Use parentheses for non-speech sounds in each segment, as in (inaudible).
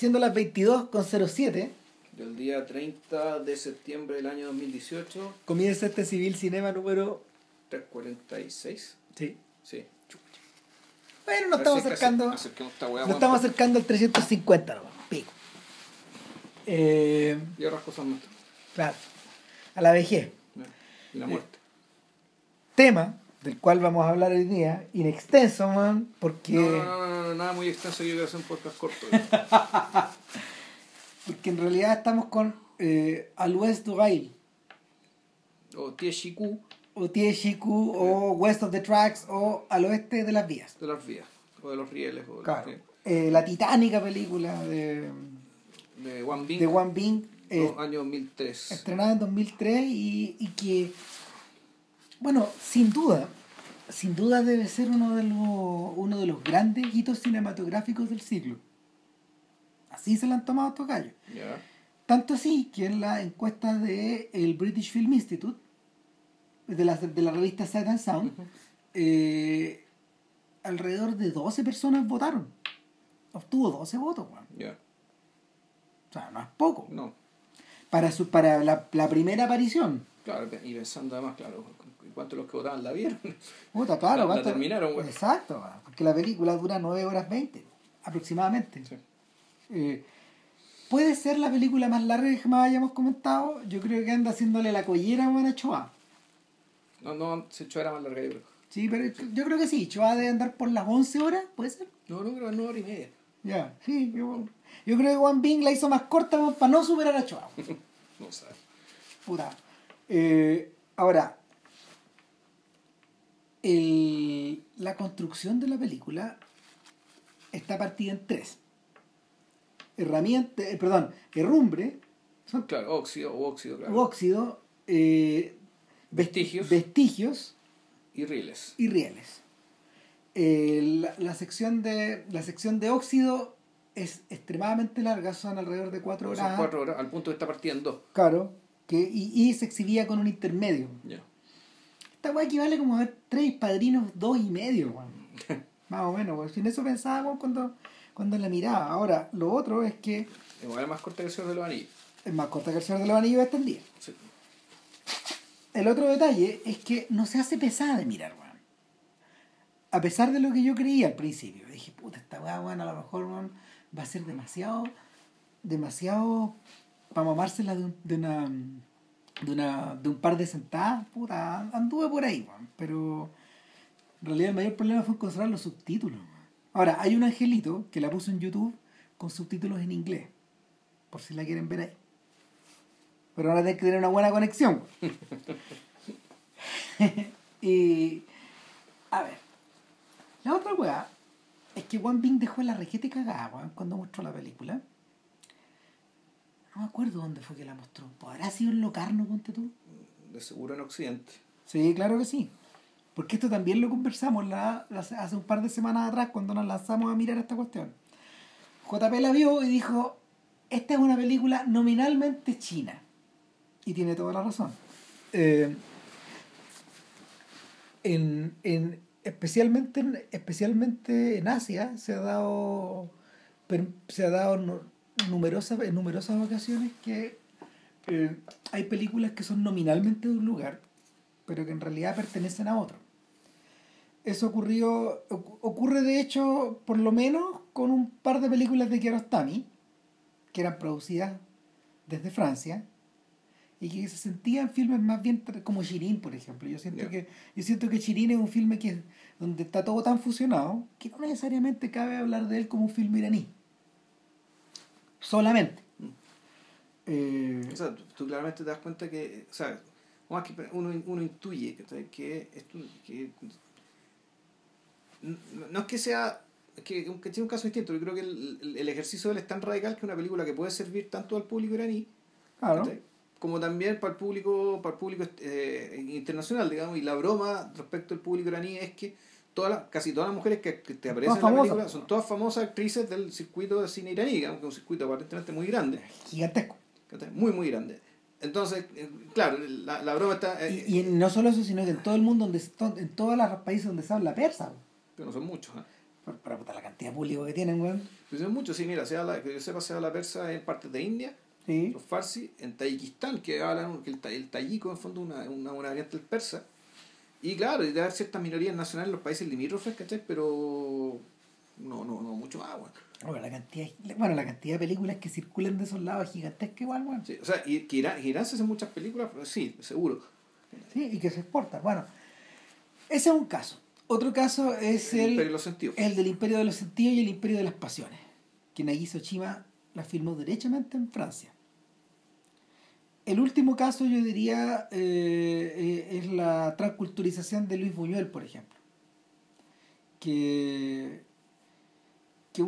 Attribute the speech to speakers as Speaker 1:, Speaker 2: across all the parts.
Speaker 1: siendo las 22.07,
Speaker 2: Del día 30 de septiembre del año 2018,
Speaker 1: comienza este Civil Cinema número...
Speaker 2: 346.
Speaker 1: Sí.
Speaker 2: Sí.
Speaker 1: Bueno, nos estamos acercando... Nos estamos acercando al 350 nomás. Pico. Eh,
Speaker 2: Y otras cosas más.
Speaker 1: claro. A la vejez.
Speaker 2: Y la muerte.
Speaker 1: Tema del cual vamos a hablar hoy día, in extenso, man, porque,
Speaker 2: No, no, no, no, nada muy extenso, yo quiero hacer un podcast corto. (laughs)
Speaker 1: porque en realidad estamos con eh, Al West du Rail,
Speaker 2: o Tieshiku
Speaker 1: o Tieshiku, o West of the Tracks, o Al Oeste de las Vías.
Speaker 2: de las vías, o de los rieles, o de,
Speaker 1: Claro. Eh, la titánica película de,
Speaker 2: de One Bing,
Speaker 1: de One Bing, eh,
Speaker 2: año 2003.
Speaker 1: estrenada en 2003 y, y que, bueno, sin duda, sin duda debe ser uno de los, uno de los grandes hitos cinematográficos del siglo. Así se la han tomado estos gallos. Tanto así que en la encuesta del el British Film Institute, de la, de la revista Sight and Sound, eh, alrededor de 12 personas votaron. Obtuvo 12 votos, weón.
Speaker 2: Ya.
Speaker 1: O sea, no es poco.
Speaker 2: No.
Speaker 1: Para, su, para la, la primera aparición.
Speaker 2: Claro, y pensando además, claro, ¿cuántos de los que votaban la vieron?
Speaker 1: Puta, claro.
Speaker 2: La- la
Speaker 1: ¿cuánto?
Speaker 2: terminaron, weón.
Speaker 1: Exacto, porque la película dura 9 horas 20, aproximadamente.
Speaker 2: Sí.
Speaker 1: Eh, ¿Puede ser la película más larga que jamás hayamos comentado? Yo creo que anda haciéndole la collera a Choa.
Speaker 2: No, no, se echó era más larga, yo creo.
Speaker 1: Sí, pero yo creo que sí. Choa debe andar por las 11 horas, ¿puede ser?
Speaker 2: No, no, creo que nueve horas y media.
Speaker 1: Ya, sí. Yo, yo creo que One Bing la hizo más corta para no superar a Choa. (laughs)
Speaker 2: No sabes.
Speaker 1: Puta. Eh, ahora, el- la construcción de la película está partida en tres. Herramienta, eh, perdón, herrumbre, son
Speaker 2: Claro, óxido óxido, claro.
Speaker 1: óxido, eh,
Speaker 2: Vestigios.
Speaker 1: vestigios
Speaker 2: y rieles.
Speaker 1: y rieles. Eh, la, la sección de, la sección de óxido es extremadamente larga, son alrededor de cuatro horas.
Speaker 2: Son cuatro horas, al punto de estar partida en dos.
Speaker 1: Claro, que, y, y se exhibía con un intermedio.
Speaker 2: Ya.
Speaker 1: Esta weá equivale como a ver tres padrinos, dos y medio, weón. (laughs) Más o menos, weón. Sin eso pensaba weón, cuando, cuando la miraba. Ahora, lo otro es que
Speaker 2: Igual es más corta que el Señor de los Anillos.
Speaker 1: es más corta que el Señor de los Anillos extendida.
Speaker 2: Sí.
Speaker 1: El otro detalle es que no se hace pesada de mirar, weón. A pesar de lo que yo creía al principio. Dije, puta, esta weá, weón, a lo mejor, weón, va a ser demasiado, demasiado para mamársela de, un- de una, de una, de un par de sentadas, puta, anduve por ahí, weón. Pero en realidad el mayor problema fue encontrar los subtítulos, weón. Ahora, hay un angelito que la puso en YouTube con subtítulos en inglés, por si la quieren ver ahí. Pero ahora tiene que tener una buena conexión. (laughs) y. A ver. La otra weá es que One Bing dejó la rejete cagada, weón, cuando mostró la película. No me acuerdo dónde fue que la mostró. ¿Podrá sido en Locarno, ponte tú?
Speaker 2: De seguro en Occidente.
Speaker 1: Sí, claro que sí. Porque esto también lo conversamos la- la- hace un par de semanas atrás cuando nos lanzamos a mirar esta cuestión. JP la vio y dijo, esta es una película nominalmente china. Y tiene toda la razón. Eh, en, en- especialmente, en, especialmente en Asia se ha dado, se ha dado numerosas, en numerosas ocasiones que eh, hay películas que son nominalmente de un lugar, pero que en realidad pertenecen a otro. Eso ocurrió, ocu- ocurre de hecho, por lo menos, con un par de películas de Kiarostami, que eran producidas desde Francia, y que se sentían filmes más bien como Shirin, por ejemplo. Yo siento, que, yo siento que Shirin es un filme que, donde está todo tan fusionado que no necesariamente cabe hablar de él como un filme iraní. Solamente. Eh,
Speaker 2: O sea, tú, tú claramente te das cuenta que, o sea, más que uno, uno intuye que esto, que no, es que sea que, que tiene un caso distinto, yo creo que el, el- ejercicio de él es tan radical que una película que puede servir tanto al público iraní
Speaker 1: claro.
Speaker 2: como también para el público para el público eh, internacional digamos y la broma respecto al público iraní es que todas las- casi todas las mujeres que, que te aparecen
Speaker 1: Todas
Speaker 2: en la película son todas famosas actrices del circuito de cine iraní que es un circuito aparentemente muy grande
Speaker 1: Gigantesco.
Speaker 2: muy muy grande entonces eh, claro la, la broma está eh,
Speaker 1: Y, y no solo eso, sino que en todo el mundo, donde, en todos los países donde se habla persa.
Speaker 2: que no son muchos ¿eh?
Speaker 1: Para, puta, la cantidad de público que tienen, weón.
Speaker 2: Pues es mucho, sí, mira, se habla, que yo sepa, se habla persa en partes de India,
Speaker 1: Sí.
Speaker 2: los farsi, en Tayikistán, que hablan, que el, el tayiko en fondo es una, una, una variante del persa. Y claro, debe haber ciertas minorías nacionales en los países limítrofes, ¿cachai? Pero no, no, no mucho más, weón.
Speaker 1: Bueno, la cantidad, bueno, la cantidad de películas que circulan de esos lados es gigantesca igual, weón.
Speaker 2: Sí, o sea, y que Irán, se hacen muchas películas, pero sí, seguro.
Speaker 1: Sí, y que se exportan. Bueno, ese es un caso. Otro caso es
Speaker 2: El
Speaker 1: el,
Speaker 2: Imperio de los Sentidos.
Speaker 1: el del Imperio de los Sentidos y el Imperio de las Pasiones, que Nagisa Oshima la filmó derechamente en Francia. El último caso, yo diría, eh, eh, es la transculturización de Luis Buñuel, por ejemplo. Que, que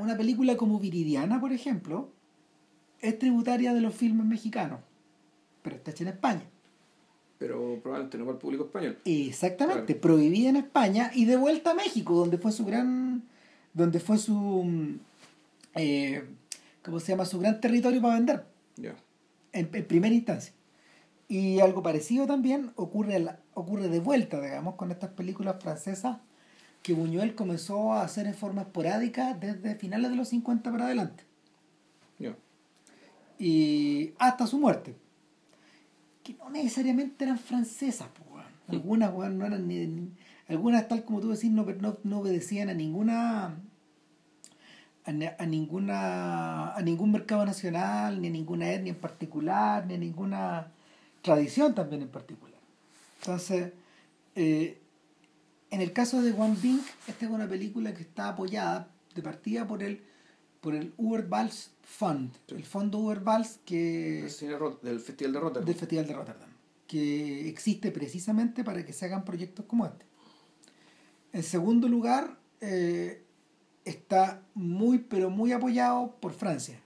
Speaker 1: una película como Viridiana, por ejemplo, es tributaria de los filmes mexicanos, pero está hecha en España.
Speaker 2: Pero probablemente no para el público español.
Speaker 1: Exactamente,
Speaker 2: Claro.
Speaker 1: prohibida en España y de vuelta a México, donde fue su gran, donde fue su, mm, eh, ¿cómo se llama? Su gran territorio para vender,
Speaker 2: Ya.
Speaker 1: En, en primera instancia. Y algo parecido también ocurre, la- ocurre de vuelta, digamos, con estas películas francesas que Buñuel comenzó a hacer en forma esporádica desde finales de los 50 para adelante y hasta su muerte. Que no necesariamente eran francesas, pues, weón. Algunas, no eran ni, ni- algunas, tal como tú decís, no, no, no obedecían a ninguna a, ni- a ninguna a ningún mercado nacional, ni a ninguna etnia en particular, ni a ninguna tradición también en particular. Entonces, eh, en el caso de One Bing, esta es una película que está apoyada de partida por el por el Uber Vals Fund, el fondo Uber Vals que
Speaker 2: Del, cine Rot- del Festival de Rotterdam.
Speaker 1: del Festival de Rotterdam, que existe precisamente para que se hagan proyectos como este. En segundo lugar, eh, está muy, pero muy apoyado por Francia.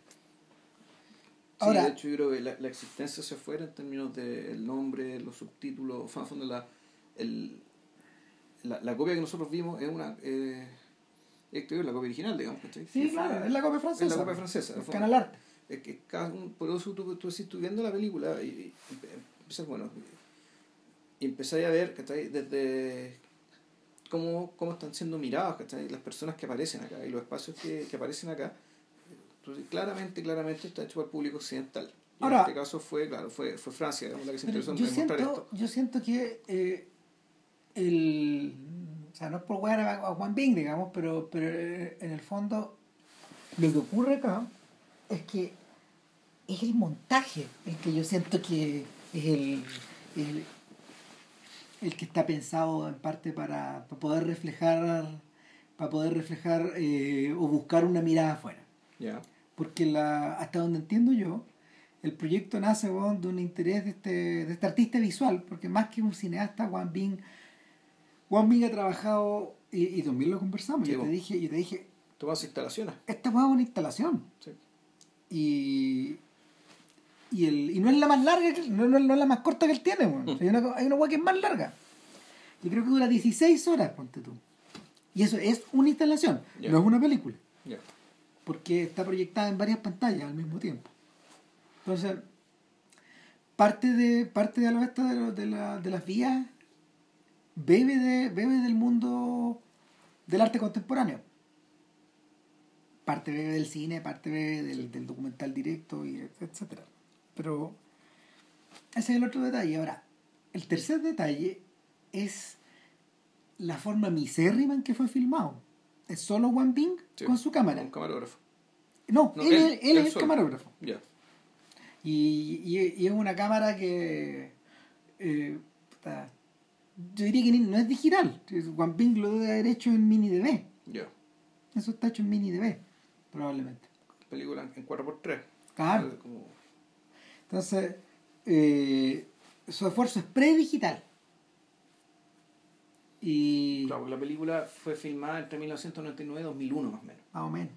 Speaker 1: Ahora,
Speaker 2: sí, de hecho, yo creo que la, la existencia hacia afuera en términos del nombre, los subtítulos, fondo la, el, la, la copia que nosotros vimos es una. Eh, es la copia original, digamos. ¿cachai?
Speaker 1: sí,
Speaker 2: fue-
Speaker 1: claro, es la copia francesa.
Speaker 2: Es la copia francesa.
Speaker 1: El Canal Arte.
Speaker 2: es que cada un- por eso tú, tú decís, tú viendo la película y, y empiezas, bueno, y empezáis a ver, ¿cachai? Desde cómo, cómo están siendo miradas, ¿cachai? Las personas que aparecen acá y los espacios que, que aparecen acá. Entonces, claramente, claramente está hecho para el público occidental. Y
Speaker 1: Ahora-
Speaker 2: en este caso fue, claro, fue, fue Francia, digamos, la que se interesó en
Speaker 1: yo,
Speaker 2: mostrar
Speaker 1: siento,
Speaker 2: esto.
Speaker 1: yo siento que eh, el. O sea, no es por jugar a, a Juan Bing, digamos, pero, pero eh, en el fondo lo que ocurre acá es que es el montaje el que yo siento que es el, el, el que está pensado en parte para, para poder reflejar para poder reflejar eh, o buscar una mirada afuera porque la, hasta donde entiendo yo, el proyecto nace de un interés de este, de este artista visual, porque más que un cineasta, Juan Bing, Juan Bing ha trabajado, y, y también lo conversamos,
Speaker 2: Sí,
Speaker 1: yo, te dije, yo te dije,
Speaker 2: Tomas instalaciones.
Speaker 1: esta es una instalación,
Speaker 2: Sí.
Speaker 1: y, y, el, y no es la más larga, no, no- no es la más corta que él tiene, weón. hay una, hay una que es más larga, yo creo que dura 16 horas, ponte tú, y eso es una instalación, no es una película porque está proyectada en varias pantallas al mismo tiempo. Entonces, parte de parte de, de, lo- de, la- de las vías bebe, de, bebe del mundo del arte contemporáneo. Parte bebe del cine, parte bebe del, del documental directo, y etcétera. Pero ese es el otro detalle. Ahora, el tercer detalle es la forma misérrima en que fue filmado. Es solo Bing
Speaker 2: Sí.
Speaker 1: con su cámara.
Speaker 2: Un camarógrafo.
Speaker 1: No,
Speaker 2: No,
Speaker 1: él,
Speaker 2: él-
Speaker 1: es- él
Speaker 2: él
Speaker 1: es el
Speaker 2: solo.
Speaker 1: camarógrafo.
Speaker 2: Ya.
Speaker 1: Y, y- y es una cámara que. eh, yo diría que no es digital. Juan Bing lo debe haber hecho en mini DB.
Speaker 2: Ya.
Speaker 1: Eso está hecho en mini DB, probablemente.
Speaker 2: Película en 4x3.
Speaker 1: Claro.
Speaker 2: Como,
Speaker 1: Entonces, eh, su esfuerzo es predigital. Y.
Speaker 2: claro, porque la película fue filmada entre 1999 y 2001 más o menos.
Speaker 1: Más o menos.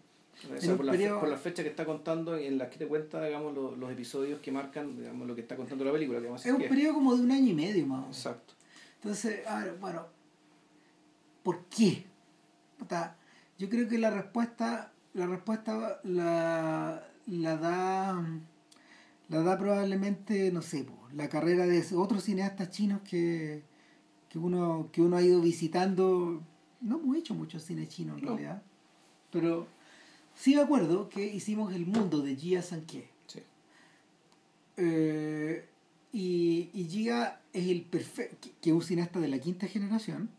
Speaker 2: O sea, por, la,
Speaker 1: periodo-
Speaker 2: por la fecha que está contando y en la que te cuenta digamos, los, los episodios que marcan digamos, lo que está contando la película.
Speaker 1: Es un
Speaker 2: que-
Speaker 1: periodo como de un año y medio más o menos.
Speaker 2: Exacto.
Speaker 1: Entonces, a ver, bueno, ¿por qué? Puta, yo creo que la respuesta, la respuesta la, la da, la da probablemente, no sé, la carrera de otros cineastas chinos que, que uno, que uno ha ido visitando no hemos hecho mucho cine chino en
Speaker 2: No.
Speaker 1: realidad, pero sí me acuerdo que hicimos El Mundo de Jia Sankie.
Speaker 2: Sí.
Speaker 1: Eh, y, y Jia es el perfecto, que es un cineasta de la quinta generación,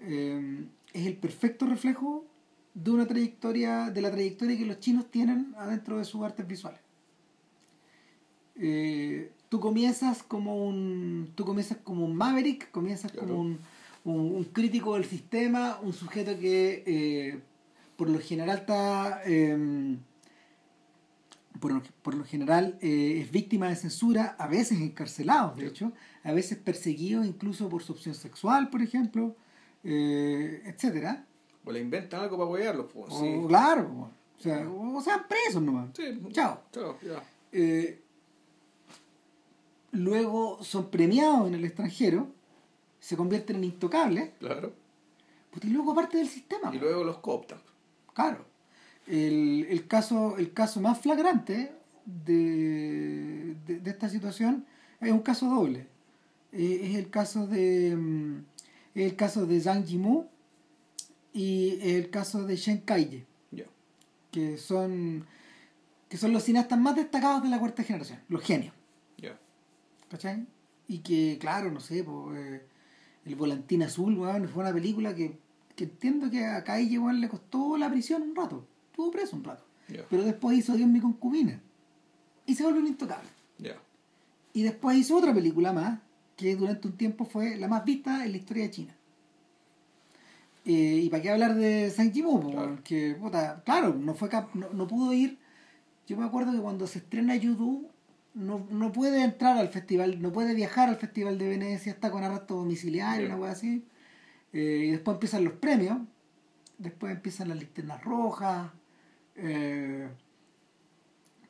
Speaker 1: eh, es el perfecto reflejo de una trayectoria, de la trayectoria que los chinos tienen adentro de sus artes visuales. Eh, tú comienzas como un tú comienzas como un maverick comienzas
Speaker 2: Claro.
Speaker 1: como un, un- un crítico del sistema un sujeto que eh, por lo general está eh, por, por lo general eh, es víctima de censura a veces encarcelado de
Speaker 2: Sí.
Speaker 1: hecho a veces perseguido incluso por su opción sexual por ejemplo eh, etcétera
Speaker 2: O le inventan algo para apoyarlos, pues.
Speaker 1: o,
Speaker 2: Sí.
Speaker 1: claro o sea o sean presos nomás
Speaker 2: Sí.
Speaker 1: Chao.
Speaker 2: Chao, ya.
Speaker 1: eh, luego son premiados en el extranjero, se convierten en intocables,
Speaker 2: Claro.
Speaker 1: y luego parte del sistema.
Speaker 2: Y luego los cooptan.
Speaker 1: Claro. El, el caso, el caso más flagrante de, de, de esta situación es un caso doble. Eh, es el caso de mm, es el caso de Zhang Yimou y el caso de Shen Kaije,
Speaker 2: Ya.
Speaker 1: que son que son los cineastas más destacados de la cuarta generación, los genios. ¿Cachai? Y que, claro, no sé, pues, eh, El Volantín Azul, weón, fue una película que, que entiendo que a Kaije, weón, le costó la prisión un rato. Estuvo preso un rato. Pero después hizo Dios mi concubina. Y se volvió un intocable. Y después hizo otra película más, que durante un tiempo fue la más vista en la historia de China. Eh, y para qué hablar de San po,
Speaker 2: Claro.
Speaker 1: weón, que, puta, claro, no, fue cap- no, no pudo ir. Yo me acuerdo que cuando se estrena Yudu, no, no puede entrar al festival, no puede viajar al festival de Venecia, está con arresto domiciliario, una cosa así. Eh, y después empiezan los premios, después empiezan las linternas rojas. eh,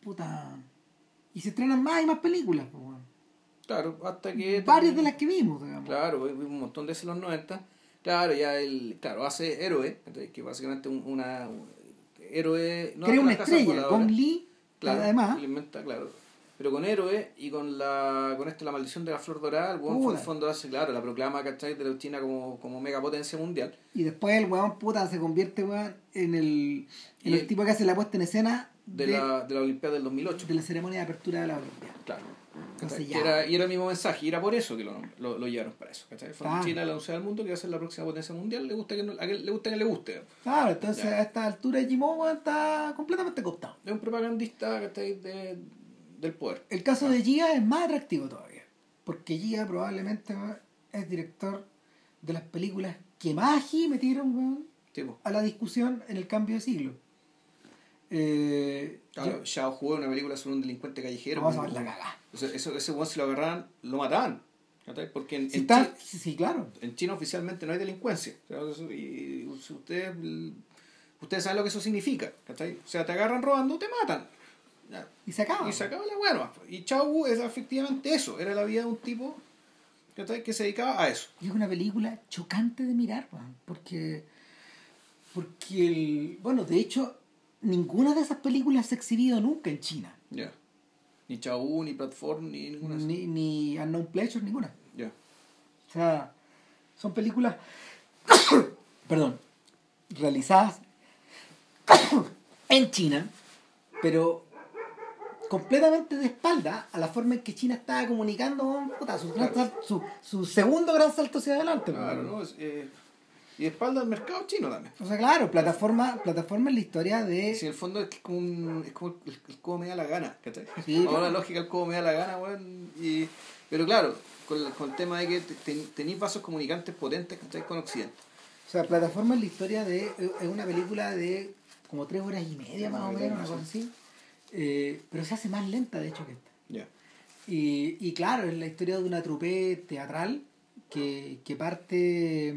Speaker 1: puta. Y se estrenan más y más películas, po, weón.
Speaker 2: Claro, hasta que.
Speaker 1: Varias de las que vimos, digamos.
Speaker 2: Claro, vi un montón de veces en los 90. Claro, ya el. Claro, hace héroe, que básicamente un- una. un- héroe. No
Speaker 1: Crea una estrella, Gong Li,
Speaker 2: Claro,
Speaker 1: además.
Speaker 2: inventa, claro. Pero con héroe y con la con esto la maldición de la flor dorada, el buen
Speaker 1: Puta.
Speaker 2: fondo hace, claro, la proclama, ¿cachai? De la China como, como megapotencia mundial.
Speaker 1: Y después el weón puta se convierte weón, en el, en el
Speaker 2: el-
Speaker 1: tipo que hace la puesta en escena
Speaker 2: De,
Speaker 1: de,
Speaker 2: la, de la Olimpiada del 2008.
Speaker 1: de la ceremonia de apertura de la Olimpiada.
Speaker 2: Claro.
Speaker 1: Entonces ya.
Speaker 2: Era, y era el mismo mensaje, y era por eso que lo, lo, lo llevaron para eso. ¿cachai? Fue
Speaker 1: Claro.
Speaker 2: China la anunciada al mundo que va a ser la próxima potencia mundial, le gusta que no, a que le gusta que le guste.
Speaker 1: Claro, entonces
Speaker 2: Ya.
Speaker 1: a esta altura Jimou weón, está completamente cooptado.
Speaker 2: Es un propagandista ¿cachai? De, del poder.
Speaker 1: El caso de Gia es más atractivo todavía. Porque Gia probablemente es director de las películas que más ají metieron weón,
Speaker 2: Tipo,
Speaker 1: a la discusión en el cambio de siglo. Eh,
Speaker 2: claro, Shao jugó una película sobre un delincuente callejero.
Speaker 1: Vamos a ver la.
Speaker 2: O sea, eso, ese weón si lo agarraban, lo mataban. Porque en,
Speaker 1: Si
Speaker 2: en
Speaker 1: está-
Speaker 2: Chi-
Speaker 1: sí, claro.
Speaker 2: en China oficialmente no hay delincuencia. O sea, eso- y ustedes, ustedes saben lo que eso significa. ¿cachai? O sea, te agarran robando, te matan. Ya.
Speaker 1: Y se acaba.
Speaker 2: Y se acaba la bueno. Y Chao Wu es efectivamente eso. Era la vida de un tipo que se dedicaba a eso.
Speaker 1: Y es una película chocante de mirar, porque, porque el, bueno, de hecho, ninguna de esas películas se ha exhibido nunca en China.
Speaker 2: Ya. Ni Chao Wu, ni Platform, ni ninguna.
Speaker 1: Ni, ni Unknown Pleasure, ninguna.
Speaker 2: Ya.
Speaker 1: O sea, son películas, (coughs) perdón, realizadas (coughs) en China, pero completamente de espalda a la forma en que China estaba comunicando puta, su, gran
Speaker 2: Claro.
Speaker 1: su, su segundo gran salto hacia adelante.
Speaker 2: Claro. Es, eh, y de espalda al mercado chino también.
Speaker 1: O sea, claro, plataforma, plataforma en la historia de...
Speaker 2: Si en el fondo es es como, un, es como el, el cómo me da la gana, ¿cachai?
Speaker 1: Sí,
Speaker 2: Ahora
Speaker 1: claro.
Speaker 2: la lógica el cómo me da la gana, weón. Y, pero claro, con, el- con el tema de que te- ten- tenéis vasos comunicantes potentes, ¿cachai? Con Occidente.
Speaker 1: O sea, plataforma en la historia de... Es una película de como tres horas y media más o menos, una cosa así. Eh, pero se hace más lenta, de hecho, que esta. Y, y claro, es la historia de una trupe teatral que, que parte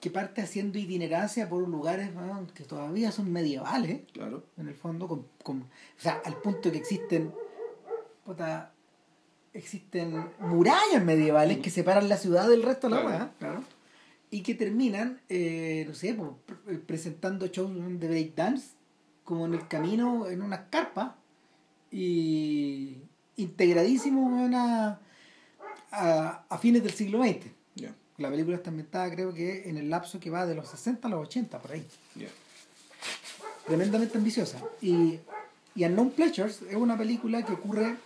Speaker 1: que parte haciendo itinerancia por lugares que todavía son medievales,
Speaker 2: Claro.
Speaker 1: en el fondo, con, con- o sea, al punto que existen puta, existen murallas medievales que separan la ciudad del resto de la
Speaker 2: Claro.
Speaker 1: y que terminan, eh, no sé, pre- presentando shows de breakdance como en el camino, en unas carpas, y integradísimo a, a, a fines del siglo XX. La película está ambientada, creo que en el lapso que va de los 60 a los 80, por ahí. Tremendamente ambiciosa. Y, y Unknown Pleasures es una película que ocurre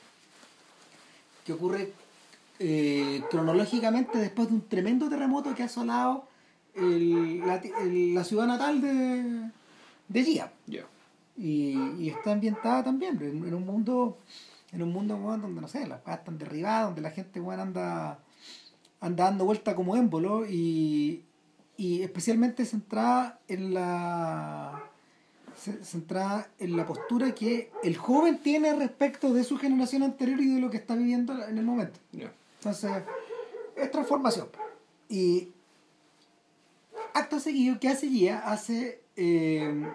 Speaker 1: que ocurre eh, cronológicamente después de un tremendo terremoto que ha asolado el- la, el- la ciudad natal de, de Gia. Y, y está ambientada también en, en un mundo en un mundo weón, donde no sé las cosas están derribadas donde la gente weón, anda anda dando vuelta como émbolo y, y especialmente centrada en la ce- centrada en la postura que el joven tiene respecto de su generación anterior y de lo que está viviendo en el momento. Entonces es transformación. Y acto seguido que hace Gia hace eh,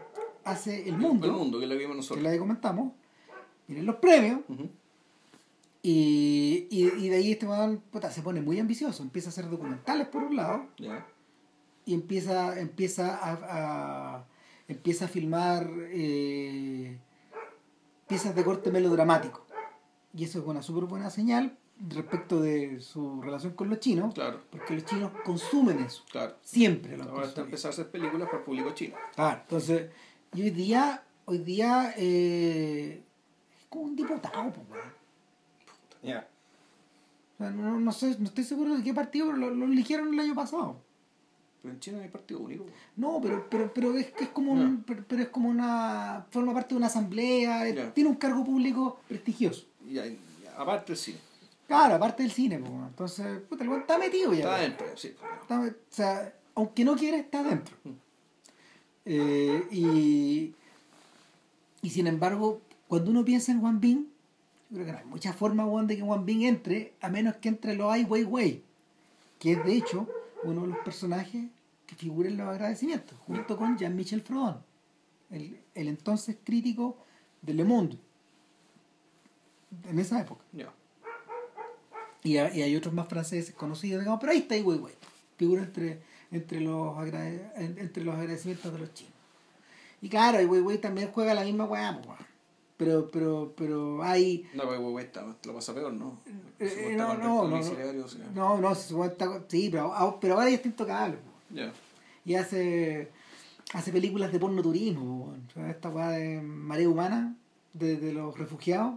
Speaker 1: hace el mundo
Speaker 2: El mundo, que que vimos
Speaker 1: que
Speaker 2: nosotros.
Speaker 1: la que comentamos, vienen los premios
Speaker 2: Ujú.
Speaker 1: y, y, y de ahí este weón puta, se pone muy ambicioso, empieza a hacer documentales por un lado
Speaker 2: Ya.
Speaker 1: y empieza, empieza a, a- empieza a filmar eh, piezas de corte melodramático. Y eso es una súper buena señal respecto de su relación con los chinos,
Speaker 2: Claro,
Speaker 1: porque los chinos consumen eso,
Speaker 2: claro.
Speaker 1: siempre lo
Speaker 2: Ahora está empezando a hacer películas para el público chino.
Speaker 1: Claro, entonces, y hoy día, hoy día eh, es como un diputado, pues.
Speaker 2: Ya.
Speaker 1: O sea, no, no sé, no estoy seguro de qué partido, pero lo, lo eligieron el año pasado.
Speaker 2: Pero en China no hay partido único.
Speaker 1: No, pero, pero, pero es que es como un, pero, pero es como una forma parte de una asamblea, es-
Speaker 2: Ya.
Speaker 1: tiene un cargo público prestigioso.
Speaker 2: Y hay- aparte el cine.
Speaker 1: Claro, aparte del cine, pues, entonces, puta, el está metido ya.
Speaker 2: Está adentro, sí.
Speaker 1: Está- o sea, aunque no quiera, está adentro.
Speaker 2: Mm.
Speaker 1: Eh, y, y sin embargo, cuando uno piensa en Juan Bin, yo creo que no hay mucha forma weón, de que Juan Bin entre, a menos que entre los Ai Weiwei, que es de hecho uno de los personajes que figura en los agradecimientos, junto con Jean-Michel Frodon, el, el entonces crítico de Le Monde, en esa época.
Speaker 2: Ya.
Speaker 1: Y, hay- y hay otros más franceses conocidos, digamos, pero ahí está Ai Weiwei, figura entre, entre, los entre los agradecimientos de los chinos. Y claro, Ai Weiwei también juega la misma weá, pero, pero, pero hay...
Speaker 2: No, pero está, lo pasa peor, ¿no?
Speaker 1: eh, eh, no, no, no,
Speaker 2: domiciliario, o sea.
Speaker 1: no, no, está- sí, pero, pero ahora ya está intocable.
Speaker 2: Ya.
Speaker 1: Y hace, hace películas de porno turismo, esta weá de marea humana, de, de los refugiados.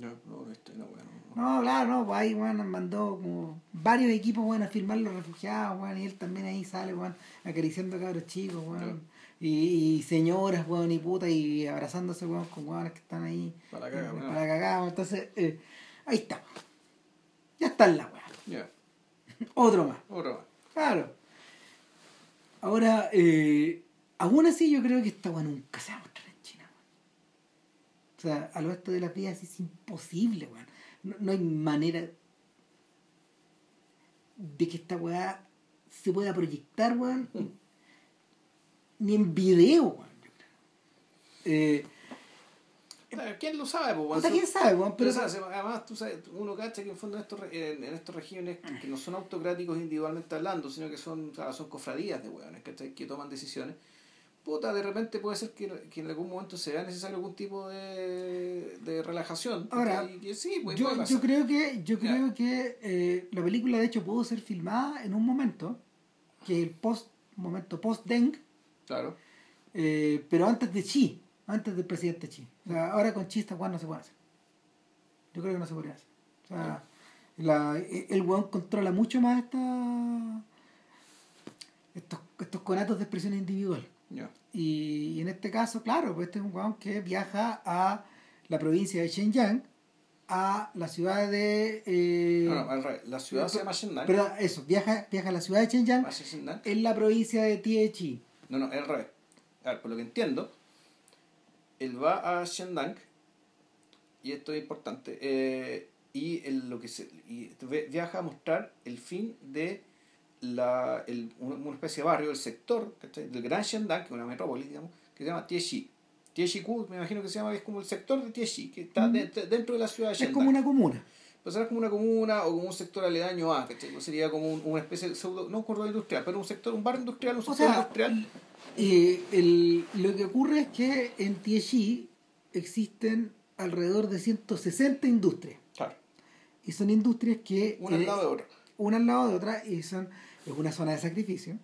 Speaker 2: Ya, no, este, no, bueno. No.
Speaker 1: Claro, no, pues ahí weón, mandó como varios equipos weón, a filmar los refugiados, weón, y él también ahí sale, weón, acariciando a cabros chicos, weón. Y, y señoras, weón, y puta, y abrazándose, weón, con weones que están ahí.
Speaker 2: Para la caga,
Speaker 1: eh,
Speaker 2: weón.
Speaker 1: Para cagar, entonces, eh, ahí está. Ya está en la weá.
Speaker 2: Ya. (laughs)
Speaker 1: Otro más.
Speaker 2: Otra más.
Speaker 1: Claro. Ahora, eh, aún así yo creo que esta weá nunca se va a mostrar en China, weón. O sea, al oeste de las vías es imposible, weón. No, no hay manera de que esta weá se pueda proyectar, weón. Ni en video, weón. Eh,
Speaker 2: ¿Quién lo sabe, po,
Speaker 1: puta,
Speaker 2: weón?
Speaker 1: quién sabe, weón,
Speaker 2: Pero, además, tú sabes, uno cacha que en fondo en estos, re- en, en estos regímenes que no son autocráticos individualmente hablando, sino que son, o sea, son cofradías de ¿cachai? Que toman decisiones. Puta, de repente puede ser que, que en algún momento se vea necesario algún tipo de, de relajación.
Speaker 1: Ahora,
Speaker 2: pues,
Speaker 1: yo, yo creo que yo creo que eh, la película de hecho pudo ser filmada en un momento que el post momento post Deng
Speaker 2: Claro.
Speaker 1: eh, pero antes de Xi antes del presidente Xi. O sea, ahora con Xi esta weá no se puede hacer. Yo creo que no se podría hacer. O sea la, el weón controla mucho más esta estos, estos conatos de expresión individual Y, en este caso, claro, pues este es un weón que viaja a la provincia de Shenyang, a la ciudad de... eh,
Speaker 2: No, no, al revés. La ciudad se llama Shenzhen.
Speaker 1: perdón, eso, viaja, viaja a la ciudad de Shenyang, en la provincia de Tiechi.
Speaker 2: No, no, es al revés. A ver, por lo que entiendo, él va a Shenzhen, y esto es importante, eh, y el- lo que se, y viaja a mostrar el fin de la, el, una, especie de barrio, el sector ¿cachai? del Gran Shenzhen, que es una metrópolis, digamos, que se llama Tiechi. Tiechi-ku, me imagino que se llama, es como el sector de Tiechi, que está
Speaker 1: Mm.
Speaker 2: de- dentro de la ciudad de
Speaker 1: Es
Speaker 2: Shenzhen.
Speaker 1: como una comuna.
Speaker 2: Pues será como una comuna o como un sector aledaño a, ¿cachai? Pues sería como un- una especie de pseudo, no un corredor industrial, pero un sector, un barrio industrial, un
Speaker 1: O
Speaker 2: sector
Speaker 1: sea,
Speaker 2: industrial.
Speaker 1: eh, el- lo que ocurre es que en Tiechi existen alrededor de 160 industrias.
Speaker 2: Claro.
Speaker 1: Y son industrias que...
Speaker 2: Una al
Speaker 1: eh,
Speaker 2: lado de otra.
Speaker 1: una al lado de otra y son es una zona de sacrificio.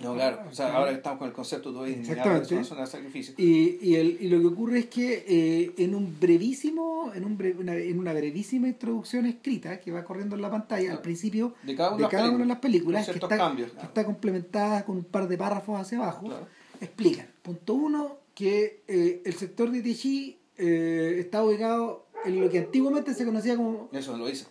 Speaker 2: No, claro. O sea, ahora estamos con el concepto de
Speaker 1: Exactamente.
Speaker 2: una zona de sacrificio.
Speaker 1: Y, y, el, y lo que ocurre es que eh, en un brevísimo, en, un una, en una brevísima introducción escrita que va corriendo en la pantalla al principio
Speaker 2: De cada una,
Speaker 1: de
Speaker 2: las
Speaker 1: cada una de
Speaker 2: películas,
Speaker 1: las películas,
Speaker 2: con
Speaker 1: que está,
Speaker 2: cambios,
Speaker 1: que está complementada con un par de párrafos hacia abajo,
Speaker 2: Claro.
Speaker 1: explican. Punto uno, que eh, el sector de Tichy eh, está ubicado en lo que antiguamente se conocía como...
Speaker 2: Eso lo dice.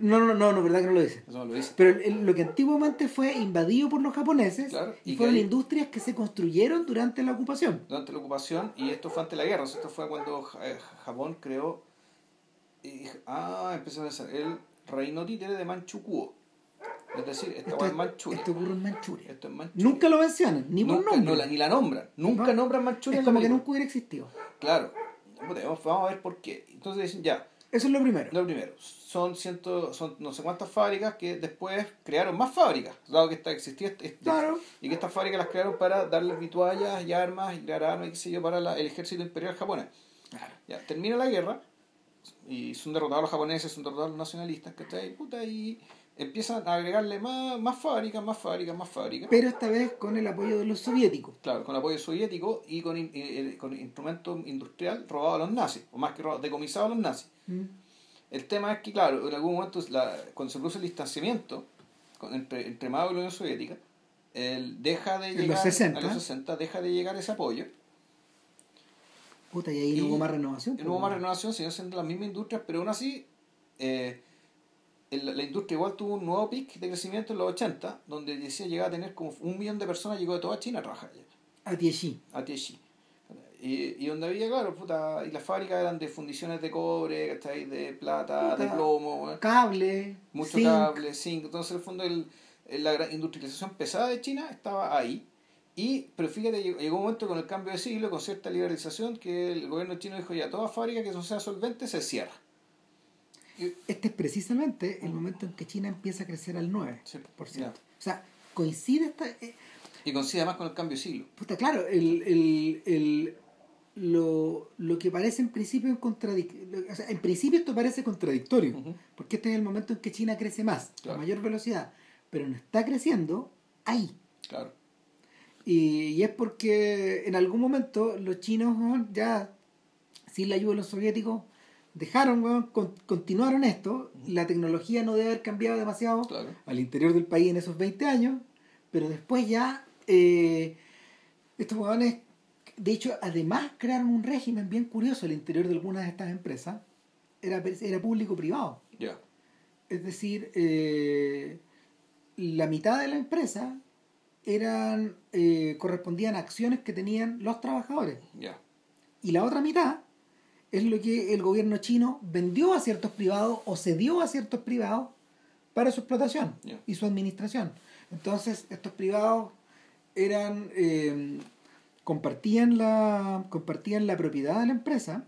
Speaker 1: No, no, no, no, verdad que no lo dice.
Speaker 2: Eso no lo dice.
Speaker 1: Pero el- el- lo que antiguamente fue invadido por los japoneses
Speaker 2: Claro,
Speaker 1: y,
Speaker 2: y
Speaker 1: fueron
Speaker 2: ahí-
Speaker 1: industrias que se construyeron durante la ocupación.
Speaker 2: durante la ocupación y esto fue ante la guerra. o sea, Esto fue cuando eh, Japón creó. y- ah, empezó a hacer el reino títere de Manchukuo. Es decir, esta
Speaker 1: Esto, es-
Speaker 2: Manchuria.
Speaker 1: esto ocurre en Manchuria.
Speaker 2: Esto es Manchuria.
Speaker 1: Nunca lo mencionan, ni por
Speaker 2: Nunca-
Speaker 1: nombre.
Speaker 2: no la- ni la nombran. Nunca
Speaker 1: No.
Speaker 2: nombran Manchuria.
Speaker 1: es como que nunca hubiera existido.
Speaker 2: Claro. Vamos a ver por qué. Entonces dicen, ya,
Speaker 1: Eso es lo primero.
Speaker 2: lo primero, son ciento, son no sé cuántas fábricas que después crearon más fábricas, dado que esta, existía este- este-
Speaker 1: Claro.
Speaker 2: y que estas fábricas las crearon para darles vituallas y armas y crear armas y qué sé yo para la- el ejército imperial japonés. Ya, termina la guerra y son derrotados los japoneses, son derrotados los nacionalistas, ¿cachai? Puta, y empiezan a agregarle más, más fábricas, más fábricas, más fábricas.
Speaker 1: Pero esta vez con el apoyo de los soviéticos.
Speaker 2: Claro, con apoyo soviético y con, eh, con instrumento industrial robado a los nazis, o más que robado, decomisado a los nazis.
Speaker 1: Mm.
Speaker 2: El tema es que, claro, en algún momento, la- cuando se produce el distanciamiento con- entre, entre Mao y la Unión Soviética, él deja de
Speaker 1: En
Speaker 2: llegar
Speaker 1: los 60.
Speaker 2: a los 60, deja de llegar ese apoyo.
Speaker 1: Puta, y ahí
Speaker 2: Y
Speaker 1: no hubo más renovación.
Speaker 2: No hubo
Speaker 1: pues,
Speaker 2: más
Speaker 1: weón.
Speaker 2: renovación, sino siendo las mismas industrias, pero aún así, eh, el- la industria igual tuvo un nuevo pic de crecimiento en los 80, donde decía llegar a tener como un millón de personas, llegó de toda China a trabajar allá.
Speaker 1: A Tiexi.
Speaker 2: a. Y, y donde había, claro, puta, y las fábricas eran de fundiciones de cobre, ¿cachai? De plata, de plomo.
Speaker 1: Cable.
Speaker 2: mucho
Speaker 1: zinc.
Speaker 2: cable, zinc. Entonces, en el fondo, el, la industrialización pesada de China estaba ahí. Y, pero fíjate, llegó un momento con el cambio de siglo, con cierta liberalización, que el gobierno chino dijo ya, toda fábrica que no sea solvente se cierra. Y-
Speaker 1: Este es precisamente el momento en que China empieza a crecer al 9%.
Speaker 2: Sí,
Speaker 1: O sea, coincide esta... eh,
Speaker 2: Y coincide además con el cambio de siglo.
Speaker 1: Puta, claro, el, el, el, lo, lo que parece en principio contradictorio, o sea, en principio esto parece contradictorio, porque este es el momento en que China crece más,
Speaker 2: Claro.
Speaker 1: a mayor velocidad, pero no está creciendo ahí.
Speaker 2: Claro.
Speaker 1: Y, y es porque en algún momento los chinos ya, sin la ayuda de los soviéticos, dejaron, con- continuaron esto, la tecnología no debe haber cambiado demasiado
Speaker 2: Claro.
Speaker 1: al interior del país en esos 20 años, pero después ya eh, estos huevones, de hecho, además crearon un régimen bien curioso al interior de algunas de estas empresas, era, era público-privado.
Speaker 2: Ya.
Speaker 1: Es decir, eh, la mitad de la empresa eran eh, correspondían a acciones que tenían los trabajadores
Speaker 2: Ya.
Speaker 1: y la otra mitad es lo que el gobierno chino vendió a ciertos privados o cedió a ciertos privados para su explotación y su administración. Entonces, estos privados eran eh, compartían la compartían la propiedad de la empresa,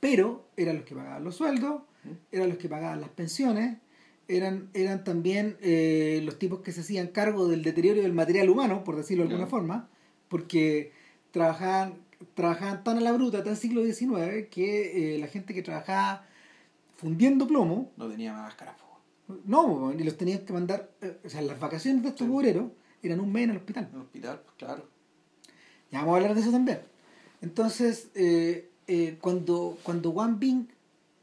Speaker 1: pero eran los que pagaban los sueldos, eran los que pagaban las pensiones, eran, eran también eh, los tipos que se hacían cargo del deterioro del material humano, por decirlo de alguna forma, porque trabajaban, trabajaban tan a la bruta, tan siglo XIX, que eh, la gente que trabajaba fundiendo plomo,
Speaker 2: No tenía máscara. po.
Speaker 1: no, y los tenían que mandar, eh, o sea, las vacaciones de estos
Speaker 2: Sí.
Speaker 1: obreros eran un mes en el hospital.
Speaker 2: En el hospital, pues claro.
Speaker 1: Ya vamos a hablar de eso también. Entonces, eh, cuando, cuando Wang Bing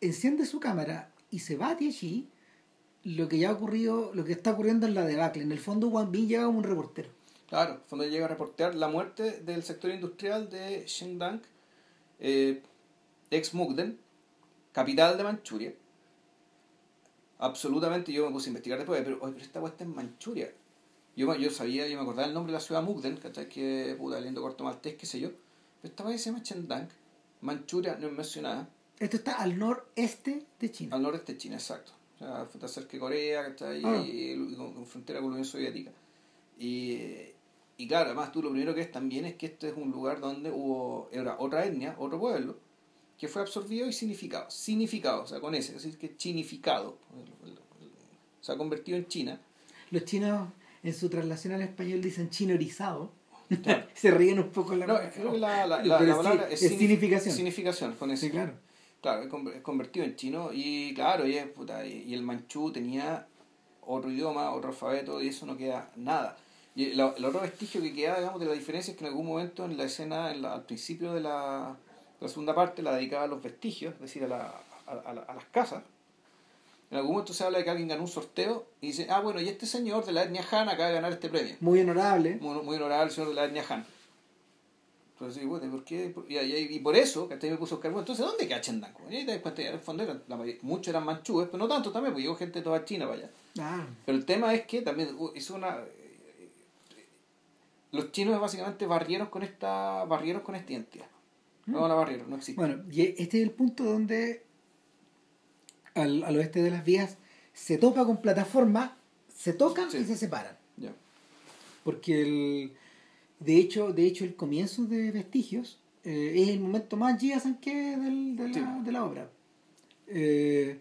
Speaker 1: enciende su cámara y se va a Tianjin, lo que ya ha ocurrido, lo que está ocurriendo es la debacle. En el fondo, Wang Bing llega como un reportero.
Speaker 2: Claro, en fondo llega a reportear la muerte del sector industrial de Shindang, eh, ex Mukden, capital de Manchuria. Absolutamente, yo me puse a investigar después, pero, oye, pero esta es Manchuria. Yo, yo sabía, yo me acordaba el nombre de la ciudad Mukden, ¿cachai? Que puta, lindo corto maltés, qué sé yo. Pero esta vez se llama Shindang. Manchuria no es mencionada.
Speaker 1: Esto está al noreste de China.
Speaker 2: Al noreste de China, exacto. O sea, está cerca de Corea, ¿cachai?
Speaker 1: Ah.
Speaker 2: Y, y con, con frontera con la Unión Soviética. Y, y claro, además tú lo primero que es también es que este es un lugar donde hubo era otra etnia, otro pueblo, que fue absorbido y significado. Significado, o sea, con ese, es decir, que chinificado. Se ha convertido en China.
Speaker 1: Los chinos, en su traslación al español, dicen chinorizado.
Speaker 2: Claro. (laughs)
Speaker 1: se ríen un poco la
Speaker 2: No, creo que la, la, la, la
Speaker 1: sí,
Speaker 2: palabra
Speaker 1: es
Speaker 2: signif-
Speaker 1: significación.
Speaker 2: Significación, con ese.
Speaker 1: Sí, claro.
Speaker 2: Claro, es con- es convertido en chino y claro, y, es, puta, y el manchú tenía otro idioma, otro alfabeto, y eso no queda nada. Y el, el otro vestigio que queda, digamos, de la diferencia es que en algún momento en la escena, en la, al principio de la, la segunda parte, la dedicada a los vestigios, es decir, a, la, a, a, a las casas, en algún momento se habla de que alguien ganó un sorteo y dice, ah, bueno, y este señor de la etnia Han acaba de ganar este premio.
Speaker 1: Muy honorable.
Speaker 2: Muy, muy honorable el señor de la etnia Han. Entonces, y bueno, ¿y por qué? Y, y, y por eso, que me puso a buscar, bueno, entonces, ¿dónde queda Chendango? Y ahí te das cuenta, en el fondo, eran, la mayoría, muchos eran manchúes, pero no tanto también, porque llegó gente de toda China para allá.
Speaker 1: Ah,
Speaker 2: Pero el tema es que también hizo una... Los chinos básicamente barrieron con esta, barrieron con esta identidad. No la barrieron, no existe.
Speaker 1: bueno, y este es el punto donde al, al oeste de las vías se topa con plataformas, se tocan
Speaker 2: Sí.
Speaker 1: y se separan.
Speaker 2: Ya.
Speaker 1: Porque el, de hecho, de hecho el comienzo de Vestigios eh, es el momento más que del, de, la, de la obra. Eh,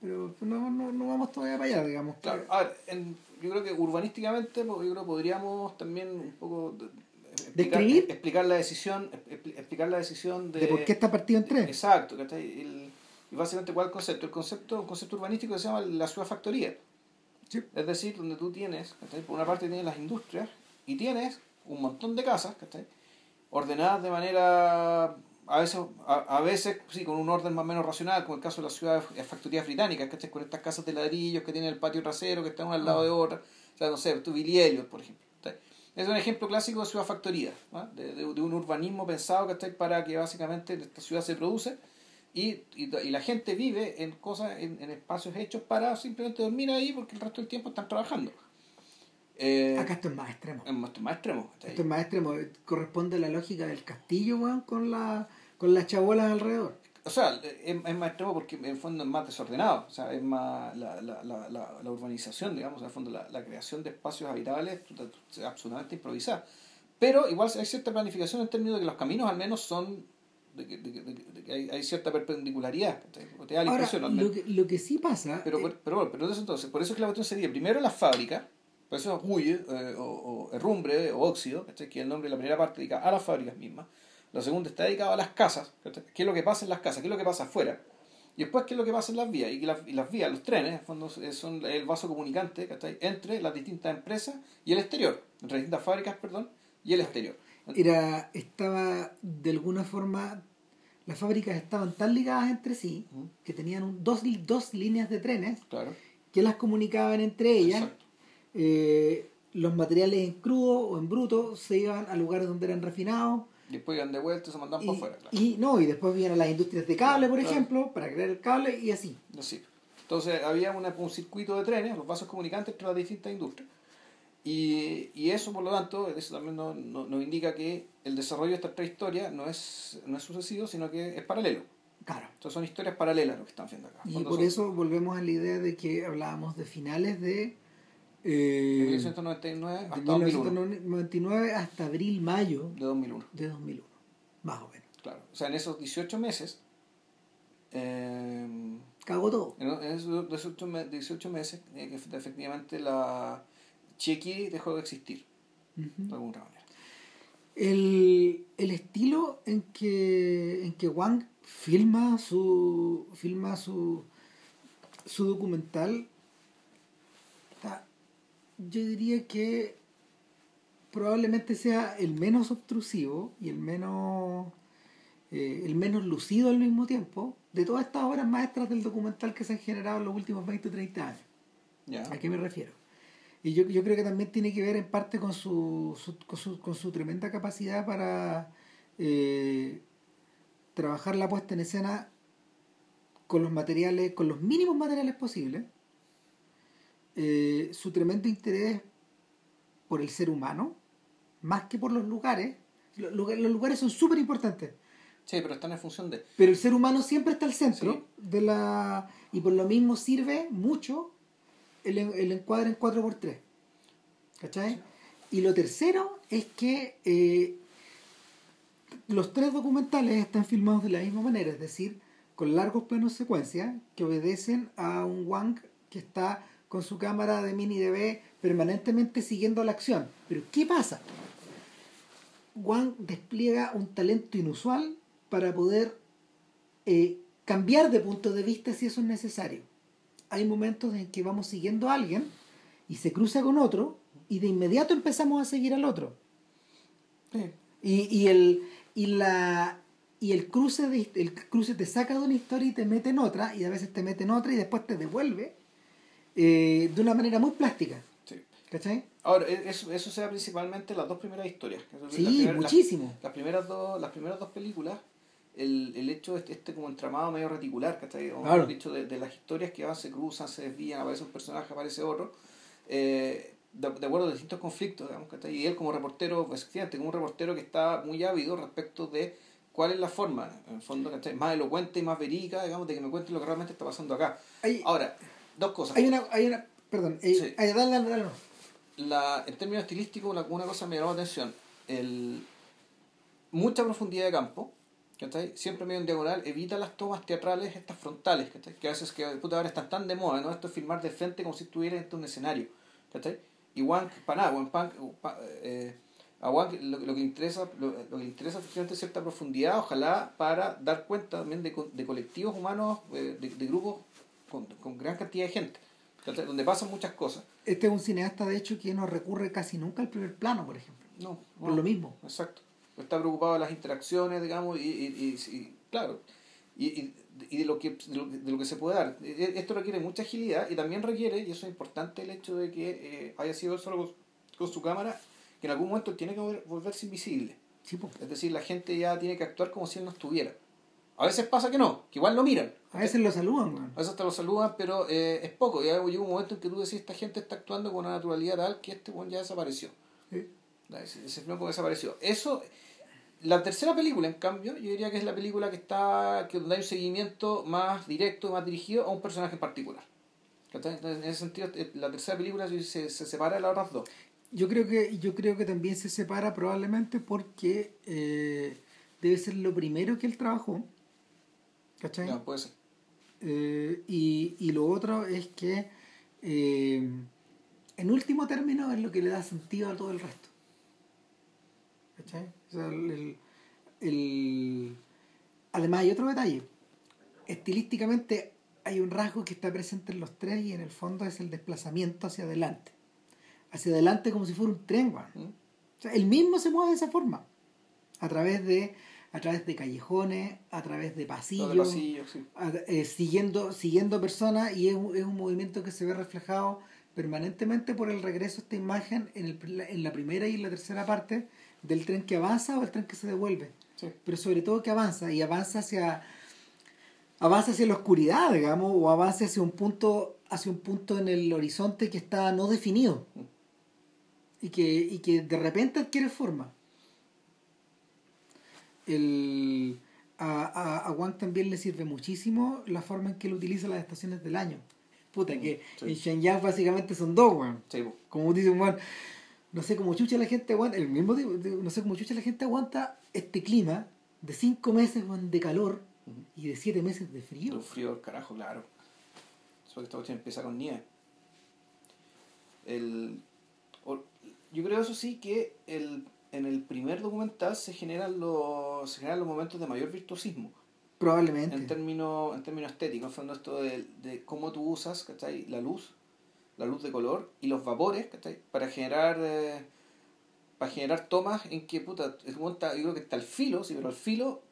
Speaker 1: pero no, no, no vamos todavía para allá, digamos.
Speaker 2: Claro, a ver, en- yo creo que urbanísticamente pues, yo creo que podríamos también un poco explicar,
Speaker 1: ¿Describir?
Speaker 2: explicar la decisión expli- explicar la decisión de,
Speaker 1: de por qué está partido en tres.
Speaker 2: exacto ¿cachai? El- y básicamente cuál es el concepto el concepto un concepto urbanístico que se llama la ciudad factoría
Speaker 1: Sí.
Speaker 2: es decir donde tú tienes ¿cachai? por una parte tienes las industrias y tienes un montón de casas ¿cachai? ordenadas de manera a veces, a, a veces sí, con un orden más o menos racional, como el caso de las ciudades eh, factorías británicas, ¿cachai? Con estas casas de ladrillos que tienen el patio trasero, que están una al lado de otra. O sea, no sé, tu Billy por ejemplo. ¿cachai? Es un ejemplo clásico de ciudad factoría, ¿ah? de, de, de un urbanismo pensado ¿cachai? para que básicamente esta ciudad se produce y, y, y la gente vive en cosas, en, en espacios hechos para simplemente dormir ahí porque el resto del tiempo están trabajando. Eh,
Speaker 1: Acá esto es más extremo.
Speaker 2: es más, extremo.
Speaker 1: Esto es más extremo. Corresponde a la lógica del castillo, weón, con, la, con las chabolas alrededor.
Speaker 2: O sea, es, es más extremo porque en el fondo es más desordenado. O sea, es más la, la, la, la, la urbanización, digamos, en el fondo la, la creación de espacios habitables es absolutamente improvisada. Pero igual hay cierta planificación en términos de que los caminos al menos son, de que, de, de de que hay, hay cierta perpendicularidad. O Te da la
Speaker 1: Ahora,
Speaker 2: impresión
Speaker 1: lo que, lo que sí pasa...
Speaker 2: Pero,
Speaker 1: eh,
Speaker 2: pero, pero, bueno, pero entonces, entonces, por eso es que la cuestión sería primero las fábricas, por eso es huye eh, o, o herrumbre o óxido, ¿cachai? que es el nombre de la primera parte dedicada a las fábricas mismas. La segunda está dedicada a las casas, qué es lo que pasa en las casas, qué es lo que pasa afuera. Y después qué es lo que pasa en las vías. Y, las, y las vías, los trenes, en el fondo eh, son el vaso comunicante ¿cachai? entre las distintas empresas y el exterior, entre las distintas fábricas, perdón, y el exterior.
Speaker 1: era estaba de alguna forma las fábricas estaban tan ligadas entre sí que tenían un- dos, dos líneas de trenes
Speaker 2: Claro.
Speaker 1: que las comunicaban entre ellas. Eh, los materiales en crudo o en bruto se iban a lugares donde eran refinados
Speaker 2: Después iban de vuelta y se mandan
Speaker 1: y,
Speaker 2: para afuera. Claro.
Speaker 1: y no y después vienen las industrias de cable por
Speaker 2: Claro.
Speaker 1: ejemplo para crear el cable y así
Speaker 2: Así. Entonces había una- un circuito de trenes, los vasos comunicantes entre las distintas industrias. Y, y eso, por lo tanto, eso también nos, nos- nos indica que el desarrollo de esta tres historias no es, no es sucesivo, sino que es paralelo.
Speaker 1: claro
Speaker 2: Entonces son historias paralelas lo que están viendo acá.
Speaker 1: Y por
Speaker 2: son
Speaker 1: eso volvemos a la idea de que hablábamos de finales de eh,
Speaker 2: 1999
Speaker 1: de
Speaker 2: hasta 2001.
Speaker 1: 1999 hasta abril mayo
Speaker 2: De 2001,
Speaker 1: de 2001 más o menos
Speaker 2: claro. O sea, en esos 18 meses, eh,
Speaker 1: cagó todo
Speaker 2: en esos 18, me- 18 meses, eh, efectivamente la Chequi dejó de existir,
Speaker 1: Ujú.
Speaker 2: de alguna manera.
Speaker 1: el, el estilo en que en que Wang filma su filma su su documental yo diría que probablemente sea el menos obtrusivo y el menos eh, el menos lucido al mismo tiempo de todas estas obras maestras del documental que se han generado en los últimos 20 o 30 años. ¿A qué me refiero? Y yo, yo creo que también tiene que ver en parte con su, su- con, su, con su tremenda capacidad para eh, trabajar la puesta en escena con los materiales, con los mínimos materiales posibles, eh, su tremendo interés por el ser humano, más que por los lugares. Los, lugar- los lugares son súper importantes,
Speaker 2: Sí, pero están en función de...
Speaker 1: pero el ser humano siempre está al centro
Speaker 2: Sí.
Speaker 1: de la y por lo mismo sirve mucho el, el encuadre en 4x3 ¿cachai? y lo tercero es que eh, los tres documentales están filmados de la misma manera es decir con largos planos secuencia que obedecen a un Wang que está con su cámara de mini DV permanentemente siguiendo la acción pero ¿qué pasa? Wang despliega un talento inusual para poder eh, cambiar de punto de vista si eso es necesario. Hay momentos en que vamos siguiendo a alguien y se cruza con otro y de inmediato empezamos a seguir al otro.
Speaker 2: Sí.
Speaker 1: Y, y el y la y el cruce de, el cruce te saca de una historia y te mete en otra y a veces te mete en otra y después te devuelve eh, de una manera muy plástica
Speaker 2: Sí.
Speaker 1: ¿cachai?
Speaker 2: Ahora, e- eso, eso se da principalmente en las dos primeras historias.
Speaker 1: Sí,
Speaker 2: las primeras-
Speaker 1: muchísimo.
Speaker 2: Las, las primeras dos, las primeras dos películas, el, el hecho este, este como entramado medio reticular, ¿cachai? O
Speaker 1: Claro.
Speaker 2: mejor dicho, de, de las historias que van, se cruzan, se desvían, aparece un personaje, aparece otro, eh, de, de acuerdo a distintos conflictos, digamos, ¿cachai? Y él como reportero, pues, efectivamente, como un reportero que está muy ávido respecto de cuál es la forma, en el fondo, ¿cachai? Más elocuente y más verídica, digamos, de que me cuente lo que realmente está pasando acá.
Speaker 1: Hay,
Speaker 2: Ahora, dos cosas.
Speaker 1: hay una hay una perdón eh,
Speaker 2: Sí.
Speaker 1: ay, dale, dale, dale,
Speaker 2: la, en términos estilísticos, una, una cosa me llamó la atención. El, mucha profundidad de campo, ¿cachai? Siempre medio en diagonal, evita las tomas teatrales, estas frontales, ¿cachai? Que a veces que puta, ahora están tan de moda, ¿no? Esto es filmar de frente como si estuviera en un escenario, ¿cachai? Y Wang, para nada, Wang Pan- pa- eh, a Wang lo, lo que interesa, lo, lo que le interesa efectivamente es cierta profundidad, ojalá para dar cuenta también de, de colectivos humanos, eh, de, de grupos con, con gran cantidad de gente. Donde pasan muchas cosas.
Speaker 1: este es un cineasta de hecho que no recurre casi nunca al primer plano por ejemplo
Speaker 2: No,
Speaker 1: por lo mismo
Speaker 2: Exacto. Está preocupado de las interacciones, digamos, y, y, y- y, claro, y, y, y de, lo que, de, lo, que- de lo que se puede dar. E- Esto requiere mucha agilidad y también requiere, y eso es importante, el hecho de que eh, haya sido solo con, con su cámara, que en algún momento tiene que volver- volverse invisible.
Speaker 1: sí, po.
Speaker 2: Es decir, la gente ya tiene que actuar como si él no estuviera. A veces pasa que no, que igual lo miran.
Speaker 1: a veces lo saludan weón.
Speaker 2: A veces te lo saludan, pero eh, es poco. Ya llega un momento en que tú decís, esta gente está actuando con una naturalidad tal que este buen ya desapareció.
Speaker 1: Sí.
Speaker 2: Ese, ese desapareció. Eso, la tercera película, en cambio, yo diría que es la película que está, que donde hay un seguimiento más directo, más dirigido a un personaje en particular. En ese sentido, eh, la tercera película se, se separa de las otras dos.
Speaker 1: Yo creo que yo creo que también se separa probablemente porque eh, debe ser lo primero que él trabajó, ¿cachai?
Speaker 2: Ya, puede ser.
Speaker 1: Eh, y, y lo otro es que eh, en último término es lo que le da sentido a todo el resto. ¿Cachai? O sea, el, el- el- Además hay otro detalle. Estilísticamente hay un rasgo que está presente en los tres y en el fondo es el desplazamiento hacia adelante. Hacia adelante como si fuera un tren.
Speaker 2: ¿Mm?
Speaker 1: O sea, él mismo se mueve de esa forma. A través de, a través de callejones, a través de pasillos,
Speaker 2: de pasillo, sí.
Speaker 1: a- eh, siguiendo, siguiendo personas y es un, es un movimiento que se ve reflejado permanentemente por el regreso a esta imagen en, el, en la primera y en la tercera parte del tren que avanza o el tren que se devuelve.
Speaker 2: sí.
Speaker 1: Pero sobre todo que avanza y avanza hacia avanza hacia la oscuridad, digamos, o avanza hacia un punto hacia un punto en el horizonte que está no definido y que, y que de repente adquiere forma. El, a, a, a Wang también le sirve muchísimo la forma en que él utiliza las estaciones del año. Puta, que
Speaker 2: Sí.
Speaker 1: en Shenyang básicamente son dos, weón.
Speaker 2: Sí.
Speaker 1: Como dice un no sé cómo chucha la gente aguanta, el mismo tipo, no sé cómo chucha la gente aguanta este clima de cinco meses weón, de calor y de siete meses de
Speaker 2: Un
Speaker 1: frío.
Speaker 2: frío del carajo, claro. Eso que esta cuestión empieza con nieve. El, o- yo creo eso sí que el, en el primer documental se generan los, se generan los momentos de mayor virtuosismo.
Speaker 1: Probablemente.
Speaker 2: En términos, en términos estéticos, en fondo esto de, de cómo tú usas ¿cachai? la luz, la luz de color y los vapores ¿cachai? para generar eh, para generar tomas en que puta, es como está- yo creo que está al filo, sí, pero al filo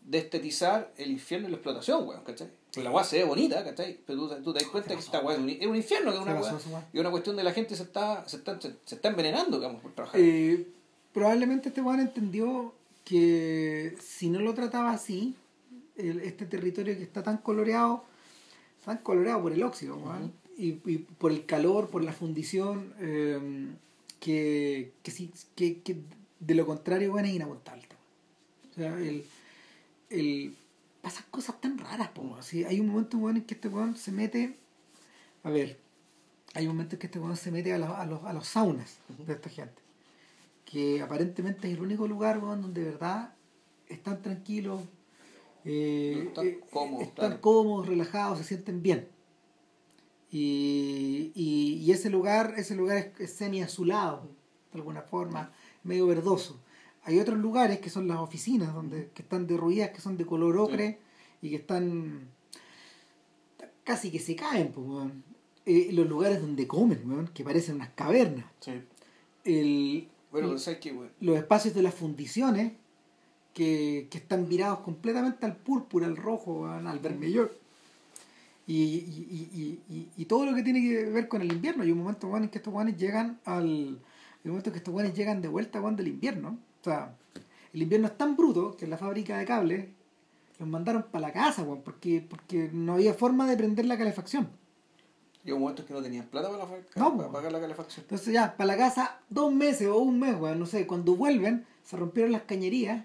Speaker 2: de estetizar el infierno y la explotación, weón, ¿cachai? La weá se ve bonita, ¿cachai? Pero tú, tú te das cuenta que esta weá es un, infierno, que es una weá. y una cuestión de la gente se está, se está, se, se está envenenando, digamos, por trabajar.
Speaker 1: Eh, probablemente este weón entendió que si no lo trataba así, el- este territorio que está tan coloreado, tan coloreado por el óxido, weón, y, y por el calor, por la fundición, eh, que, que, sí- que, que de lo contrario, weón, es inaguantable. O sea, el, el, pasan cosas tan raras, po. Así, hay un momento, weón, en que este weón se mete, a ver, hay un momento en que este weón se mete a, la- a los, a los saunas de esta gente que aparentemente es el único lugar donde de verdad están tranquilos, eh,
Speaker 2: Están
Speaker 1: eh,
Speaker 2: cómodos,
Speaker 1: están
Speaker 2: claro.
Speaker 1: cómodos, relajados, se sienten bien. Y, y, y ese lugar, ese lugar es, es semi azulado, de alguna forma, medio verdoso. Hay otros lugares que son las oficinas, donde que están derruidas, que son de color ocre y que están casi que se caen, pues, eh, los lugares donde comen, que parecen unas cavernas.
Speaker 2: Sí.
Speaker 1: El,
Speaker 2: Bueno, pero ¿sabes güey?
Speaker 1: los espacios de las fundiciones que, que están virados completamente al púrpura, al rojo, al vermellón. Y, y, y, y, todo lo que tiene que ver con el invierno. Hay un momento weón, en que estos guanes llegan al. Hay un momento en que estos guanes llegan de vuelta weón, del invierno. O sea, el invierno es tan bruto que en la fábrica de cables los mandaron para la casa, weón, porque, porque no había forma de prender la calefacción.
Speaker 2: Llegó un momento en que no tenían plata para, la,
Speaker 1: No,
Speaker 2: para pagar la calefacción.
Speaker 1: Entonces ya, para la casa, dos meses o un mes, weón, no sé, cuando vuelven, se rompieron las cañerías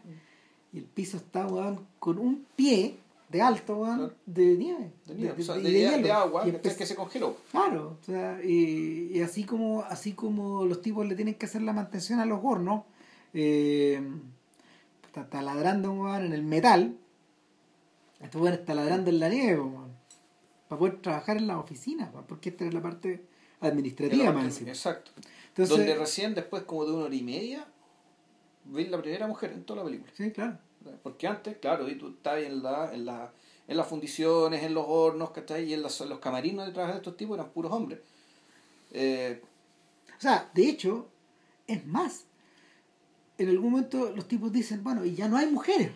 Speaker 1: y el piso está, weón, con un pie de alto, weón,
Speaker 2: Claro.
Speaker 1: de nieve.
Speaker 2: De, nieve,
Speaker 1: de-
Speaker 2: o sea,
Speaker 1: de-
Speaker 2: de,
Speaker 1: de
Speaker 2: agua,
Speaker 1: Y empe-
Speaker 2: que se congeló.
Speaker 1: Claro, o sea, y, y así como así como los tipos le tienen que hacer la mantención a los hornos, eh, está taladrando weón, en el metal, estos weones taladrando en la nieve, weón, para poder trabajar en la oficina, porque esta es la parte
Speaker 2: En la
Speaker 1: administrativa
Speaker 2: parte-
Speaker 1: más encima.
Speaker 2: Exacto.
Speaker 1: Entonces,
Speaker 2: Donde recién, después como de una hora y media, ves la primera mujer en toda la película.
Speaker 1: sí, claro.
Speaker 2: Porque antes, claro, y tú estabas en, la, en, la, en las fundiciones, en los hornos, ¿cachai? Y en las- los camarinos de trabajo de estos tipos eran puros hombres. Eh,
Speaker 1: O sea, de hecho, es más. En algún momento los tipos dicen, bueno, y ya no hay mujeres.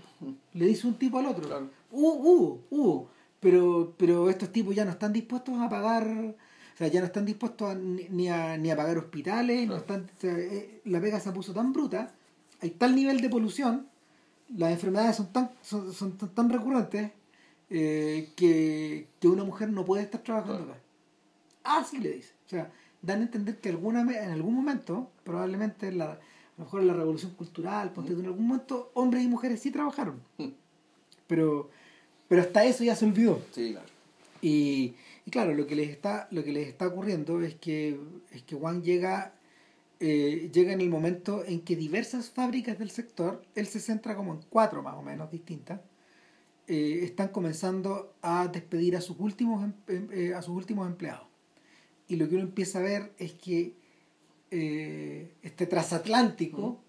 Speaker 1: Le dice un tipo al otro.
Speaker 2: Claro.
Speaker 1: Hubo, hubo, hubo. Pero, pero estos tipos ya no están dispuestos a pagar, o sea, ya no están dispuestos a- ni, ni a, ni a pagar hospitales, no están, o sea, eh, la pega se puso tan bruta, hay tal nivel de polución, las enfermedades son tan, son, son tan, tan recurrentes eh, que, que una mujer no puede estar trabajando acá. Así le dice. O sea, dan a entender que alguna en algún momento, probablemente en la, a lo mejor en la revolución cultural, en algún momento hombres y mujeres sí trabajaron.
Speaker 2: Mm.
Speaker 1: Pero, pero hasta eso ya se olvidó.
Speaker 2: sí, claro.
Speaker 1: Y, y claro, lo que les está, lo que les está ocurriendo es que, es que Juan llega, eh, llega en el momento en que diversas fábricas del sector, él se centra como en cuatro más o menos distintas, eh, están comenzando a despedir a sus últimos em- em- eh, a sus últimos empleados. Y lo que uno empieza a ver es que eh, este transatlántico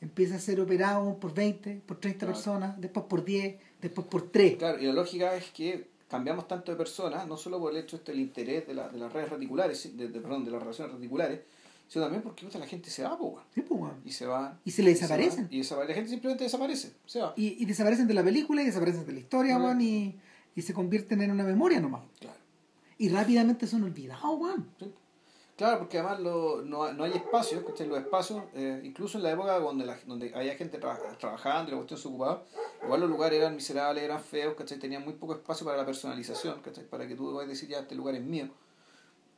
Speaker 1: empieza a ser operado por 20, por 30
Speaker 2: Claro.
Speaker 1: personas, después por 10, después por 3.
Speaker 2: Claro, y la lógica es que cambiamos tanto de personas, no solo por el hecho este, del interés de, la, de las redes reticulares, de, de- perdón, de las relaciones reticulares, sino también porque la gente se va, po.
Speaker 1: Sí, weón.
Speaker 2: y se va.
Speaker 1: Y se le
Speaker 2: y va,
Speaker 1: desaparecen.
Speaker 2: Y, desaparece. la gente simplemente desaparece, se va.
Speaker 1: Y, y desaparecen de la película y desaparecen de la historia, weón, y, y se convierten en una memoria nomás.
Speaker 2: Claro.
Speaker 1: Y rápidamente son olvidados, weón.
Speaker 2: Sí. Claro, porque además lo, no, no hay espacio, ¿cachai? Los espacios, eh, incluso en la época donde, la, donde había gente tra- trabajando y la cuestión se ocupaba, igual los lugares eran miserables, eran feos, ¿cachai? Tenían muy poco espacio para la personalización, ¿cachai? Para que tú puedas decir, ya, este lugar es mío.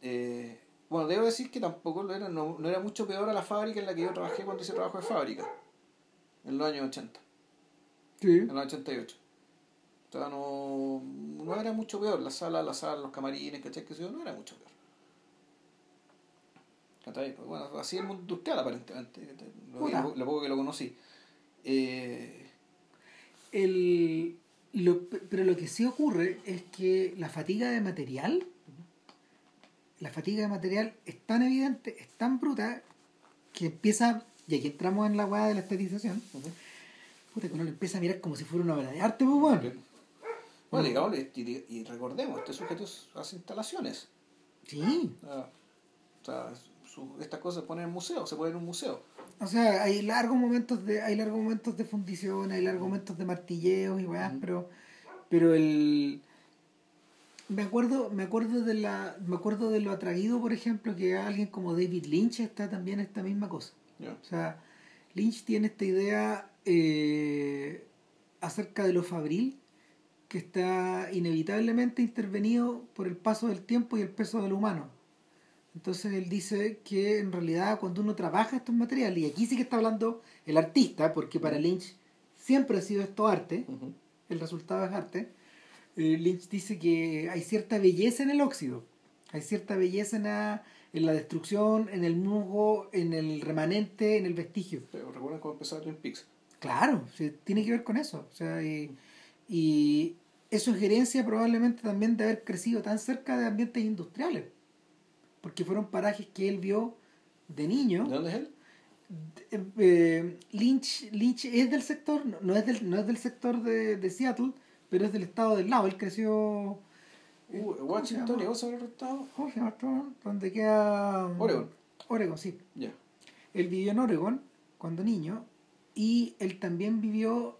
Speaker 2: Eh, bueno, debo decir que tampoco lo era, no, no era mucho peor a la fábrica en la que yo trabajé cuando hice trabajo de fábrica, en los años 80,
Speaker 1: Sí.
Speaker 2: en los 88. O sea, no, no era mucho peor, la sala, la sala, los camarines, ¿cachai? Que no era mucho peor. Pues bueno, así es el mundo industrial aparentemente, lo,
Speaker 1: Puta.
Speaker 2: lo- lo poco que lo conocí. Eh,
Speaker 1: El, lo- pero lo que sí ocurre es que la fatiga de material, la fatiga de material es tan evidente, es tan bruta, que empieza, y aquí entramos en la weá de la estetización, puta, que uno lo empieza a mirar como si fuera una obra de arte, pues bueno.
Speaker 2: bueno, digamos, y recordemos, este sujeto hace instalaciones.
Speaker 1: Sí.
Speaker 2: Ah, o sea, su- estas cosas se ponen en museo, se ponen en un museo.
Speaker 1: O sea, hay largos momentos de, hay largos momentos de fundición, hay largos momentos de martilleos y
Speaker 2: Ujú.
Speaker 1: pero, pero el me acuerdo, me acuerdo de la, me acuerdo de lo atraído, por ejemplo, que alguien como David Lynch está también esta misma cosa.
Speaker 2: ¿ya?
Speaker 1: O sea, Lynch tiene esta idea eh, acerca de lo fabril que está inevitablemente intervenido por el paso del tiempo y el peso del humano. Entonces él dice que en realidad cuando uno trabaja estos materiales, y aquí sí que está hablando el artista, porque para Lynch siempre ha sido esto arte, el resultado es arte, eh, Lynch dice que hay cierta belleza en el óxido, hay cierta belleza en la, en la destrucción, en el musgo, en el remanente, en el vestigio.
Speaker 2: Pero recuerden cómo empezó Twin Peaks.
Speaker 1: Claro, sí, tiene que ver con eso. O sea, y, y eso es herencia probablemente también de haber crecido tan cerca de ambientes industriales, porque fueron parajes que él vio de niño.
Speaker 2: ¿De dónde es él?
Speaker 1: Eh, eh, Lynch, Lynch es del sector, no- no es del, no es del sector de, de Seattle, pero es del estado del lado. Él creció,
Speaker 2: Uh, Washington y vos el estado.
Speaker 1: ¿Cómo se llama esto? Donde queda.
Speaker 2: Oregon.
Speaker 1: Oregon, sí.
Speaker 2: Ya.
Speaker 1: Él vivió en Oregon cuando niño y él también vivió.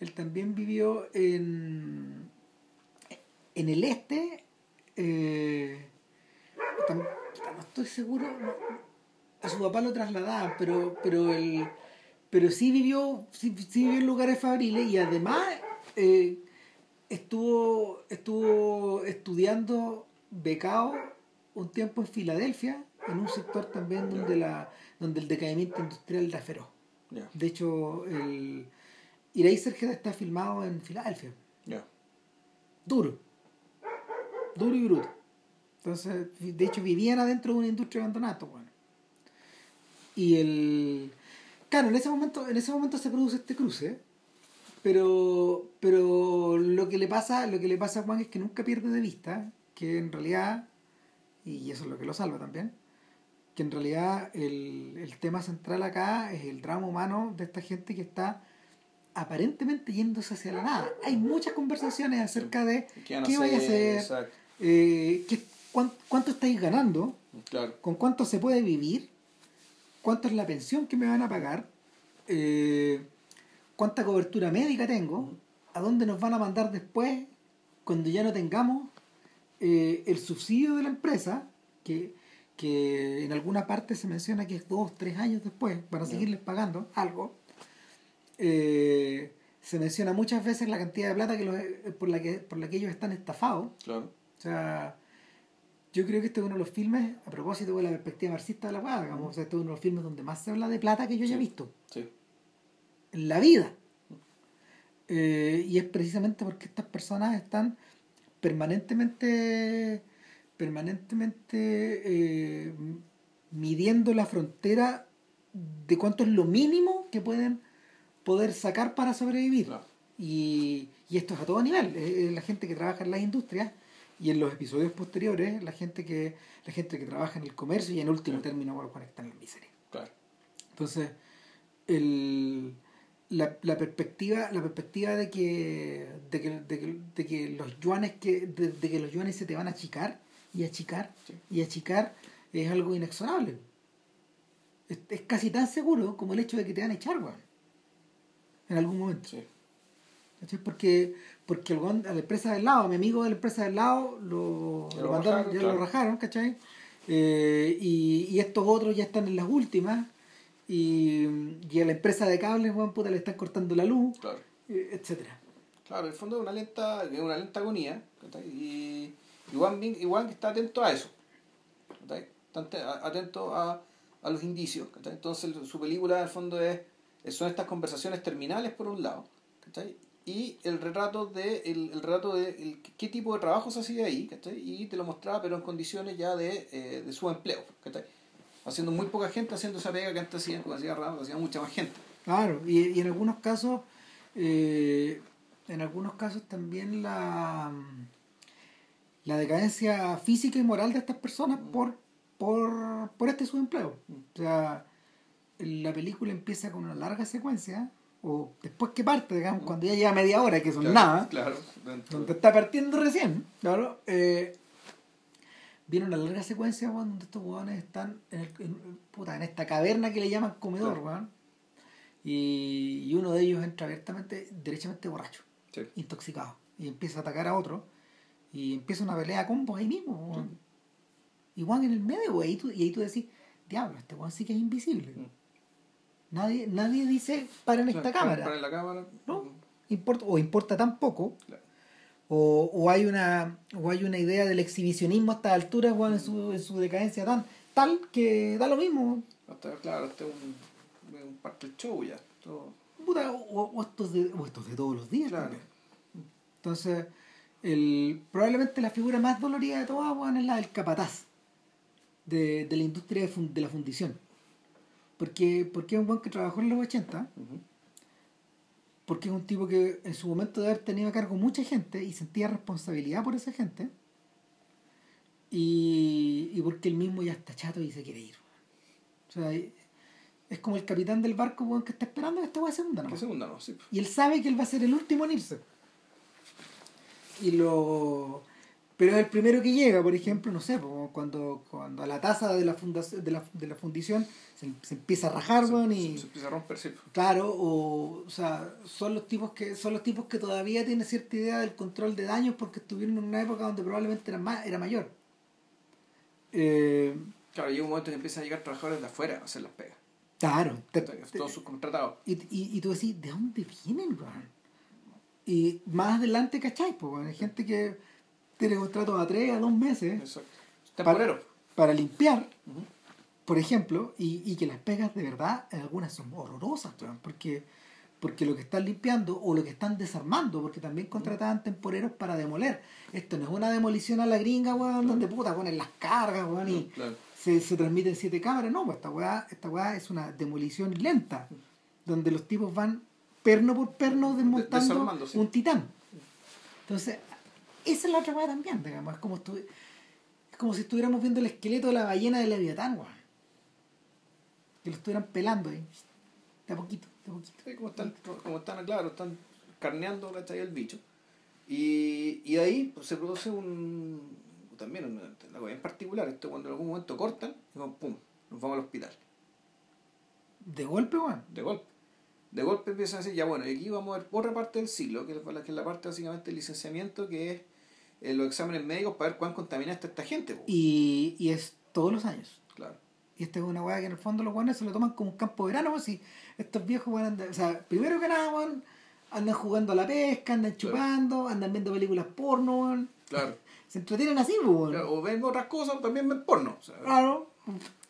Speaker 1: Él también vivió en. En el este. eh, no estoy seguro. no, a su papá lo trasladaban, pero, pero el. Pero sí vivió, sí, sí vivió en lugares fabriles y además eh, estuvo, estuvo estudiando becado un tiempo en Filadelfia, en un sector también donde la donde el decaimiento industrial era feroz. De hecho, el Eraserhead está filmado en Filadelfia. Duro. Duro y bruto. Entonces, de hecho, vivían adentro de una industria abandonada, bueno. Y el. Claro, en ese momento, en ese momento se produce este cruce. Pero, pero lo que le pasa, lo que le pasa a Juan es que nunca pierde de vista que en realidad, y eso es lo que lo salva también, que en realidad el, el tema central acá es el drama humano de esta gente que está aparentemente yéndose hacia la nada. Hay muchas conversaciones acerca de
Speaker 2: ¿Qué
Speaker 1: vaya a hacer, eh, qué- cuán- cuánto estáis ganando,
Speaker 2: Claro.
Speaker 1: con cuánto se puede vivir, cuánto es la pensión que me van a pagar, eh, cuánta cobertura médica tengo, a dónde nos van a mandar después cuando ya no tengamos eh, el subsidio de la empresa, que, que en alguna parte se menciona que es dos, tres años después, para
Speaker 2: Ya.
Speaker 1: seguirles pagando algo. Eh, se menciona muchas veces la cantidad de plata que los- eh, por, la que, por la que ellos están estafados.
Speaker 2: Claro.
Speaker 1: O sea, yo creo que este es uno de los filmes, a propósito de la perspectiva marxista de la weá, digamos, o sea, este es uno de los filmes donde más se habla de plata que yo haya
Speaker 2: Sí.
Speaker 1: visto
Speaker 2: Sí.
Speaker 1: en la vida. Eh, y es precisamente porque estas personas están permanentemente permanentemente eh, midiendo la frontera de cuánto es lo mínimo que pueden poder sacar para sobrevivir.
Speaker 2: Claro.
Speaker 1: Y, y esto es a todo nivel. Eh, eh, la gente que trabaja en las industrias y en los episodios posteriores, la gente que la gente que trabaja en el comercio y en último término, bueno, cuando están en la miseria.
Speaker 2: Claro.
Speaker 1: Entonces, el, la, la perspectiva, la perspectiva de que, de que, de que, de que los yuanes que, de, de que los yuanes se te van a achicar y achicar
Speaker 2: Sí.
Speaker 1: y achicar es algo inexorable. Es, es casi tan seguro como el hecho de que te van a echar, weón. En algún momento.
Speaker 2: Sí.
Speaker 1: ¿Cachai? Porque, porque el a la empresa del lado, a mi amigo de la empresa del lado, lo,
Speaker 2: Ya
Speaker 1: lo
Speaker 2: lo
Speaker 1: mandaron, ya
Speaker 2: claro.
Speaker 1: lo rajaron, ¿cachai? Eh, y, y estos otros ya están en las últimas. Y, y a la empresa de cables, weón, puta, le están cortando la luz,
Speaker 2: Claro.
Speaker 1: eh, etcétera.
Speaker 2: Claro, en el fondo es una lenta, es una lenta agonía, ¿cachai? y igual, igual que está atento a eso, ¿cachai? Está atento a, a los indicios, ¿cachai? entonces su película en el fondo es, son estas conversaciones terminales por un lado, ¿cachai? Y el retrato de el, el retrato de el- qué tipo de trabajo se hacía ahí, ¿cachai? y te lo mostraba pero en condiciones ya de, eh, de su empleo, ¿cachai? haciendo muy poca gente haciendo esa pega que antes hacían, como hacía Ramos, hacía mucha más gente.
Speaker 1: Claro, y, y en algunos casos, eh, en algunos casos también la, la decadencia física y moral de estas personas por, por, por este subempleo. O sea, la película empieza con una larga secuencia, o después que parte, digamos, cuando ya lleva media hora, que son
Speaker 2: Claro,
Speaker 1: nada,
Speaker 2: Claro,
Speaker 1: donde está partiendo recién, claro, eh, viene una larga secuencia weón, donde estos hueones están en, el- en- puta, en esta caverna que le llaman comedor,
Speaker 2: Claro.
Speaker 1: Y, y uno de ellos entra abiertamente, derechamente borracho,
Speaker 2: Sí.
Speaker 1: intoxicado, y empieza a atacar a otro, y empieza una pelea a combos ahí mismo, weón. Y Juan en el medio, y, tú, y ahí tú decís, diablo, este weón sí que es invisible.
Speaker 2: Mm.
Speaker 1: Nadie, nadie dice, para en esta cámara.
Speaker 2: La.
Speaker 1: ¿No? Importa, o importa tan poco,
Speaker 2: Claro.
Speaker 1: o, o hay una o hay una idea del exhibicionismo a estas alturas weón, en, su, en su decadencia tan tal que da lo mismo
Speaker 2: Hasta, claro, este es un, un parte del show ya. Todo.
Speaker 1: Puta, o, o estos de, o estos de todos los días
Speaker 2: Claro.
Speaker 1: entonces el, probablemente la figura más dolorida de todas weón, es la del capataz de, de la industria de, de la fundición porque, porque es un buen que trabajó en los 80
Speaker 2: Ujú.
Speaker 1: porque es un tipo que en su momento de haber tenido a cargo mucha gente y sentía responsabilidad por esa gente y, y porque él mismo ya está chato y se quiere ir o sea es como el capitán del barco weón, que está esperando que esta weá se hunda
Speaker 2: ¿Qué
Speaker 1: nomás.
Speaker 2: segunda no? Sí.
Speaker 1: y él sabe que él va a ser el último en irse y lo pero es el primero que llega, por ejemplo, no sé, cuando, cuando a la taza de la, fundación, de la, de la fundición se, se empieza a rajar,
Speaker 2: Se,
Speaker 1: y
Speaker 2: se empieza a romper, sí.
Speaker 1: claro, o, o sea, son los tipos que son los tipos que todavía tienen cierta idea del control de daños porque estuvieron en una época donde probablemente era más, era mayor. Eh,
Speaker 2: Claro, llega un momento que empiezan a llegar trabajadores de afuera a hacer las pegas.
Speaker 1: claro, te- te-
Speaker 2: Todos subcontratados.
Speaker 1: y, y, y tú decís, ¿de dónde vienen, weón? Y más adelante, ¿cachai? Pues, hay gente que tiene contratos a tres, a dos meses
Speaker 2: Exacto.
Speaker 1: Para limpiar, por ejemplo, y, y que las pegas de verdad, algunas son horrorosas, porque, porque lo que están limpiando o lo que están desarmando, porque también contrataban temporeros para demoler. Esto no es una demolición a la gringa, weón, donde puta ponen las cargas, weón, y
Speaker 2: Claro.
Speaker 1: se, se transmiten siete cámaras. No, pues esta weá, esta weá es una demolición lenta, donde los tipos van perno por perno desmontando
Speaker 2: sí.
Speaker 1: un titán. Entonces, esa es la otra weá también, digamos, es como, estu- es como si estuviéramos viendo el esqueleto de la ballena de Leviatán, weón. Que lo estuvieran pelando ahí, de a poquito, de a poquito.
Speaker 2: Sí, como están, como están, claro, están carneando ¿cachai? el bicho. Y, y de ahí pues, se produce un. También una, en particular. Esto cuando en algún momento cortan, y pum, nos vamos al hospital.
Speaker 1: De golpe, weón.
Speaker 2: De golpe. De golpe empiezan a decir, ya bueno, y aquí vamos a ver otra parte del ciclo, que es la, que es la parte básicamente del licenciamiento, que es eh, los exámenes médicos para ver cuán contaminada está esta gente. po.
Speaker 1: Y, y es todos los años.
Speaker 2: Claro.
Speaker 1: Y esta es una weá que en el fondo los weones se lo toman como un campo de verano, pues si estos viejos andan, o sea, primero que nada, weón, andan jugando a la pesca, andan
Speaker 2: Claro.
Speaker 1: chupando, andan viendo películas porno, weón.
Speaker 2: Claro.
Speaker 1: Se entretienen así, pues, weón.
Speaker 2: Claro, O ven otras cosas, también ven porno. O sea,
Speaker 1: Claro.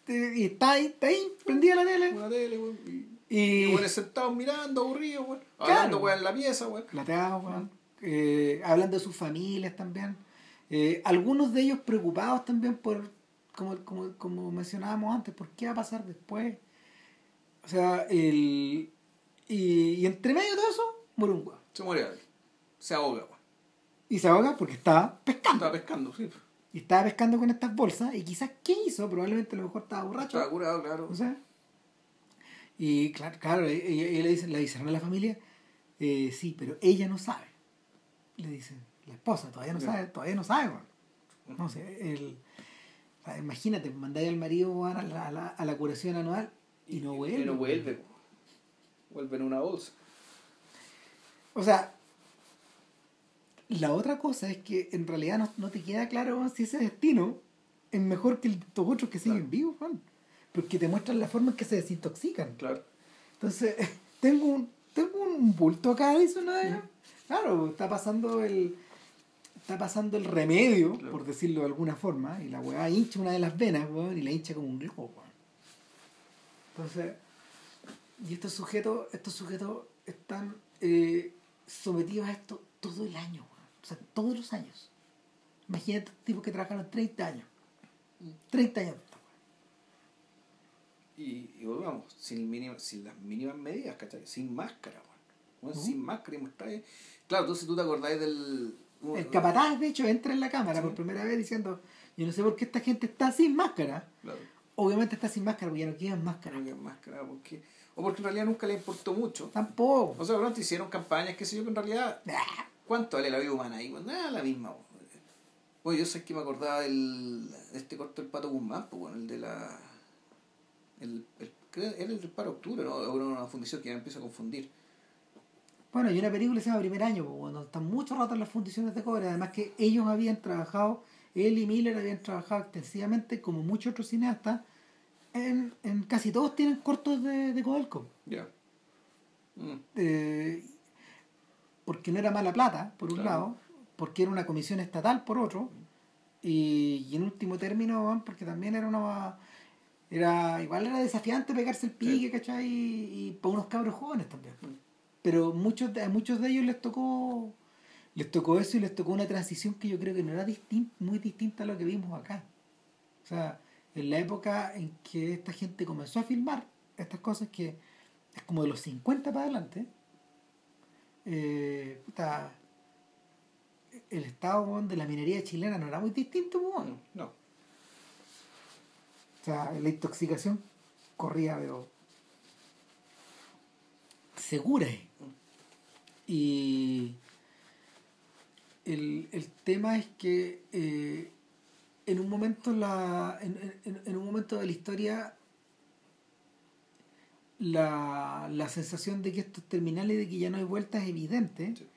Speaker 1: Y está ahí, está ahí, prendida la tele.
Speaker 2: una tele, weón, y,
Speaker 1: Y.
Speaker 2: y weones sentados mirando, aburridos, weón.
Speaker 1: Claro.
Speaker 2: Hablando, weón, en la pieza, weón.
Speaker 1: plateados, weón. Eh, hablando de sus familias también. Eh, algunos de ellos preocupados también por, como, como, como mencionábamos antes, por qué va a pasar después. O sea, el. Y, y entre medio de todo eso, muere un.
Speaker 2: Se muere alguien. Se ahoga.
Speaker 1: Y se ahoga porque estaba pescando.
Speaker 2: Estaba pescando, sí.
Speaker 1: Y estaba pescando con estas bolsas. Y quizás, ¿qué hizo? Probablemente a lo mejor estaba borracho.
Speaker 2: Estaba curado, claro.
Speaker 1: No sé. Y claro, claro y, y- y le, dicen, le dicen a la familia, eh, sí, pero ella no sabe. Le dicen, la esposa todavía no sabe, todavía no sabe, weón. No sé, el, imagínate, mandáis al marido a, la, a, la, a la curación anual y, no vuelve.
Speaker 2: Y no vuelve. Vuelve en una bolsa.
Speaker 1: O sea, la otra cosa es que en realidad no, no te queda claro si ese destino es mejor que estos otros que siguen
Speaker 2: Claro.
Speaker 1: vivos, weón. porque te muestran la forma en que se desintoxican.
Speaker 2: Claro.
Speaker 1: Entonces, (laughs) tengo un, tengo un bulto acá, dice una de ellas. Claro, está pasando el. Está pasando el remedio,
Speaker 2: Claro.
Speaker 1: por decirlo de alguna forma, y la weá hincha una de las venas, weón, y la hincha como un globo, weón. Entonces, y estos sujetos, estos sujetos están eh, sometidos a esto todo el año, weón. O sea, todos los años. Imagínate tipos que trabajaron 30 años. 30 años.
Speaker 2: Y, y volvamos, sin, mínima, sin las mínimas medidas, ¿cachai? Sin máscara, weón. Weón,
Speaker 1: Ujú.
Speaker 2: Sin máscara y mostráis. Claro, entonces tú te acordáis del.
Speaker 1: El capataz, de hecho, entra en la cámara
Speaker 2: Sí.
Speaker 1: por primera vez diciendo, yo no sé por qué esta gente está sin máscara.
Speaker 2: Claro,
Speaker 1: Obviamente está sin máscara porque ya no quedan máscara.
Speaker 2: no había máscara, porque. O porque en realidad nunca le importó mucho.
Speaker 1: Tampoco.
Speaker 2: O sea, pronto hicieron campañas, qué sé yo, que en realidad. ¿Cuánto vale la vida humana ahí? Bueno, nada, la misma. Oye, yo sé que me acordaba del, de este corto del Pato Guzmán, pues bueno, el de la. El, el, era el del Paro Octubre, ¿no? Era una fundición que ya me empieza a confundir.
Speaker 1: Bueno, hay una película que se llama Primer Año, pues, cuando están mucho rato en las fundiciones de cobre. Además que ellos habían trabajado, él y Miller habían trabajado extensivamente, como muchos otros cineastas, en, en casi todos tienen cortos de, de Codelco.
Speaker 2: Ya. Mm,
Speaker 1: Eh, porque no era mala plata, por un
Speaker 2: Claro.
Speaker 1: lado, porque era una comisión estatal, por otro, y, y en último término, porque también era una... Era, igual era desafiante pegarse el pique, ¿cachai? Y, y para unos cabros jóvenes también. Pero muchos de, a muchos de ellos les tocó les tocó eso y les tocó una transición que yo creo que no era distin- muy distinta a lo que vimos acá. O sea, en la época en que esta gente comenzó a filmar estas cosas que es como de los 50 para adelante, eh, puta, el estado de la minería chilena no era muy distinto. weón.
Speaker 2: No.
Speaker 1: O sea, la intoxicación corría, pero segura. eh. Y el, el tema es que eh, en un momento la en, en- en un momento de la historia la, la sensación de que esto es terminal y de que ya no hay vuelta es evidente
Speaker 2: Sí.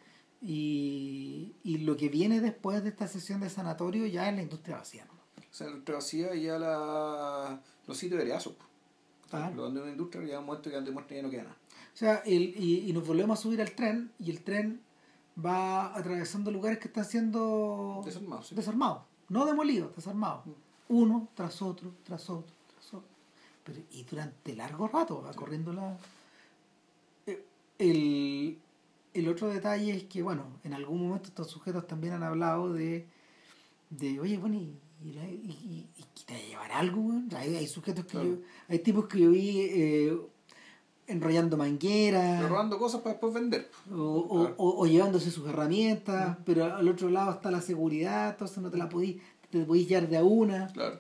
Speaker 1: y, y lo que viene después de esta sesión de sanatorio ya es la industria vacía ¿no?
Speaker 2: O sea, la industria vacía y ya la, los sitios de areazos.
Speaker 1: Claro.
Speaker 2: Donde una industria ya un momento que donde muestra ya no queda nada.
Speaker 1: O sea, el, y, y nos volvemos a subir al tren y el tren va atravesando lugares que están siendo
Speaker 2: Desarmados, sí.
Speaker 1: desarmados, no demolidos, desarmados.
Speaker 2: Mm.
Speaker 1: Uno tras otro, tras otro, tras otro. Pero, y durante largo rato va corriendo la... Eh, El, el otro detalle es que, bueno, en algún momento estos sujetos también han hablado de, de oye, bueno, y, y, y, te llevar algo, hay, hay sujetos que
Speaker 2: Claro.
Speaker 1: yo, hay tipos que yo vi eh, enrollando mangueras
Speaker 2: robando cosas para después vender.
Speaker 1: o, o,
Speaker 2: Claro.
Speaker 1: o- o llevándose sus herramientas, pero al otro lado está la seguridad, entonces no te la podís, te podís llevar de a una,
Speaker 2: Claro.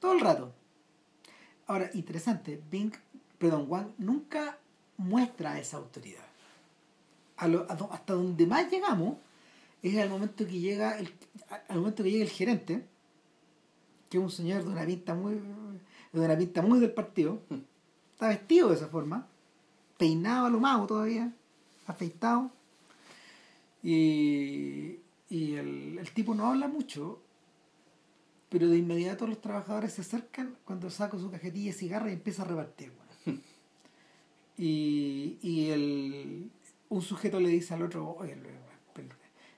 Speaker 1: todo el rato. Ahora, interesante, Bing, perdón, Wang nunca muestra esa autoridad. A lo- a do- hasta donde más llegamos es al momento que llega el, al momento que llega el gerente, que es un señor de una pinta muy de una pinta muy del partido,
Speaker 2: Hmm.
Speaker 1: Está vestido de esa forma, peinado a lo mago todavía, afeitado, y, y el, el tipo no habla mucho, pero de inmediato los trabajadores se acercan cuando saca su cajetilla de cigarro y empieza a repartir. (laughs) y y el, un sujeto le dice al otro, oye, el,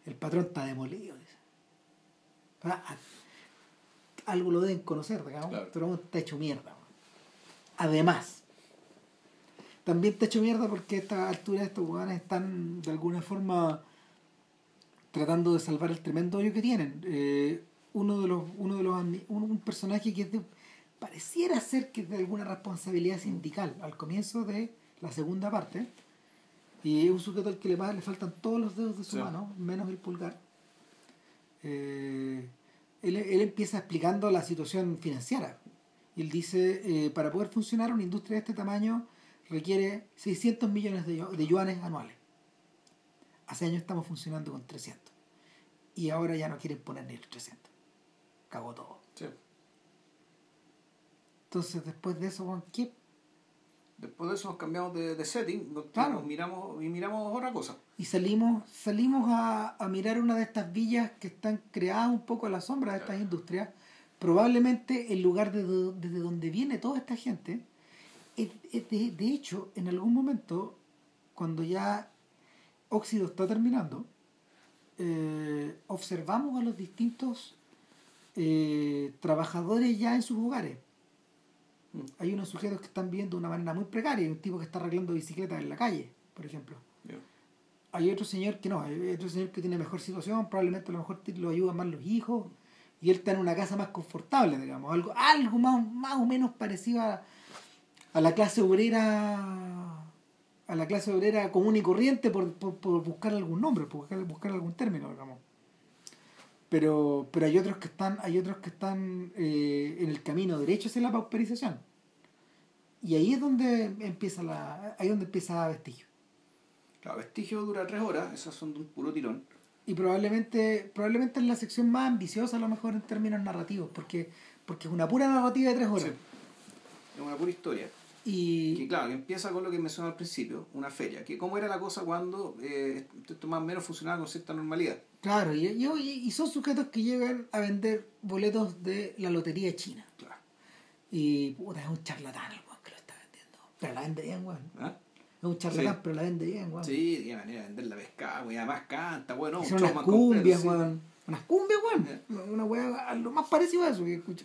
Speaker 1: el- patrón está demolido. Ah, ah, algo lo deben conocer, digamos,
Speaker 2: Claro.
Speaker 1: pero está hecho mierda. Además, también está hecho mierda porque a esta altura estos hueones están de alguna forma tratando de salvar el tremendo hoyo que tienen. Eh, uno de los, uno de los un, un personaje que de- pareciera ser que es de alguna responsabilidad sindical al comienzo de la segunda parte. Y es un sujeto al que le, le faltan todos los dedos de su
Speaker 2: Sí.
Speaker 1: mano, menos el pulgar. Eh, él, él empieza explicando la situación financiera. Y él dice, eh, para poder funcionar una industria de este tamaño requiere 600 millones de, de yuanes anuales. Hace años estamos funcionando con 300. Y ahora ya no quieren poner ni los 300. Cagó todo.
Speaker 2: Sí.
Speaker 1: Entonces, después de eso, ¿qué?
Speaker 2: Después de eso nos cambiamos de, de setting,
Speaker 1: Claro.
Speaker 2: nos miramos y miramos otra cosa.
Speaker 1: Y salimos, salimos a, a mirar una de estas villas que están creadas un poco a la sombra de estas
Speaker 2: Claro.
Speaker 1: industrias. Probablemente el lugar de do- desde donde viene toda esta gente. De, de hecho, en algún momento, cuando ya Óxido está terminando, eh, observamos a los distintos eh, trabajadores ya en sus hogares. Hay unos sujetos que están viviendo de una manera muy precaria, un tipo que está arreglando bicicletas en la calle, por ejemplo. Hay otro señor que no, hay otro señor que tiene mejor situación, probablemente a lo mejor lo ayudan más los hijos, y él está en una casa más confortable, digamos, algo, algo más, más o menos parecido a, a la clase obrera a la clase obrera común y corriente por, por, por buscar algún nombre, por buscar, buscar algún término, digamos. Pero, pero hay otros que están, hay otros que están eh, en el camino derecho hacia la pauperización. Y ahí es donde empieza la, ahí es donde empieza vestigio.
Speaker 2: Claro, Vestigio dura tres horas, esas son de un puro tirón.
Speaker 1: Y probablemente, probablemente es la sección más ambiciosa a lo mejor en términos narrativos, porque, porque es una pura narrativa de tres horas.
Speaker 2: Sí. Es una pura historia. Que
Speaker 1: Y
Speaker 2: claro, que empieza con lo que mencioné al principio, una feria. Que cómo era la cosa cuando eh, esto más o menos funcionaba con cierta normalidad.
Speaker 1: claro, y, y, y son sujetos que llegan a vender boletos de la lotería china.
Speaker 2: Claro.
Speaker 1: Y puta, es un charlatán el weón que lo está vendiendo. Pero la vende bien, weón.
Speaker 2: ¿Ah?
Speaker 1: Es un charlatán,
Speaker 2: Sí.
Speaker 1: pero la vende bien, weón.
Speaker 2: Sí, tiene manera de vender la pescada, y además canta,
Speaker 1: Hicieron
Speaker 2: show
Speaker 1: unas cumbias, weón. Unas cumbias, weón. Una weá, lo más parecido a eso que escuché,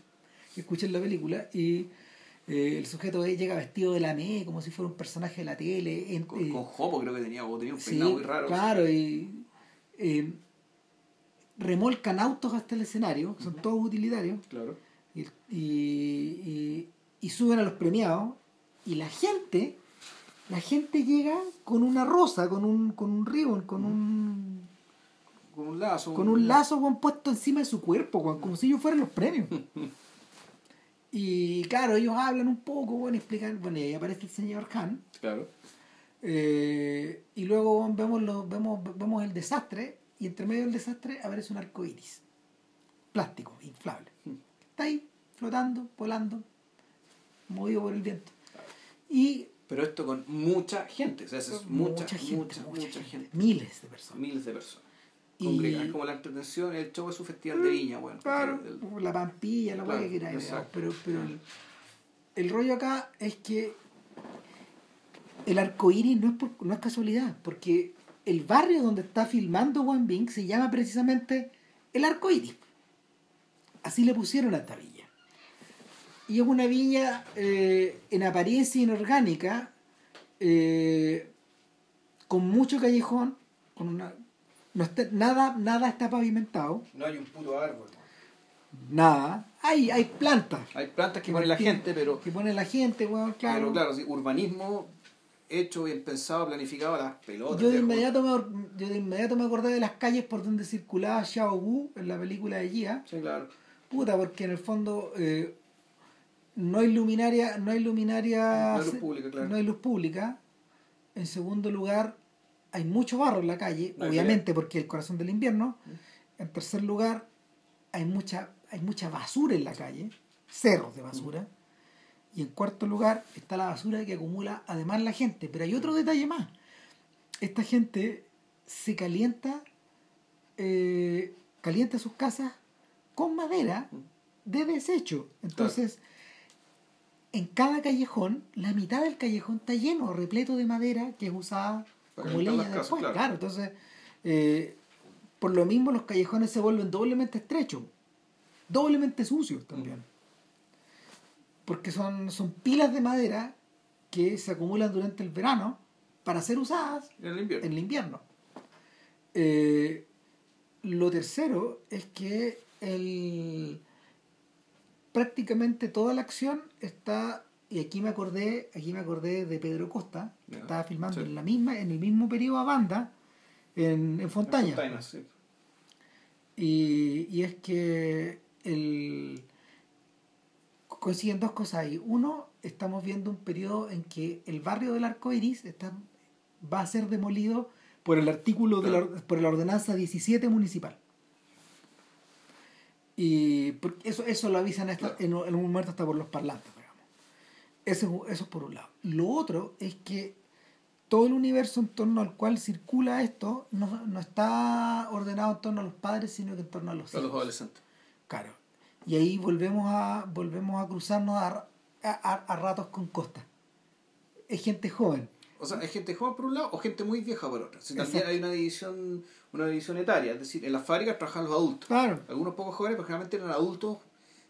Speaker 1: que escuché en la película. Y eh, el sujeto ahí llega vestido de la ME, como si fuera un personaje de la tele. en-
Speaker 2: Con,
Speaker 1: eh,
Speaker 2: con Jopo creo que tenía, o tenía un
Speaker 1: sí,
Speaker 2: peinado muy raro.
Speaker 1: Claro, y eh, remolcan autos hasta el escenario, son todos utilitarios.
Speaker 2: Claro.
Speaker 1: y, y, y- y suben a los premiados y la gente la gente llega con una rosa con un con un ribbon con un
Speaker 2: Con un lazo.
Speaker 1: con un lazo weón, puesto encima de su cuerpo weón, como si ellos fueran los premios (laughs) y claro ellos hablan un poco bueno, explican bueno y ahí aparece el señor Han
Speaker 2: Claro.
Speaker 1: eh, y luego vemos los vemos vemos el desastre y entre medio del desastre aparece un arco iris. Plástico, inflable. Está ahí, flotando, volando, movido por el viento. Y
Speaker 2: Pero esto con mucha gente, o sea, es mucha, mucha,
Speaker 1: gente,
Speaker 2: mucha,
Speaker 1: mucha
Speaker 2: gente.
Speaker 1: Miles de personas.
Speaker 2: Miles de personas.
Speaker 1: Y-.
Speaker 2: Es como la entretención, el show de su festival de viña, bueno.
Speaker 1: Claro,
Speaker 2: El-
Speaker 1: la pampilla, la
Speaker 2: Claro,
Speaker 1: hueá que
Speaker 2: exacto.
Speaker 1: pero, pero el, el rollo acá es que el arco iris no es, por- no es casualidad, porque el barrio donde está filmando One Bing se llama precisamente el arco iris. Así le pusieron a esta villa. Y es una villa eh, en apariencia inorgánica, eh, con mucho callejón, con una, no está- nada, nada está pavimentado.
Speaker 2: No hay un puto árbol.
Speaker 1: Nada. Hay, hay plantas
Speaker 2: Hay plantas que
Speaker 1: Que
Speaker 2: pone la gente, pero,
Speaker 1: que pone la gente, weón, claro.
Speaker 2: pero claro, sí, urbanismo hecho, bien pensado, planificado a las pelotas.
Speaker 1: yo, de inmediato me, yo de inmediato me acordé de las calles por donde circulaba Xiao Wu en la película de Gia.
Speaker 2: Sí, claro.
Speaker 1: Puta, porque en el fondo eh, no hay luminaria, no hay luminaria,
Speaker 2: No hay luz pública, claro.
Speaker 1: no hay luz pública. En segundo lugar, hay mucho barro en la calle,
Speaker 2: No
Speaker 1: obviamente porque es el corazón del invierno. En tercer lugar, hay mucha, hay mucha basura en la calle, cerros de basura. Y en cuarto lugar está la basura que acumula además la gente. Pero hay otro detalle más. Esta gente se calienta, eh, calienta sus casas con madera de desecho. Entonces, en cada callejón, la mitad del callejón está lleno, repleto de madera que es usada como leña
Speaker 2: las casas,
Speaker 1: después.
Speaker 2: claro.
Speaker 1: Claro, entonces, eh, por lo mismo los callejones se vuelven doblemente estrechos, doblemente sucios también. Porque son, son pilas de madera que se acumulan durante el verano para ser usadas
Speaker 2: En el invierno.
Speaker 1: en el invierno. Eh, lo tercero es que el, prácticamente toda la acción está y aquí me acordé aquí me acordé de Pedro Costa que estaba filmando
Speaker 2: sí.
Speaker 1: en la misma en el mismo periodo a banda en, en Fontaña
Speaker 2: Fontaine, sí.
Speaker 1: y, y es que el coinciden dos cosas ahí. Uno, estamos viendo un periodo en que el barrio del arco iris está, va a ser demolido por el artículo de la, or- por la ordenanza 17 municipal. Y eso, eso lo avisan hasta- en, en un momento hasta por los parlantes. Eso, eso es por un lado. Lo otro es que todo el universo en torno al cual circula esto no, no está ordenado en torno a los padres, sino que en torno a los
Speaker 2: adolescentes.
Speaker 1: Claro. Y ahí volvemos a, volvemos a cruzarnos a, a, a- ratos con Costa. Es gente joven.
Speaker 2: O sea, hay gente joven por un lado o gente muy vieja por otro. Si también
Speaker 1: Exacto.
Speaker 2: hay una división, una división etaria. Es decir, en las fábricas trabajan los adultos.
Speaker 1: Claro.
Speaker 2: Algunos pocos jóvenes, pero generalmente eran adultos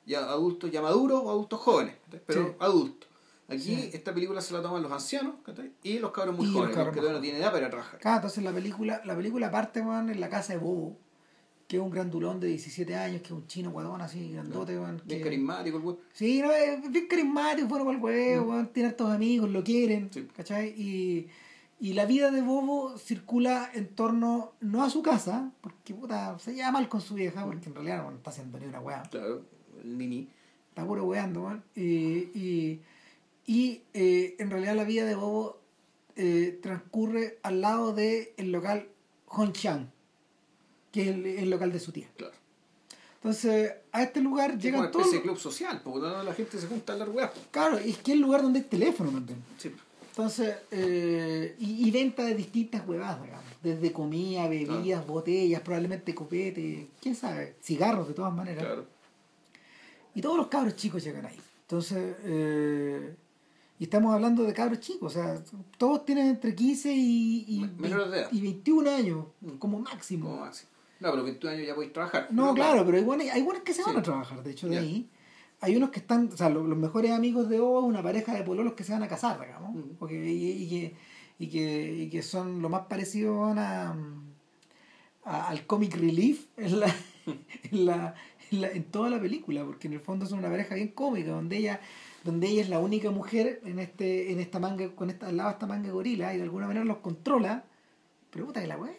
Speaker 2: ya, adultos ya maduros o adultos jóvenes. Pero
Speaker 1: Sí.
Speaker 2: adultos. Aquí
Speaker 1: Sí.
Speaker 2: esta película se la toman los ancianos ¿cachai? y los cabros muy
Speaker 1: Y
Speaker 2: jóvenes, los,
Speaker 1: cabros
Speaker 2: que todavía no tienen edad para trabajar.
Speaker 1: Claro, entonces la película, la película parte weón, en la casa de Bobo, que es un grandulón de 17 años, que es un chino guadón así, grandote,
Speaker 2: Bien
Speaker 1: que-
Speaker 2: carismático el weón.
Speaker 1: Sí, no, es bien carismático, bueno para el huevo,
Speaker 2: Mm.
Speaker 1: weón, tiene hartos amigos, lo quieren,
Speaker 2: Sí.
Speaker 1: ¿cachai? Y, y la vida de Bobo circula en torno, no a su casa, porque puta, se lleva mal con su vieja, porque en realidad no está haciendo ni una weá,
Speaker 2: Claro, el nini.
Speaker 1: está puro weando, weón. Y, y, y, eh, en realidad la vida de Bobo eh, transcurre al lado del el local Hongchang, que es el, el local de su tía.
Speaker 2: Claro.
Speaker 1: Entonces, a este lugar
Speaker 2: Es
Speaker 1: llegan
Speaker 2: una
Speaker 1: todos.
Speaker 2: de club social, porque no, la gente se junta a hablar weas. po.
Speaker 1: Claro, y es que es el lugar donde hay teléfono también.
Speaker 2: Sí.
Speaker 1: Entonces, eh, y, y venta de distintas huevadas, digamos. Desde comida, bebidas, botellas, probablemente copete, quién sabe, cigarros de todas maneras.
Speaker 2: Claro.
Speaker 1: Y todos los cabros chicos llegan ahí. Entonces, eh, y estamos hablando de cabros chicos, o sea, todos tienen entre 15 y, y,
Speaker 2: Me- menores de edad.
Speaker 1: y 21 años,
Speaker 2: Mm.
Speaker 1: como máximo.
Speaker 2: Como máximo. No, pero 21 años ya podéis trabajar.
Speaker 1: No, claro, pero hay buenos, hay buenos que se van a trabajar, de hecho, de ahí. Hay unos que están, o sea, lo- los, mejores amigos de Bobo, una pareja de pololos que se van a casar, digamos.
Speaker 2: Ujú.
Speaker 1: Porque, y, y que, y, que, y que son lo más parecido a, a- al comic relief en, la, (laughs) en, la, en, la- en toda la película, porque en el fondo son una pareja bien cómica, donde ella donde ella es la única mujer en este en esta manga con esta al lado de esta manga gorila y de alguna manera los controla pero puta que la wean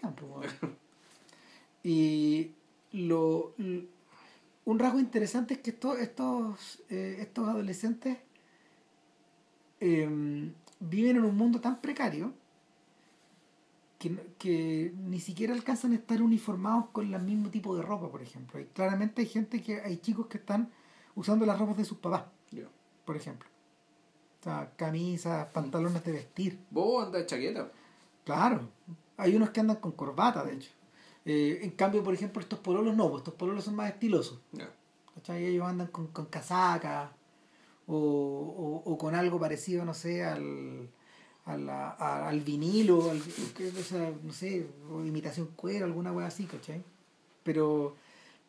Speaker 1: y lo, un rasgo interesante es que estos estos eh, estos adolescentes eh, viven en un mundo tan precario que, que ni siquiera alcanzan a estar uniformados con el mismo tipo de ropa, por ejemplo. Claramente hay gente que, hay chicos que están usando las ropas de sus papás. Por ejemplo. O sea, camisas, pantalones de vestir.
Speaker 2: Vos andas de chaqueta.
Speaker 1: Claro. Hay unos que andan con corbata, de hecho. Eh, en cambio, por ejemplo, estos pololos no, pues estos pololos son más estilosos. ¿cachai? Ellos andan con, con casacas o, o, o con algo parecido, no sé, al, a la- a- al vinilo, al, o sea, no sé, o imitación cuero, alguna wea así, ¿cachai? Pero,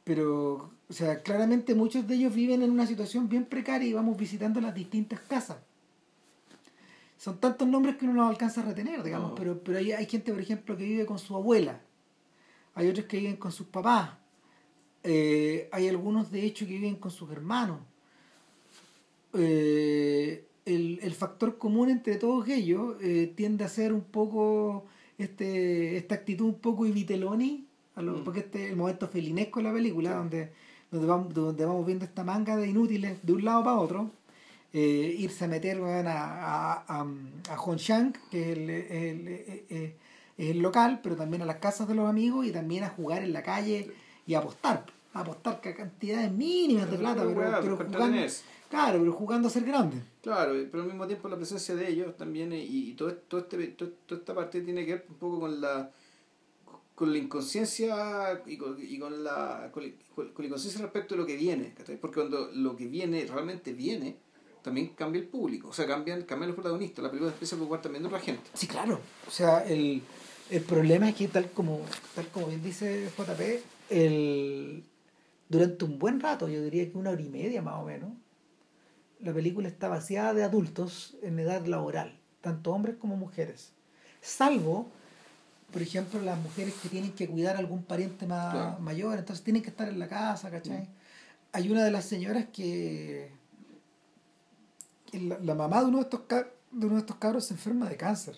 Speaker 1: pero, o sea, claramente muchos de ellos viven en una situación bien precaria y vamos visitando las distintas casas. Son tantos nombres que uno no alcanza a retener, digamos,
Speaker 2: No.
Speaker 1: pero, pero hay, hay gente, por ejemplo, que vive con su abuela, hay otros que viven con sus papás, eh, hay algunos, de hecho, que viven con sus hermanos. Eh, el, el factor común entre todos ellos eh, tiende a ser un poco este, esta actitud un poco Iviteloni, a lo-
Speaker 2: Mm.
Speaker 1: porque este es el momento felinesco de la película, donde, donde, vamos, donde vamos viendo esta manga de inútiles de un lado para otro. eh, irse a meter weón, a, a, a, Hongshan, que es el, el- el- el- el local, pero también a las casas de los amigos y también a jugar en la calle y a apostar. A apostar ca- cantidades mínimas de plata,
Speaker 2: Pero,
Speaker 1: pero,
Speaker 2: weá,
Speaker 1: pero
Speaker 2: para
Speaker 1: jugando, claro, pero jugando a ser grande.
Speaker 2: Claro, pero al mismo tiempo la presencia de ellos también eh, y, y todo, todo este, todo- toda esta parte tiene que ver un poco con la con la inconsciencia y con, y con la con, con la inconsciencia respecto a lo que viene, porque cuando lo que viene realmente viene, también cambia el público, o sea, cambian, cambian los protagonistas, la película empieza a preocupar también otra gente.
Speaker 1: Sí, claro. O sea, el, el problema es que tal como, tal como bien dice JP, el, durante un buen rato, yo diría que una hora y media más o menos, la película está vaciada de adultos en edad laboral, tanto hombres como mujeres. Salvo, por ejemplo, las mujeres que tienen que cuidar a algún pariente más
Speaker 2: Claro.
Speaker 1: mayor, entonces tienen que estar en la casa, ¿cachai? Hay una de las señoras que la, la mamá de uno de estos de uno de estos cabros se enferma de cáncer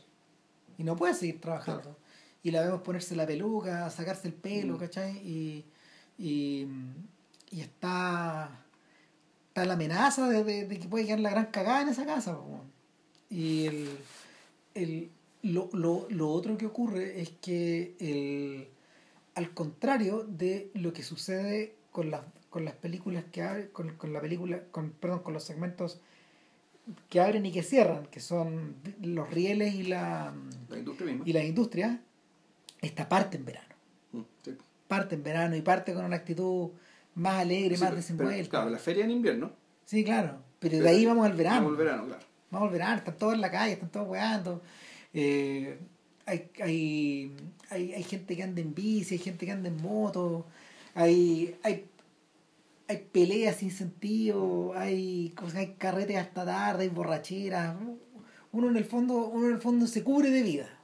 Speaker 1: y no puede seguir trabajando y la vemos ponerse la peluca sacarse el pelo
Speaker 2: Mm.
Speaker 1: ¿cachai? y, y, y está está la amenaza de, de- de que puede quedar la gran cagada en esa casa po, y el, el, lo, lo, lo otro que ocurre es que el, al contrario de lo que sucede con las con las películas que abren, con, con la película con perdón con los segmentos que abren y que cierran que son los rieles y la
Speaker 2: La industria misma.
Speaker 1: y las industrias esta parte en verano
Speaker 2: Mm, sí.
Speaker 1: parte en verano y parte con una actitud más alegre
Speaker 2: Sí,
Speaker 1: más desenvuelta
Speaker 2: claro, la feria en invierno.
Speaker 1: sí claro pero de ahí vamos al verano
Speaker 2: Vamos al verano, claro.
Speaker 1: Vamos al verano, están todos en la calle, están todos weando. Eh, hay, hay, hay, hay gente que anda en bici, hay gente que anda en moto, hay, hay, hay peleas sin sentido, hay, hay carretes hasta tarde, hay borracheras. Uno en el fondo, uno en el fondo se cubre de vida.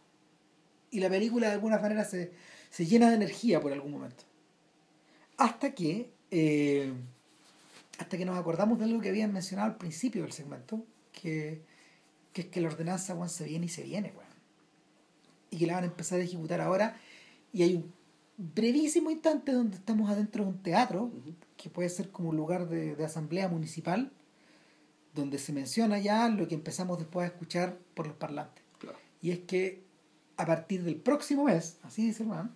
Speaker 1: Y la película de alguna manera se, se llena de energía por algún momento. Hasta que eh, hasta que nos acordamos de algo que habían mencionado al principio del segmento, que, que es que la ordenanza weón, se viene y se viene, weón. Y que la van a empezar a ejecutar ahora. Y hay un brevísimo instante donde estamos adentro de un teatro, que puede ser como un lugar de, de asamblea municipal, donde se menciona ya lo que empezamos después a escuchar por los parlantes.
Speaker 2: Claro.
Speaker 1: Y es que a partir del próximo mes, así dice man,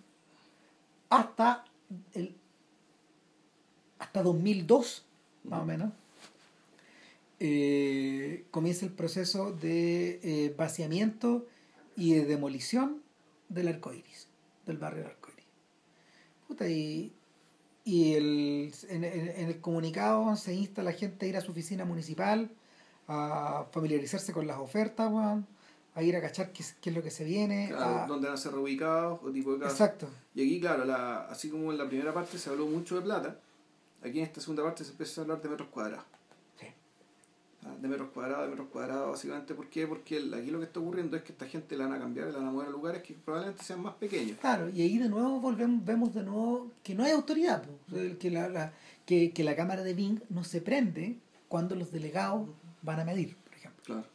Speaker 1: hasta el hasta 2002, más o menos, eh, comienza el proceso de eh, vaciamiento y de demolición del arco iris, del barrio del arco iris. Puta, y, y el, en, el comunicado se insta a la gente a ir a su oficina municipal, a familiarizarse con las ofertas, a ir a cachar qué, es- qué es lo que se viene.
Speaker 2: Claro,
Speaker 1: a-
Speaker 2: donde van a ser reubicados o tipo de
Speaker 1: exacto.
Speaker 2: Y aquí, claro, la, así como en la primera parte se habló mucho de plata, aquí en esta segunda parte se empieza a hablar de metros cuadrados. Ah, De metros cuadrados, de metros cuadrados, básicamente. ¿Por qué? Porque aquí lo que está ocurriendo es que esta gente la van a cambiar, la van a mover a lugares que probablemente sean más pequeños.
Speaker 1: Claro, y ahí de nuevo volvemos, vemos de nuevo que no hay autoridad, sea, que, la, la- que, que la Cámara de Bing no se prende cuando los delegados van a medir, por ejemplo.
Speaker 2: Claro.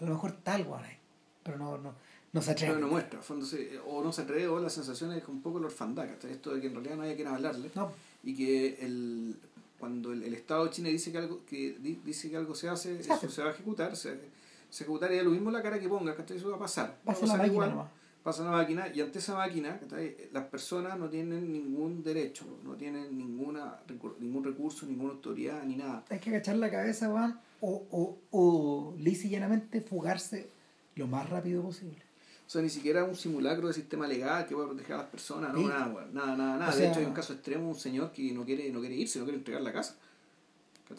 Speaker 1: A lo mejor tal ahí, pero no, no, no se
Speaker 2: Pero
Speaker 1: atreve.
Speaker 2: no muestra, al fondo se- o no se atreve, o la sensación es un poco la orfandad. Esto de que en realidad no haya quien hablarle.
Speaker 1: No,
Speaker 2: y que el cuando el, el Estado de China dice que algo que di- dice que algo se hace,
Speaker 1: Se
Speaker 2: eso se va a ejecutar, se, se ejecutará lo mismo la cara que ponga, ¿cachai? Eso va a pasar.
Speaker 1: va a ser la
Speaker 2: pasar
Speaker 1: máquina
Speaker 2: igual,
Speaker 1: nomás.
Speaker 2: pasa una máquina y ante esa máquina ¿cachai? las personas no tienen ningún derecho, no tienen ninguna ningún recurso, ninguna autoridad ni nada.
Speaker 1: Hay que agachar la cabeza, Juan, o, o, o lisa y llanamente fugarse lo más rápido posible.
Speaker 2: O sea, ni siquiera un simulacro de sistema legal que pueda proteger a las personas, no,
Speaker 1: Sí.
Speaker 2: nada, nada, nada, nada.
Speaker 1: O
Speaker 2: de
Speaker 1: sea-
Speaker 2: hecho, hay un caso extremo, un señor que no quiere, no quiere irse, no quiere entregar la casa.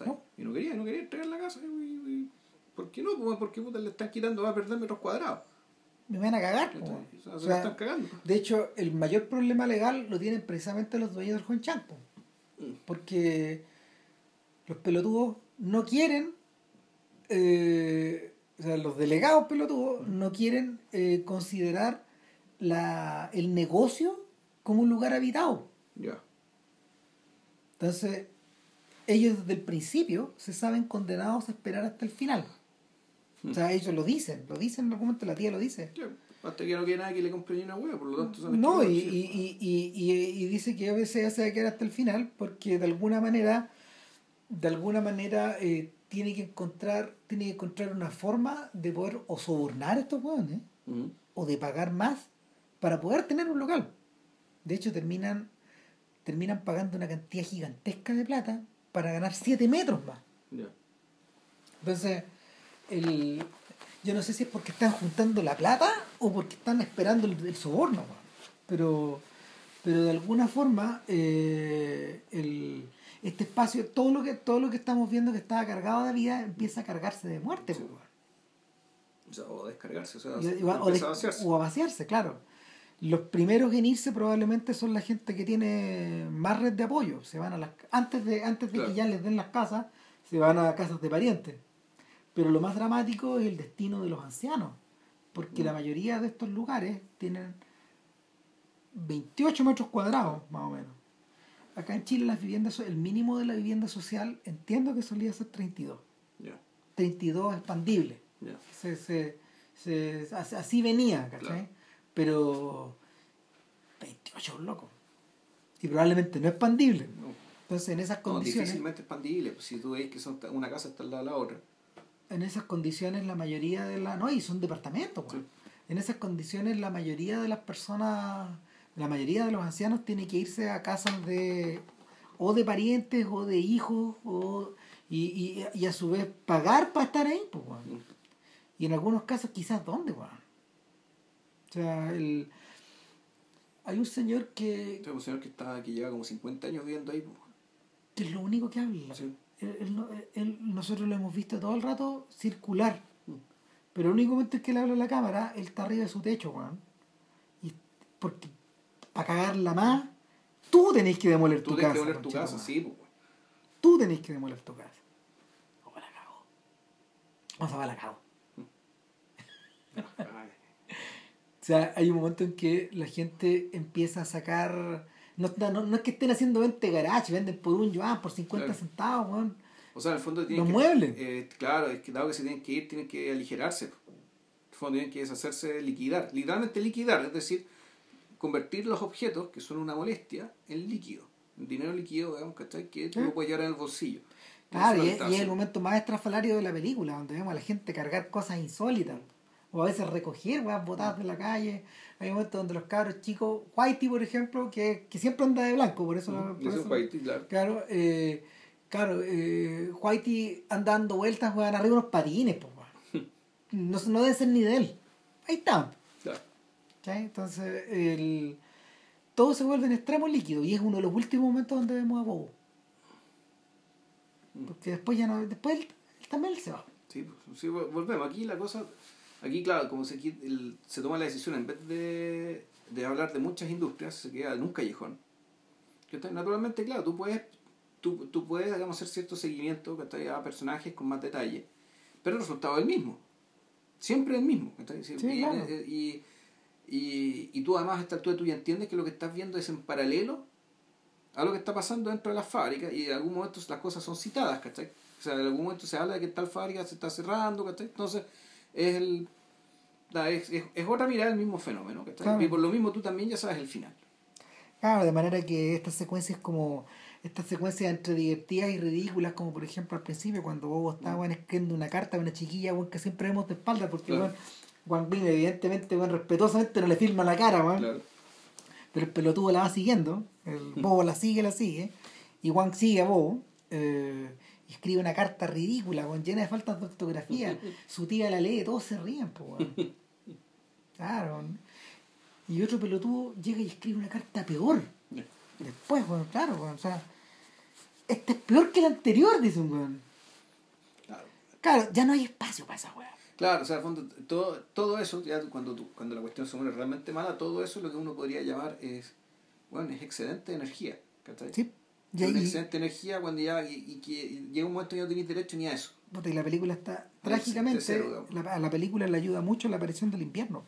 Speaker 1: No.
Speaker 2: Y no quería, no quería entregar la casa. Y, y- ¿Por qué no? Pues, porque puta, le están quitando, va a perder metros cuadrados.
Speaker 1: Me van a cagar.
Speaker 2: O se la están cagando.
Speaker 1: De hecho, el mayor problema legal lo tienen precisamente los dueños del Juan po.
Speaker 2: Mm.
Speaker 1: Porque los pelotudos no quieren, eh, o sea, los delegados pelotudos no quieren eh, considerar la, el negocio como un lugar habitado.
Speaker 2: Ya.
Speaker 1: Entonces, ellos desde el principio se saben condenados a esperar hasta el final. O sea, ellos lo dicen, lo dicen en algún momento, la tía lo dice.
Speaker 2: Ya, Hasta que no quede nada que le compre ni una hueá, por lo tanto son
Speaker 1: No, y,
Speaker 2: esquivos,
Speaker 1: y,
Speaker 2: sí.
Speaker 1: y, y, y- y dice que a veces ya se va a quedar hasta el final porque de alguna manera, de alguna manera eh, tiene que encontrar, tiene que encontrar una forma de poder o sobornar a estos hueones o de pagar más para poder tener un local. De hecho, terminan, terminan pagando una cantidad gigantesca de plata para ganar 7 metros más. Entonces, el, yo no sé si es porque están juntando la plata o porque están esperando el, el soborno, pero, pero de alguna forma eh, el, este espacio, todo lo que todo lo que estamos viendo que estaba cargado de vida empieza a cargarse de muerte,
Speaker 2: Sí.
Speaker 1: weón.
Speaker 2: O sea, o descargarse, o sea,
Speaker 1: Y- o, de-
Speaker 2: a vaciarse.
Speaker 1: o a vaciarse, claro. Los primeros en irse probablemente son la gente que tiene más red de apoyo. Se van a las antes de antes de
Speaker 2: Claro.
Speaker 1: que ya les den las casas, se van a casas de parientes. Pero lo más dramático es el destino de los ancianos, porque
Speaker 2: Mm.
Speaker 1: la mayoría de estos lugares tienen 28 metros cuadrados, más o menos. Acá en Chile las viviendas, el mínimo de la vivienda social entiendo que solía ser 32.
Speaker 2: Ya,
Speaker 1: 32 expandible se, se, se- así- venía, ¿cachai?
Speaker 2: Claro.
Speaker 1: Pero 28 loco. Y probablemente no expandible.
Speaker 2: No,
Speaker 1: Entonces, en esas
Speaker 2: no,
Speaker 1: condiciones,
Speaker 2: difícilmente expandible. Pues, si tú ves que son una casa está al lado de la otra.
Speaker 1: en esas condiciones la mayoría de la no, y son departamentos.
Speaker 2: Sí.
Speaker 1: En esas condiciones la mayoría de las personas, la mayoría de los ancianos tiene que irse a casas de o de parientes o de hijos o y, y, y a su vez pagar para estar ahí, pues.
Speaker 2: Mm.
Speaker 1: Y en algunos casos quizás dónde, weón. O sea, el... hay un señor que,
Speaker 2: un señor que, está, que lleva como 50 años viviendo ahí. pues.
Speaker 1: que es lo único que habla.
Speaker 2: Sí.
Speaker 1: Él- él él- nosotros lo hemos visto todo el rato circular.
Speaker 2: Mm.
Speaker 1: Pero el único momento en que le habla a la cámara, él está arriba de su techo, weón. Porque para cagarla más, tú tenés que demoler
Speaker 2: Tú
Speaker 1: tu
Speaker 2: tienes
Speaker 1: casa.
Speaker 2: que volver tu casa, sí. Pues.
Speaker 1: Tú tenés que demoler tu casa. O la cago. O sea, va la cago. (laughs) O sea, hay un momento en que la gente empieza a sacar. No, no, no es que estén haciendo vente garage, venden por un yuan, por 50
Speaker 2: Claro.
Speaker 1: centavos, weón.
Speaker 2: O sea, en el fondo tienen
Speaker 1: Los
Speaker 2: que...
Speaker 1: muebles.
Speaker 2: eh, claro, es que dado que se tienen que ir, tienen que aligerarse. En el fondo tienen que deshacerse, liquidar. Literalmente liquidar, es decir, convertir los objetos, que son una molestia, en líquido. En dinero líquido, digamos, ¿cachai? Que tú
Speaker 1: Sí.
Speaker 2: lo puedes llevar en el bolsillo.
Speaker 1: Claro,
Speaker 2: Eso
Speaker 1: y
Speaker 2: es
Speaker 1: y el
Speaker 2: está
Speaker 1: momento más estrafalario de la película, donde vemos a la gente cargar cosas insólitas. O a veces recoger weas botadas de la calle. Hay momentos donde los cabros chicos, Whitey por ejemplo, que, que siempre anda de blanco, por eso...
Speaker 2: haciendo.
Speaker 1: por
Speaker 2: eso es
Speaker 1: eso-
Speaker 2: Whitey, claro.
Speaker 1: Claro, eh, claro, eh, Whitey anda dando vueltas, weón, arriba unos patines, pues. (laughs) No, no debe ser ni de él. Ahí están. ¿Cachai? Entonces, el, todo se vuelve en extremo líquido y es uno de los últimos momentos donde vemos a Bobo.
Speaker 2: Mm.
Speaker 1: Porque después ya no, después él, también se va.
Speaker 2: Sí, sí, vol- volvemos. Aquí la cosa, aquí claro, como se, el- se toma la decisión, en vez de, de hablar de muchas industrias, se queda en un callejón. Está- naturalmente, claro, tú puedes, tú, tú puedes digamos, hacer cierto seguimiento que está a personajes con más detalle, pero el resultado es el mismo. Siempre el mismo. ¿cachai? Sí,
Speaker 1: Sí,
Speaker 2: y,
Speaker 1: claro.
Speaker 2: y, y, y tú además a esta altura tú ya entiendes que lo que estás viendo es en paralelo a lo que está pasando dentro de las fábricas y en algún momento las cosas son citadas, ¿cachai? O sea, en algún momento se habla de que tal fábrica se está cerrando, ¿cachai? Entonces, es, el, es, es, es otra mirada del mismo fenómeno, ¿cachai?
Speaker 1: Claro.
Speaker 2: Y por lo mismo tú también ya sabes el final.
Speaker 1: Claro, de manera que estas secuencias como estas secuencias entre divertidas y ridículas, como por ejemplo al principio cuando Bobo está
Speaker 2: Mm.
Speaker 1: weón, escribiendo una carta a una chiquilla weón, que siempre vemos de espalda, porque
Speaker 2: Claro.
Speaker 1: weón, Wang Bing evidentemente, weón, respetuosamente no le firma la cara, weón.
Speaker 2: Claro.
Speaker 1: Pero el pelotudo la va siguiendo, el (laughs) bobo la sigue, la sigue, y Wang sigue a bobo, eh, y escribe una carta ridícula, weón, llena de faltas de ortografía. (laughs) Su tía la lee, todos se ríen, pues, weón. (laughs) Claro. weón. Y otro pelotudo llega y escribe una carta peor. Después, weón, claro, weón, o sea, este es peor que el anterior, dice un weón.
Speaker 2: Claro.
Speaker 1: Claro, ya no hay espacio para esa weá.
Speaker 2: Claro, o sea, al fondo, todo, todo eso, ya cuando, cuando la cuestión se pone realmente mala, todo eso lo que uno podría llamar es, bueno, es excelente energía. ¿cachai?
Speaker 1: Sí. Y, ahí-
Speaker 2: excelente energía cuando ya, y, que llega un momento que no tenéis derecho ni a eso.
Speaker 1: y la película está trágicamente
Speaker 2: cero,
Speaker 1: la, a la película le ayuda mucho la aparición del invierno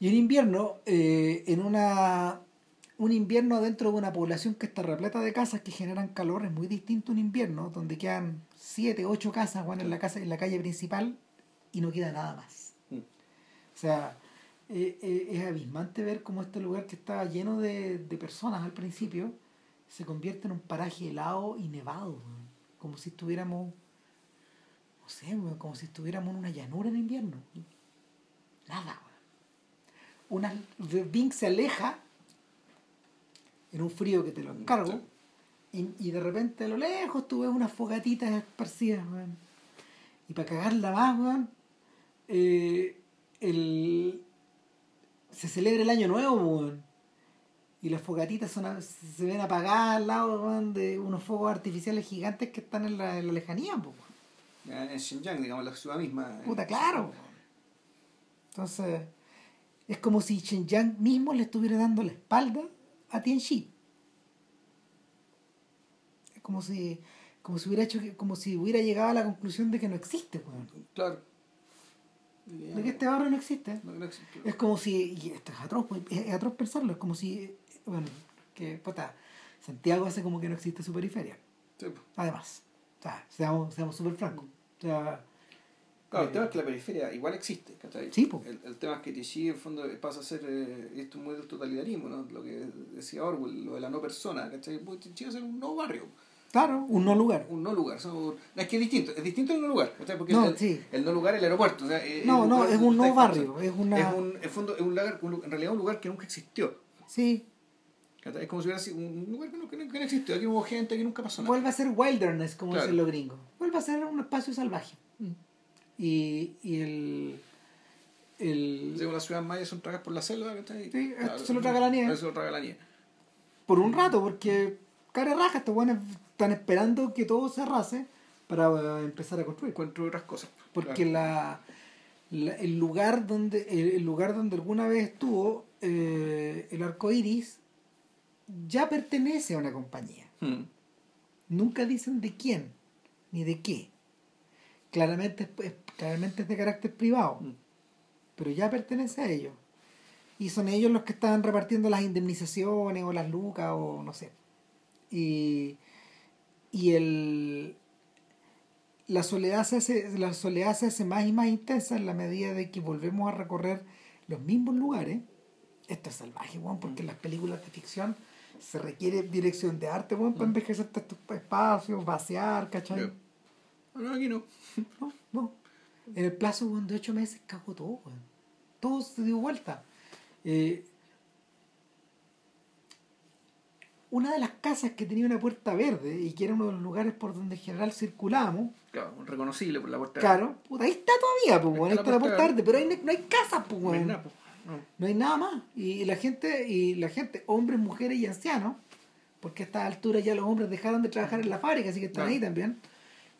Speaker 1: y en invierno eh, en una un invierno dentro de una población que está repleta de casas que generan calor es muy distinto a un invierno donde quedan siete ocho casas bueno, en la casa en la calle principal y no queda nada más
Speaker 2: Mm.
Speaker 1: o sea eh, eh, es abismante ver cómo este lugar que estaba lleno de, de personas al principio se convierte en un paraje helado y nevado como si estuviéramos no sé, como si estuviéramos en una llanura en invierno. Nada, weón. Una, Bing se aleja en un frío que te lo encargo y, y de repente a lo lejos tú ves unas fogatitas esparcidas, weón. Y para cagarla más, weón, eh, el, se celebra el año nuevo, weón. Y las fogatitas son, se ven apagadas al lado weón, de unos fuegos artificiales gigantes que están en la, en la lejanía, weón.
Speaker 2: En Xinjiang, digamos, la ciudad misma. eh,
Speaker 1: Puta, claro. Entonces, es como si Xinjiang mismo le estuviera dando la espalda a Tianjin. Es como si, como si hubiera hecho como si hubiera llegado a la conclusión de que no existe, weón.
Speaker 2: Claro.
Speaker 1: De que este barrio no existe.
Speaker 2: No, no existe.
Speaker 1: Es como si, y esto es atroz, pues, es atroz pensarlo, es como si, bueno, que, puta, Santiago hace como que no existe su periferia,
Speaker 2: Sí, pues.
Speaker 1: además. O sea, seamos, seamos súper francos. O sea,
Speaker 2: Claro, el
Speaker 1: Eh,
Speaker 2: tema es que la periferia igual existe, ¿cachai?
Speaker 1: Sí.
Speaker 2: El, el tema es que Tichy en fondo pasa a ser, eh, esto es muy del totalitarismo, ¿no? Lo que decía Orwell, lo de la no persona, ¿cachai? Pues Tichy va a ser un no barrio,
Speaker 1: claro, un no lugar.
Speaker 2: un no lugar. son- es que es distinto, es distinto el no lugar, ¿cachai? Porque
Speaker 1: No,
Speaker 2: el,
Speaker 1: sí.
Speaker 2: el no lugar es el aeropuerto, o sea, eh,
Speaker 1: No,
Speaker 2: el
Speaker 1: no, es un no barrio, es una...
Speaker 2: Es un, en fondo, es un lugar, un en realidad un lugar que nunca existió.
Speaker 1: Sí.
Speaker 2: Es como si hubiera sido un lugar que no, que no, que no existió, aquí hubo gente, aquí nunca pasó nada.
Speaker 1: vuelve a ser wilderness, como
Speaker 2: Claro.
Speaker 1: dicen los gringos. Vuelve a ser un espacio salvaje. Y, y el... el
Speaker 2: Digo, las ciudades mayas son tragadas por la selva, ¿cachai?
Speaker 1: Sí, esto se lo traga la nieve.
Speaker 2: Se lo traga la nieve.
Speaker 1: por un rato, porque cara raja, estos buenos están esperando que todo se arrase para eh, empezar a construir.
Speaker 2: Encuentro otras cosas.
Speaker 1: Porque la, la- el lugar donde el, el lugar donde alguna vez estuvo eh, el arco iris ya pertenece a una compañía.
Speaker 2: Hmm.
Speaker 1: Nunca dicen de quién ni de qué. Claramente, es- claramente es de carácter privado,
Speaker 2: Mm.
Speaker 1: pero ya pertenece a ellos. Y son ellos los que están repartiendo las indemnizaciones o las lucas o no sé. Y, y el, la, soledad se hace, la soledad se hace más y más intensa en la medida de que volvemos a recorrer los mismos lugares. Esto es salvaje, weón, porque en las películas de ficción se requiere dirección de arte, weón, para envejecer estos espacios, vaciar, ¿cachai?
Speaker 2: Ya. No, aquí no. (laughs)
Speaker 1: No, no. En el plazo de ocho meses cagó todo. Todo se dio vuelta. Eh, una de las casas que tenía una puerta verde y que era uno de los lugares por donde en general circulábamos,
Speaker 2: Claro, reconocible por la puerta.
Speaker 1: claro, puta, ahí está todavía, pues, ahí está la puerta verde, pero ahí no, hay casa, pues,
Speaker 2: No hay nada, pues. No.
Speaker 1: No hay nada más. Y la gente, y la gente, hombres, mujeres y ancianos, porque a esta altura ya los hombres dejaron de trabajar en la fábrica, así que están
Speaker 2: Claro.
Speaker 1: ahí también.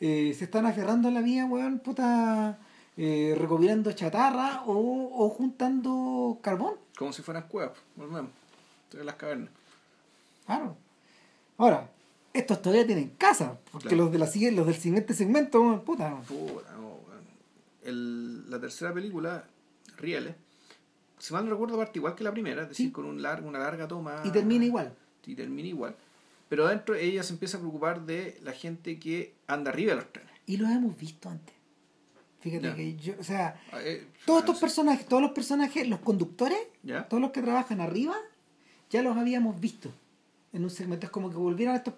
Speaker 1: eh, se están aferrando a la vía, weón, puta, eh, recopilando chatarra o, o juntando carbón.
Speaker 2: Como si fueran cuevas, volvemos. En las cavernas.
Speaker 1: Claro. Ahora, estos todavía tienen casa, porque
Speaker 2: Claro.
Speaker 1: los de la los del siguiente segmento, puta.
Speaker 2: Puta, no, weón. El, la tercera película, Rieles, si mal no recuerdo, parte igual que la primera, es decir,
Speaker 1: Sí.
Speaker 2: con un largo, una larga toma.
Speaker 1: Y termina igual.
Speaker 2: Y termina igual. Pero adentro ella se empieza a preocupar de la gente que anda arriba de los trenes.
Speaker 1: Y los hemos visto antes. Fíjate que yo, o sea,
Speaker 2: Ah, eh,
Speaker 1: todos
Speaker 2: ah,
Speaker 1: estos
Speaker 2: sí.
Speaker 1: personajes, todos los personajes, los conductores, todos los que trabajan arriba, ya los habíamos visto en un segmento. Es como que volvieran estos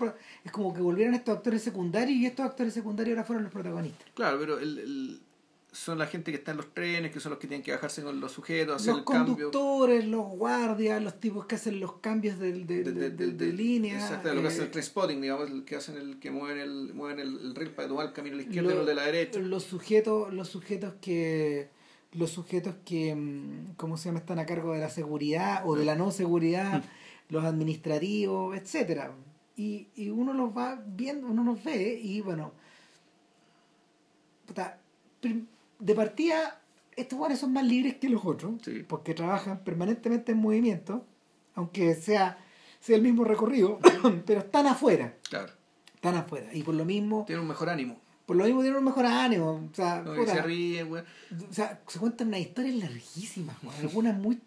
Speaker 1: es como que volvieran estos actores secundarios y estos actores secundarios ahora fueron los protagonistas.
Speaker 2: Claro, pero el, el- son la gente que está en los trenes, que son los que tienen que bajarse con los sujetos, hacer
Speaker 1: los
Speaker 2: el cambio.
Speaker 1: conductores, los guardias, los tipos que hacen los cambios de, de,
Speaker 2: De,
Speaker 1: de,
Speaker 2: de-
Speaker 1: línea.
Speaker 2: Exacto, lo que hacen
Speaker 1: eh,
Speaker 2: el train spotting, digamos, el que hacen el que mueven el, mueven el, el rail para tomar el camino a la izquierda
Speaker 1: lo-
Speaker 2: y el de la derecha.
Speaker 1: Los sujetos, los sujetos que los sujetos que mm, ¿cómo se llama? están a cargo de la seguridad o de la no seguridad, los administrativos, etcétera. Y, y uno los va viendo, uno los ve y bueno, de partida estos guanes son más libres que los otros,
Speaker 2: Sí.
Speaker 1: porque trabajan permanentemente en movimiento, aunque sea, sea el mismo recorrido, (coughs) pero están afuera,
Speaker 2: Claro,
Speaker 1: están afuera. Y por lo mismo,
Speaker 2: tienen un mejor ánimo.
Speaker 1: por lo mismo tienen un mejor ánimo. O sea,
Speaker 2: ¿no?
Speaker 1: Puta,
Speaker 2: se ríen, weón.
Speaker 1: o sea, se cuentan unas historias larguísimas. Algunas muy.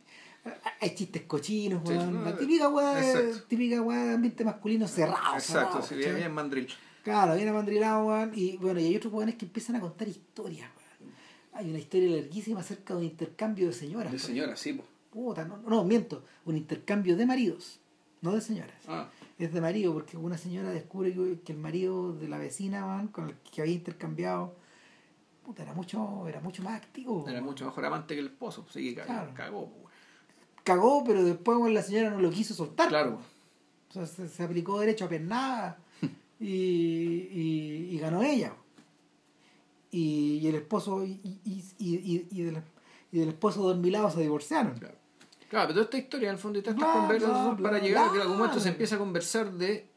Speaker 1: Hay chistes cochinos,
Speaker 2: Sí,
Speaker 1: weón.
Speaker 2: no,
Speaker 1: la típica weá típica weá ambiente masculino cerrado.
Speaker 2: Exacto,
Speaker 1: cerrado,
Speaker 2: se bien mandril.
Speaker 1: Claro, viene mandrilado, weón. Y bueno, y hay otros weones que empiezan a contar historias, weón. Hay una historia larguísima acerca de un intercambio de señoras.
Speaker 2: De
Speaker 1: por
Speaker 2: señora, sí, po.
Speaker 1: Puta, no, no, miento. Un intercambio de maridos, no de señoras.
Speaker 2: Ah,
Speaker 1: Es de marido, porque una señora descubre que, el marido de la vecina, weón, con el que había intercambiado, puta, era mucho, era mucho más activo.
Speaker 2: era mucho mejor amante que el esposo, sí que cagó,
Speaker 1: Claro.
Speaker 2: cagó, weón.
Speaker 1: Cagó, pero después la señora no lo quiso soltar.
Speaker 2: Claro,
Speaker 1: O sea, se, aplicó derecho a pernada (laughs) y, y, y ganó ella. Y, y el esposo y, y, y, y, y del, y del esposo dormilado se divorciaron.
Speaker 2: Claro. Claro, pero toda esta historia, en el fondo, y todas estas
Speaker 1: Bla,
Speaker 2: conversas
Speaker 1: bla,
Speaker 2: son
Speaker 1: bla,
Speaker 2: para llegar a que en algún momento se empieza a conversar de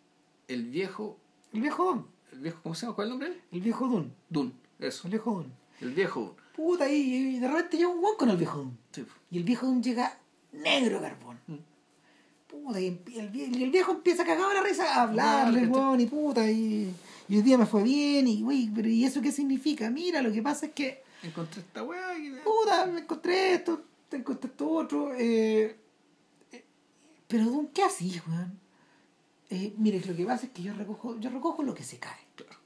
Speaker 2: el viejo,
Speaker 1: El viejo Don,
Speaker 2: el viejo, ¿cómo se llama? ¿Cuál es el nombre?
Speaker 1: el viejo Don,
Speaker 2: Dun, eso,
Speaker 1: el viejo Don.
Speaker 2: el viejo Dun.
Speaker 1: Puta, y, y de repente llega un guan con el viejo.
Speaker 2: Sí, po.
Speaker 1: Y el viejo Don llega negro carbón.
Speaker 2: Mm.
Speaker 1: Puta, y el, vie- y el viejo empieza cagado de la risa a hablarle,
Speaker 2: Claro,
Speaker 1: weón, y puta, y, y hoy día me fue bien, y güey, pero ¿y eso qué significa? Mira, lo que pasa es que,
Speaker 2: Encontré esta weá y...
Speaker 1: puta, me encontré esto, te encontré esto otro, eh, eh, pero Don, ¿qué haces, weón? Eh, mire, lo que pasa es que yo recojo, yo recojo lo que se cae
Speaker 2: Claro,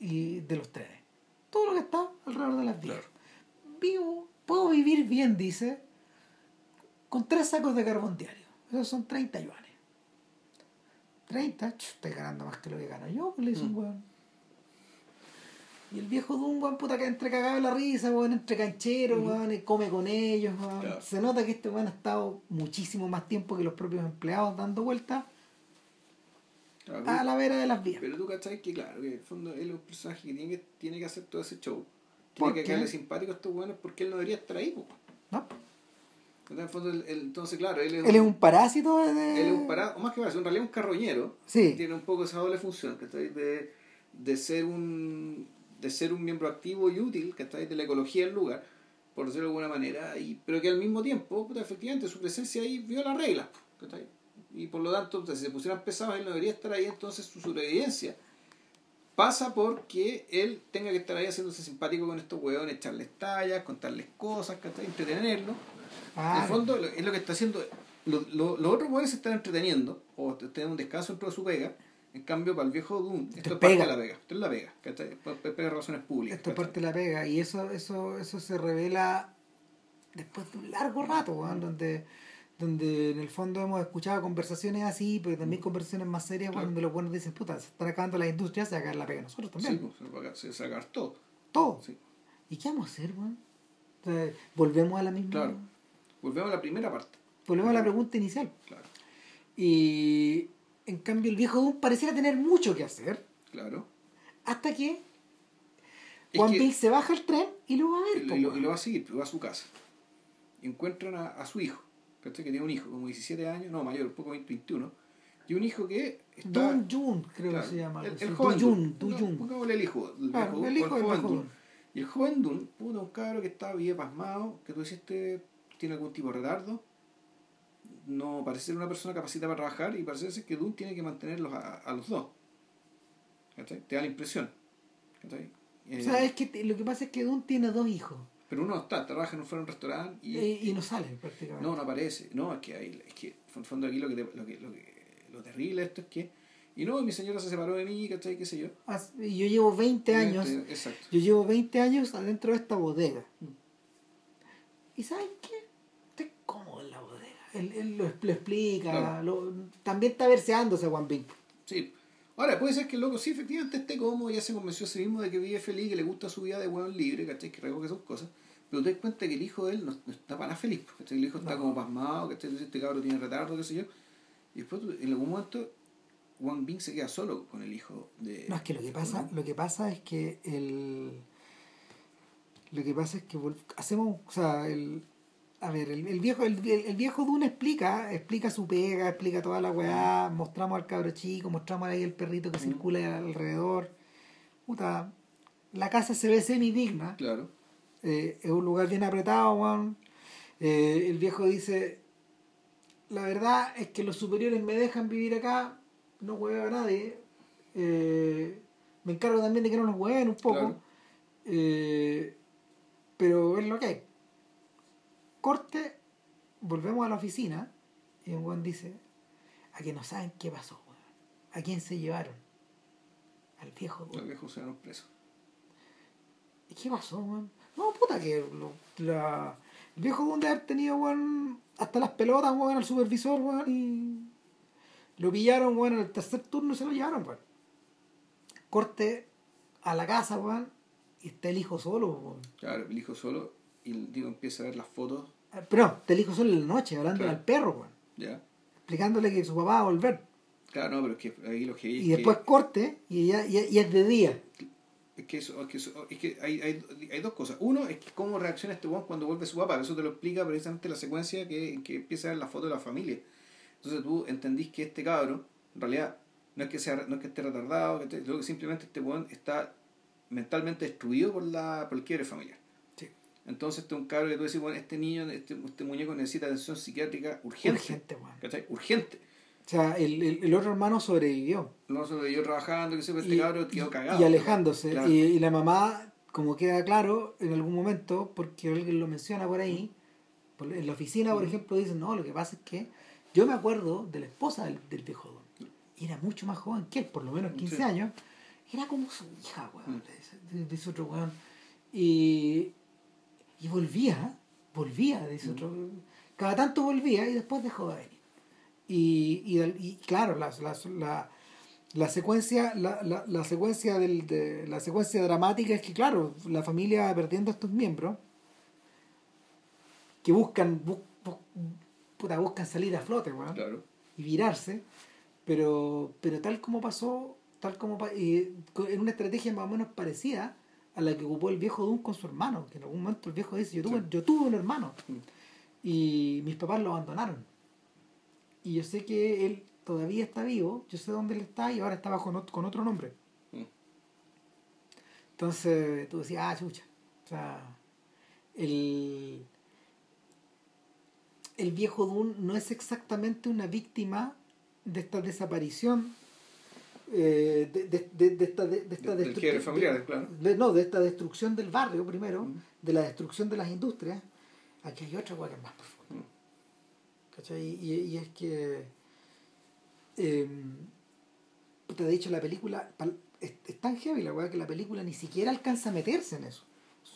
Speaker 1: y de los trenes. Todo lo que está alrededor de las vías.
Speaker 2: Claro.
Speaker 1: Vivo, puedo vivir bien, dice, con tres sacos de carbón diario. Esos son 30 yuanes. 30, ch, estoy ganando más que lo que gano yo, pues le dice un
Speaker 2: Mm.
Speaker 1: weón. Y el viejo de un weón puta que entre cagado en la risa, weón, entre cancheros,
Speaker 2: Ujú.
Speaker 1: weón, y come con ellos, weón.
Speaker 2: Claro.
Speaker 1: Se nota que este weón ha estado muchísimo más tiempo que los propios empleados dando vueltas
Speaker 2: claro,
Speaker 1: a la vera de las vías.
Speaker 2: Pero tú cachai que, claro, que en el fondo él es un personaje que tiene que, tiene que hacer todo ese show.
Speaker 1: ¿Por
Speaker 2: Tiene que
Speaker 1: qué?
Speaker 2: caerle simpático a estos buenos porque él no debería estar ahí.
Speaker 1: ¿no?
Speaker 2: En el fondo, él- entonces, claro, él es,
Speaker 1: Él es un parásito de...
Speaker 2: él es un parado, o más que parado, en realidad un carroñero.
Speaker 1: Sí.
Speaker 2: Tiene un poco esa doble función, que de, de ser un de ser un miembro activo y útil, que de la ecología del lugar, por decirlo de alguna manera, y, pero que al mismo tiempo, puta, efectivamente, su presencia ahí viola reglas. ¿cachai? Y por lo tanto, si se pusieran pesados, él no debería estar ahí, entonces su sobrevivencia pasa porque él tenga que estar ahí haciéndose simpático con estos hueones, echarles tallas, contarles cosas, ¿cachai? entretenerlos.
Speaker 1: Ah,
Speaker 2: En el fondo lo- es lo que está haciendo. lo- lo- los otros hueones se están entreteniendo o tienen un descanso dentro de su pega. En cambio, para el viejo Doom, esto es parte de la pega. Esto es la pega. ¿cachai? Pega de relaciones públicas.
Speaker 1: Esto es parte de la pega y eso eso eso se revela después de un largo rato, donde donde en el fondo hemos escuchado conversaciones así, pero también conversaciones más serias,
Speaker 2: Claro.
Speaker 1: donde los buenos dicen, puta, se están acabando las industrias, se va a caer la pega nosotros también.
Speaker 2: Sí, pues, se va a cagar- se va a sacar todo.
Speaker 1: Todo.
Speaker 2: Sí.
Speaker 1: ¿Y qué vamos a hacer, weón? Volvemos a la misma.
Speaker 2: Claro. Volvemos a la primera parte.
Speaker 1: Volvemos a la pregunta inicial.
Speaker 2: Claro.
Speaker 1: Y en cambio el viejo Doom pareciera tener mucho que hacer
Speaker 2: Claro.
Speaker 1: hasta que Juan Bill se baja el tren y lo va a ver.
Speaker 2: y lo- va a seguir, pero va a su casa. Y encuentran a, a su hijo, ¿cachai? que tiene un hijo, como 17 años, no, mayor, un poco 21. Y un hijo que está.
Speaker 1: Dun Jun, creo
Speaker 2: Claro,
Speaker 1: que se llama.
Speaker 2: El, el joven
Speaker 1: Jun, Du
Speaker 2: No,
Speaker 1: Jun.
Speaker 2: Pongámosle el hijo. El,
Speaker 1: Claro, el
Speaker 2: Dun,
Speaker 1: hijo
Speaker 2: joven Dun.
Speaker 1: Dun.
Speaker 2: Y el joven Dun, puta, un cabro que estaba bien pasmado, que tú este tiene algún tipo de retardo. No parece ser una persona capacitada para trabajar y parece ser que Dun tiene que mantenerlos a, a los dos. ¿Cachai? Te da la impresión. ¿Cachai? Eh,
Speaker 1: O sea, es que te- lo que pasa es que Dun tiene dos hijos
Speaker 2: pero uno no está, trabaja en un, restaurante y,
Speaker 1: eh, y no sale prácticamente.
Speaker 2: no, no aparece. No, es que hay, es que en el fondo aquí lo que, te- lo que, lo que lo terrible esto es que y no, mi señora se separó de mí, ¿cachai? qué sé yo.
Speaker 1: Y Yo llevo 20 años,
Speaker 2: Exacto.
Speaker 1: yo llevo 20 años adentro de esta bodega.
Speaker 2: Mm.
Speaker 1: ¿Y saben qué? Estoy cómodo en la bodega. Él, él lo, lo explica,
Speaker 2: Claro.
Speaker 1: lo- también está verseándose Juan Bill.
Speaker 2: Sí. Ahora, puede ser que el loco sí, efectivamente esté cómodo, ya se convenció a sí mismo de que vive feliz, que le gusta su vida de hueón libre, ¿cachai? Que recoge sus cosas. Pero te das cuenta que el hijo de él no, no está para feliz, pues, ¿cachai? El hijo está como pasmado, que este cabrón tiene retardo, qué sé yo. Y después, en algún momento, Wang Bing se queda solo con el hijo de...
Speaker 1: No, es que lo que pasa, lo que pasa es que el lo que pasa es que hacemos, o sea, el a ver, el, el viejo el, el- viejo Dune explica, explica su pega, explica toda la weá, mostramos al cabro chico, mostramos ahí el perrito que
Speaker 2: Mm.
Speaker 1: circula alrededor. Puta, la casa se ve semi digna.
Speaker 2: Claro.
Speaker 1: Eh, es un lugar bien apretado, weón. Eh, el viejo dice, la verdad es que los superiores me dejan vivir acá, no hueveo a nadie. Eh, me encargo también de que no nos hueven un poco.
Speaker 2: Claro.
Speaker 1: Pero es lo que hay. Corte, volvemos a la oficina y un weón dice, a que no saben qué pasó, weón. ¿A quién se llevaron? Al viejo, weón.
Speaker 2: Los viejos se van presos.
Speaker 1: ¿Y qué pasó, weón? No, puta, que lo- la, el viejo Gun de haber tenido, weón, hasta las pelotas, weón, al supervisor, weón, y lo pillaron, weón, en el tercer turno y se lo llevaron, weón. Corte a la casa, weón, y está el hijo solo, weón.
Speaker 2: Claro, el hijo solo, y tío empieza a ver las fotos,
Speaker 1: Ah, Pero no, está el hijo solo en la noche, hablando
Speaker 2: Claro.
Speaker 1: al perro, weón,
Speaker 2: ¿ya?
Speaker 1: explicándole que su papá va a volver.
Speaker 2: Claro, no, pero es que ahí lo que hay es
Speaker 1: Y después
Speaker 2: que...
Speaker 1: corte, y ya, ya, ya es de día.
Speaker 2: Es que, eso, es que, eso- es que hay, hay, hay dos cosas. Uno es que cómo reacciona este weón cuando vuelve su papá. Eso te lo explica precisamente la secuencia que, que empieza a ver la foto de la familia. Entonces tú entendís que este cabro, en realidad, no es que sea no es que esté retardado, sino que simplemente este weón está mentalmente destruido por la por el quiebre familiar. Entonces este es un cabro que tú decís, bueno, este niño, este, este muñeco necesita atención psiquiátrica urgente.
Speaker 1: Urgente, weón.
Speaker 2: ¿Cachai? Urgente.
Speaker 1: O sea, el, el, el otro hermano sobrevivió.
Speaker 2: No yo trabajando, que pero este
Speaker 1: y,
Speaker 2: cabro quedó cagado.
Speaker 1: y alejándose.
Speaker 2: Claro.
Speaker 1: Y, y la mamá, como queda claro en algún momento, porque alguien lo menciona por ahí, por- en la oficina, por
Speaker 2: Ujú.
Speaker 1: ejemplo, dicen, no, lo que pasa es que yo me acuerdo de la esposa del, del viejo don. Era mucho más joven que él, por lo menos 15
Speaker 2: Sí.
Speaker 1: años. Era como su hija, weón,
Speaker 2: Mm.
Speaker 1: dice- otro weón. Y, y volvía, volvía de ese
Speaker 2: Mm.
Speaker 1: otro. Cada tanto volvía y después dejó de venir. Y, y, claro, la, la, la, la secuencia, la, la, la secuencia del, de, la secuencia dramática es que claro, la familia perdiendo a estos miembros que buscan, bu- bu- puta, buscan salir a flote,
Speaker 2: Claro.
Speaker 1: y virarse, pero, pero tal como pasó, tal como co- en una estrategia más o menos parecida a la que ocupó el viejo Doom con su hermano, que en algún momento el viejo dice, yo tuve,
Speaker 2: Sí.
Speaker 1: yo tuve un hermano y mis papás lo abandonaron. Y yo sé que él todavía está vivo, yo sé dónde él está y ahora está bajo ot- con otro nombre.
Speaker 2: Mm.
Speaker 1: Entonces tú decías, ah, chucha. O sea, el, el viejo Dune no es exactamente una víctima de esta desaparición, eh, de, de, de- esta, de, esta
Speaker 2: Del
Speaker 1: destru-
Speaker 2: quiebre
Speaker 1: de-
Speaker 2: familiar, claro.
Speaker 1: de- no, de esta destrucción del barrio primero,
Speaker 2: Mm.
Speaker 1: de la destrucción de las industrias. Aquí hay otra es más profunda.
Speaker 2: Mm.
Speaker 1: ¿Cachai? Y, y es que. Eh, te he dicho, la película. Es, es tan heavy la weá que la película ni siquiera alcanza a meterse en eso.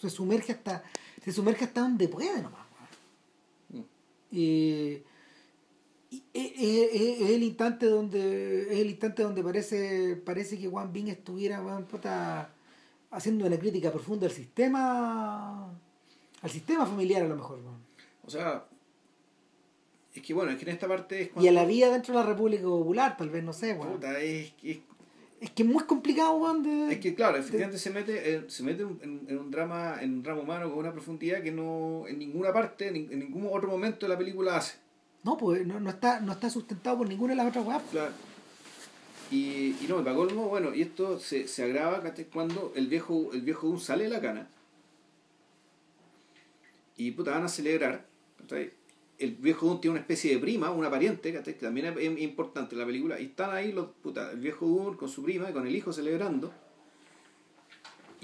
Speaker 1: Se sumerge hasta. Se sumerge hasta donde puede nomás.
Speaker 2: Mm.
Speaker 1: Y. y es, es- es- el instante donde. Es el instante donde parece. Parece que Juan Bing estuviera, weón, puta, haciendo una crítica profunda al sistema. Al sistema familiar a lo mejor.
Speaker 2: O sea, es que bueno, es que en esta parte es
Speaker 1: Y a la vida dentro de la República Popular, tal vez, no sé, weón.
Speaker 2: Puta, es, es,
Speaker 1: Es que es muy complicado, weón. De...
Speaker 2: es que claro, efectivamente se mete, en- se mete en, en un drama, en un drama humano con una profundidad que no en ninguna parte, en, en ningún otro momento de la película hace.
Speaker 1: No, pues no, no, está, no está sustentado por ninguna de las otras weas.
Speaker 2: Claro. Y, y no, para colmo, bueno, y esto se, se agrava cuando el viejo, el viejo sale de la cana y puta van a celebrar. El viejo Doom tiene una especie de prima, una pariente, que también es, importante en la película, y están ahí los puta, el viejo Doom con su prima y con el hijo celebrando.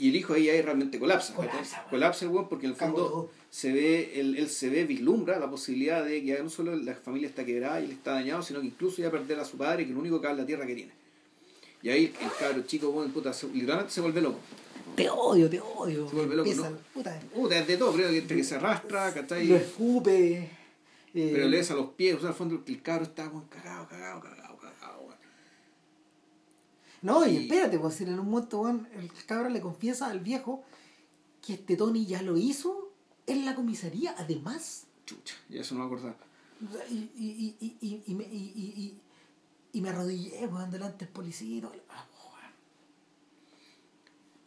Speaker 2: Y el hijo ahí, ahí realmente colapsa.
Speaker 1: Colapsa, weón.
Speaker 2: Colapsa el weón porque en el fondo se ve, él, él se ve, vislumbra la posibilidad de que ya no solo la familia está quebrada y él está dañado, sino que incluso ya perder a su padre, que es el único que en la tierra que tiene. Y ahí el cabro chico, bueno, puta, se- literalmente se vuelve loco.
Speaker 1: Te odio, te odio.
Speaker 2: Se vuelve loco, ¿no?
Speaker 1: puta,
Speaker 2: Puta, es de todo, creo que, entre que se arrastra, ¿cachai?
Speaker 1: lo escupe. eh,
Speaker 2: Pero le des a los pies, o sea, al fondo el cabro está bueno, cagado, cagado, cagado, weón.
Speaker 1: No, y,
Speaker 2: Y-
Speaker 1: espérate, pues en un momento, el cabrón le confiesa al viejo que este Tony ya lo hizo en la comisaría, además.
Speaker 2: Chucha, y eso no me acordaba.
Speaker 1: Y, y, y, y, y, me, y, y, y- y me arrodillé, weón, delante del policía y todo. Ah.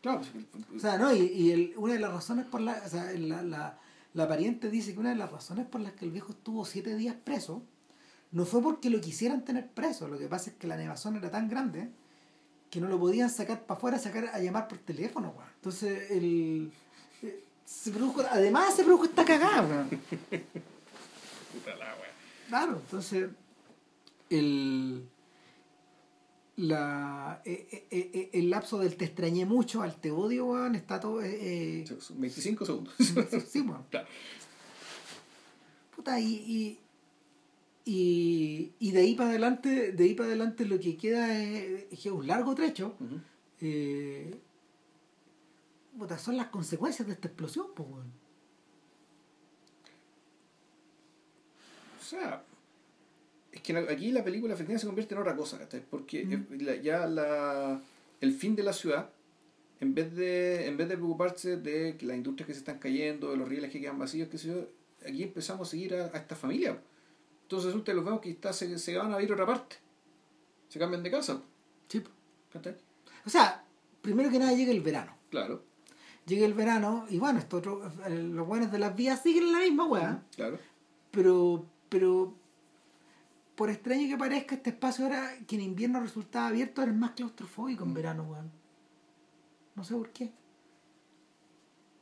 Speaker 2: Claro, pues, el-
Speaker 1: O sea, no, y, y el- una de las razones por la, o sea, la, la, la pariente dice que una de las razones por las que el viejo estuvo siete días preso no fue porque lo quisieran tener preso, lo que pasa es que la nevazón era tan grande que no lo podían sacar para afuera, sacar a llamar por teléfono, weón. Entonces, el, eh, se produjo, además se produjo esta cagada, weón.
Speaker 2: Puta la wea.
Speaker 1: Claro, entonces el la eh, eh, eh, el lapso del te extrañé mucho al te odio weón, está todo eh, eh,
Speaker 2: Son 25 segundos.
Speaker 1: sí, weón. (laughs)
Speaker 2: claro.
Speaker 1: Puta, y, y, y, y de ahí para adelante de ahí para adelante lo que queda es, es un largo trecho
Speaker 2: Ujú.
Speaker 1: eh, puta, son las consecuencias de esta explosión pues weón.
Speaker 2: O sea, es que aquí la película efectivamente se convierte en otra cosa. Porque ya la, el fin de la ciudad, en vez de en vez de preocuparse de que las industrias que se están cayendo, de los rieles que quedan vacíos, sé yo, aquí empezamos a seguir a, a esta familia. Entonces resulta que los vemos que está, se, se van a ir a otra parte. Se cambian de casa,
Speaker 1: Sí.
Speaker 2: ¿cachai?
Speaker 1: o sea primero que nada llega el verano
Speaker 2: Claro,
Speaker 1: llega el verano y bueno esto otro, eh, los buenos de las vías siguen la misma weá
Speaker 2: claro.
Speaker 1: pero pero por extraño que parezca este espacio era que en invierno resultaba abierto era el más claustrofóbico en verano weón no sé por qué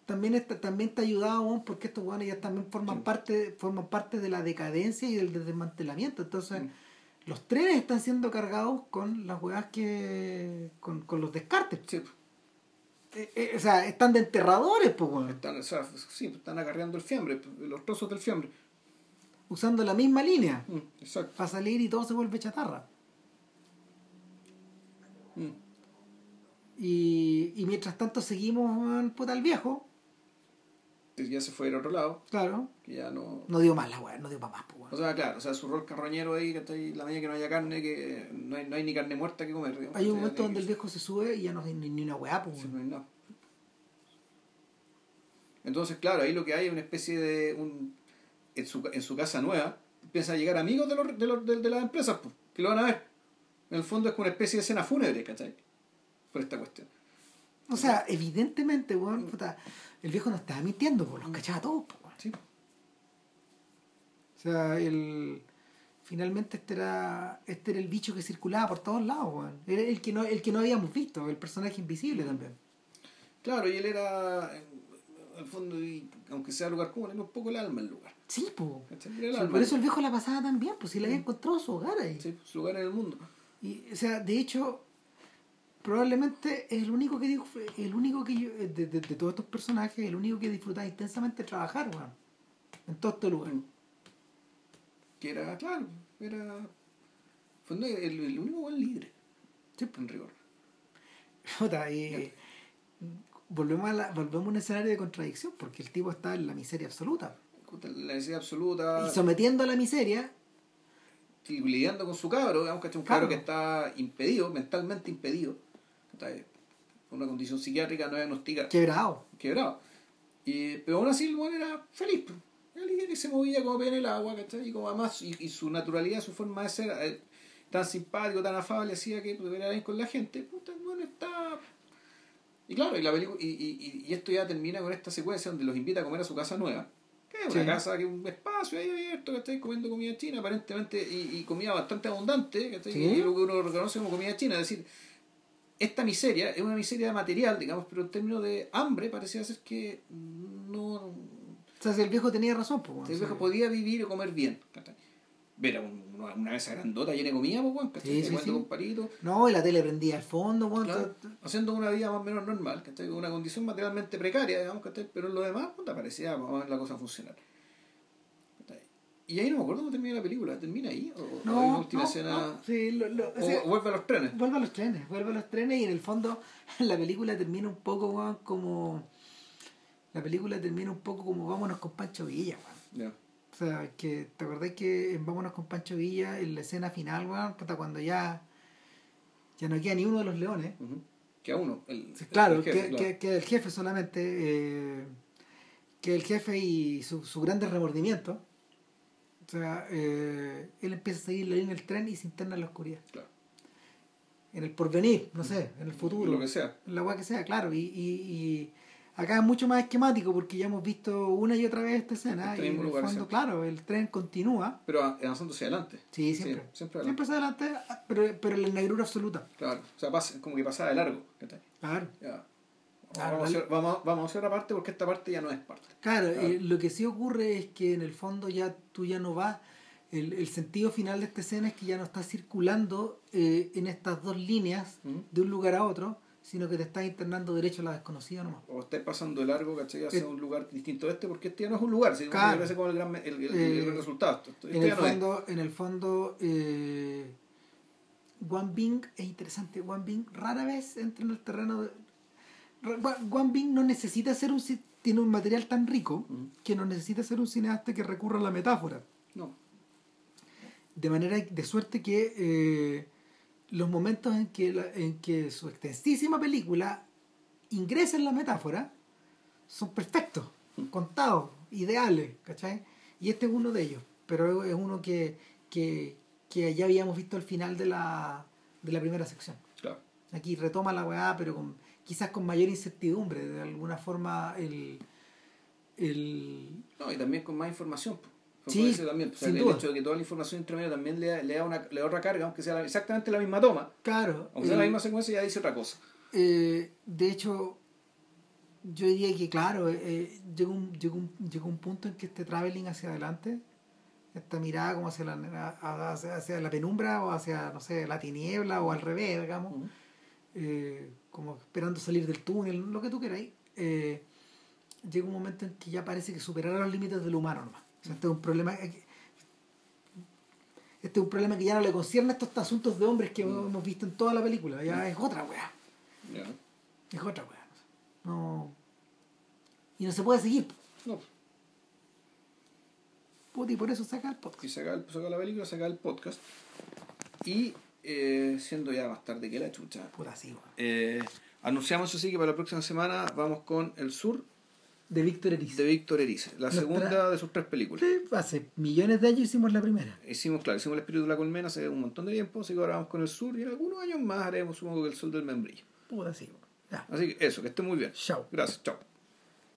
Speaker 1: también está, también está ayudado weón, porque estos weones ya también forman
Speaker 2: Sí.
Speaker 1: parte forman parte de la decadencia y del desmantelamiento entonces
Speaker 2: Mm.
Speaker 1: los trenes están siendo cargados con las weas que con, con los descartes
Speaker 2: Sí,
Speaker 1: Eh, eh, o sea están de enterradores pues weón.
Speaker 2: están, o sea, sí, están acarreando el fiambre, los trozos del fiambre.
Speaker 1: usando la misma línea
Speaker 2: Mm, exacto.
Speaker 1: para salir y todo se vuelve chatarra.
Speaker 2: Mm.
Speaker 1: Y, y mientras tanto seguimos puta al viejo,
Speaker 2: ya se fue al otro lado,
Speaker 1: claro,
Speaker 2: que ya no...
Speaker 1: no dio más la weá, no dio para más, pues,
Speaker 2: O sea, claro, o sea, su rol carroñero ahí, que la medida que no haya carne, que no hay, no hay ni carne muerta que comer. digamos,
Speaker 1: Hay un momento donde el viejo se sube y ya no hay ni, ni una weá, pues,
Speaker 2: sí, no hay nada. Entonces, claro, ahí lo que hay es una especie de... Un, en, su, en su casa nueva, empiezan a llegar amigos de, los, de, los, de, de las empresas, pues, que lo van a ver. En el fondo es como una especie de escena fúnebre, ¿cachai? Por esta cuestión.
Speaker 1: O sea, evidentemente, weón, puta, el viejo no estaba mintiendo, pues, los
Speaker 2: Mm.
Speaker 1: cachaba todos, weón.
Speaker 2: Sí.
Speaker 1: O sea, el... Finalmente este era, este era el bicho que circulaba por todos lados, weón. Era el que no, el que no habíamos visto, el personaje invisible también.
Speaker 2: Claro, y él era, el fondo, y aunque sea lugar común, era un poco el alma del lugar.
Speaker 1: Sí,
Speaker 2: el alma
Speaker 1: por eso el viejo la pasaba tan bien, pues si le había encontrado su hogar ahí.
Speaker 2: Sí, su lugar en el mundo.
Speaker 1: Y, o sea, de hecho, probablemente es el único que digo, el único que yo, de, de- de todos estos personajes, el único que disfrutaba intensamente trabajar, weón. En todo este lugar.
Speaker 2: Que era, claro, era. Fue el, el único buen libre. Sí, en rigor. (laughs)
Speaker 1: Puta, y volvemos a la- volvemos a un escenario de contradicción, porque el tipo está en la miseria absoluta.
Speaker 2: La necesidad absoluta.
Speaker 1: Y sometiendo a la miseria,
Speaker 2: y lidiando con su cabro, digamos que es un cabro que está impedido, mentalmente impedido. Está con una condición psiquiátrica no diagnosticada.
Speaker 1: quebrado.
Speaker 2: quebrado. Y, pero aún así el weón era feliz. Era alguien que se movía como pie en el agua, ¿cachai? Y como además, y, y su naturalidad, su forma de ser, eh, tan simpático, tan afable, hacía que pudiera bien con la gente. Puta, el weón está... Y claro, y, la película, y, y, y esto ya termina con esta secuencia donde los invita a comer a su casa nueva. Que es una
Speaker 1: Sí.
Speaker 2: casa, que es un espacio ahí abierto, que estáis comiendo comida china, aparentemente, y, y comida bastante abundante, ¿cachai?
Speaker 1: Sí.
Speaker 2: Y lo que uno reconoce como comida china, es decir, esta miseria es una miseria material, digamos, pero en términos de hambre parecía ser que no...
Speaker 1: O sea, si el viejo tenía razón, pues. weón,
Speaker 2: El
Speaker 1: sí.
Speaker 2: viejo podía vivir o comer bien. ¿cachai? Ver a un- una, mesa grandota llena de comida, pues, ¿cachai?
Speaker 1: Sí, sí,
Speaker 2: con palitos,
Speaker 1: No, y la tele prendía al fondo,
Speaker 2: claro,
Speaker 1: todo-
Speaker 2: haciendo una vida más o menos normal, ¿cachai? Una condición materialmente precaria, digamos, ¿cachai? Pero en lo demás, puta, parecía más o menos la cosa funcionar. Y ahí no me acuerdo cómo termina la película, ¿termina ahí? ¿O, hay
Speaker 1: No,
Speaker 2: una última
Speaker 1: no,
Speaker 2: escena?
Speaker 1: no, sí, lo- lo- o sea,
Speaker 2: vuelve a los trenes.
Speaker 1: Vuelve a los trenes, vuelve a los trenes y en el fondo (laughs) la película termina un poco como... La película termina un poco como Vámonos con Pancho Villa.
Speaker 2: Ya.
Speaker 1: O sea, que te acordás que en Vámonos con Pancho Villa, en la escena final, weón, puta, cuando ya Ya no queda ni uno de los leones.
Speaker 2: Ujú. Queda uno. El,
Speaker 1: claro,
Speaker 2: el jefe,
Speaker 1: que,
Speaker 2: claro.
Speaker 1: que- que el jefe solamente, eh, que el jefe y su, su grande remordimiento, o sea, eh, él empieza a seguir la línea del tren y se interna en la oscuridad.
Speaker 2: Claro.
Speaker 1: En el porvenir, no sé, en el futuro.
Speaker 2: Lo que sea.
Speaker 1: En la weá que sea, claro. Y, y, y acá es mucho más esquemático porque ya hemos visto una y otra vez esta escena.
Speaker 2: Este
Speaker 1: y en el fondo, claro, el tren continúa.
Speaker 2: Pero avanzando hacia adelante.
Speaker 1: Sí, siempre.
Speaker 2: Sí, siempre
Speaker 1: siempre hacia adelante, pero, pero en la negrura absoluta.
Speaker 2: Claro. O sea, pasa, como que pasaba de largo.
Speaker 1: Claro.
Speaker 2: Ya.
Speaker 1: Claro,
Speaker 2: vamos, a hacer, vamos, vamos a hacer parte porque esta parte ya no es parte.
Speaker 1: Claro,
Speaker 2: Claro.
Speaker 1: eh, lo que sí ocurre es que en el fondo ya tú ya no vas, el, el sentido final de esta escena es que ya no estás circulando eh, en estas dos líneas
Speaker 2: Ujú.
Speaker 1: de un lugar a otro, sino que te estás internando derecho a la desconocida nomás.
Speaker 2: O estáis pasando de largo, ¿cachai? Hacia
Speaker 1: Eh,
Speaker 2: un lugar distinto a este porque este ya no es un lugar, sino
Speaker 1: Claro.
Speaker 2: que parece como el gran, el,
Speaker 1: Eh,
Speaker 2: resultado. Esto,
Speaker 1: En el,
Speaker 2: no es.
Speaker 1: fondo, en el fondo, eh, Wang Bing es interesante. Wang Bing rara vez entra en el terreno de... Bing no necesita ser un... Tiene un material tan rico
Speaker 2: Ujú.
Speaker 1: que no necesita ser un cineasta que recurra a la metáfora.
Speaker 2: No.
Speaker 1: De manera de suerte que eh, los momentos en que, la- en que su extensísima película ingresa en la metáfora son perfectos, contados, ideales, ¿cachai? Y este es uno de ellos, pero es uno que, que, que ya habíamos visto al final de la, de la primera sección.
Speaker 2: Claro.
Speaker 1: Aquí retoma la weá, pero con, quizás con mayor incertidumbre. De alguna forma, el. el
Speaker 2: No, y también con más información.
Speaker 1: Sí,
Speaker 2: por eso también. O sea,
Speaker 1: sin
Speaker 2: el
Speaker 1: duda.
Speaker 2: hecho de que toda la información entre medio también le, da- le da una, le da otra carga, aunque sea la- exactamente la misma toma.
Speaker 1: claro.
Speaker 2: Aunque sea la
Speaker 1: el-
Speaker 2: misma secuencia, ya dice otra cosa.
Speaker 1: eh, de hecho, yo diría que, claro, eh, eh, llegó, un, llegó, un, llegó un punto en que este traveling hacia adelante, esta mirada como hacia la, hacia, hacia la penumbra o hacia, no sé, la tiniebla o al revés, digamos. Eh, como esperando salir del túnel, lo que tú queráis, eh, llega un momento en que ya parece que superará los límites del humano nomás. O sea, este es un problema. Este es un problema que ya no le concierne a estos asuntos de hombres que
Speaker 2: Mm.
Speaker 1: hemos visto en toda la película. Ya es otra weá. Es otra weá. No. Y no se puede seguir.
Speaker 2: No,
Speaker 1: Puta, y por eso saca el podcast.
Speaker 2: y saca, saca la película, saca el podcast. Y eh, siendo ya más tarde que la chucha,
Speaker 1: Puta, sí,
Speaker 2: eh, anunciamos eso sí que para la próxima semana vamos con El Sur
Speaker 1: De Víctor Eriz.
Speaker 2: de Víctor Erice, la
Speaker 1: Nuestra-
Speaker 2: segunda de sus tres películas.
Speaker 1: Sí, Hace millones de años hicimos la primera.
Speaker 2: Hicimos, claro, hicimos El Espíritu de la Colmena hace un montón de tiempo, así que ahora vamos con El Sur y en algunos años más haremos, supongo que El Sol del Membrillo.
Speaker 1: Puta, sí.
Speaker 2: Así que eso, que esté muy bien.
Speaker 1: Chao.
Speaker 2: Gracias, chao.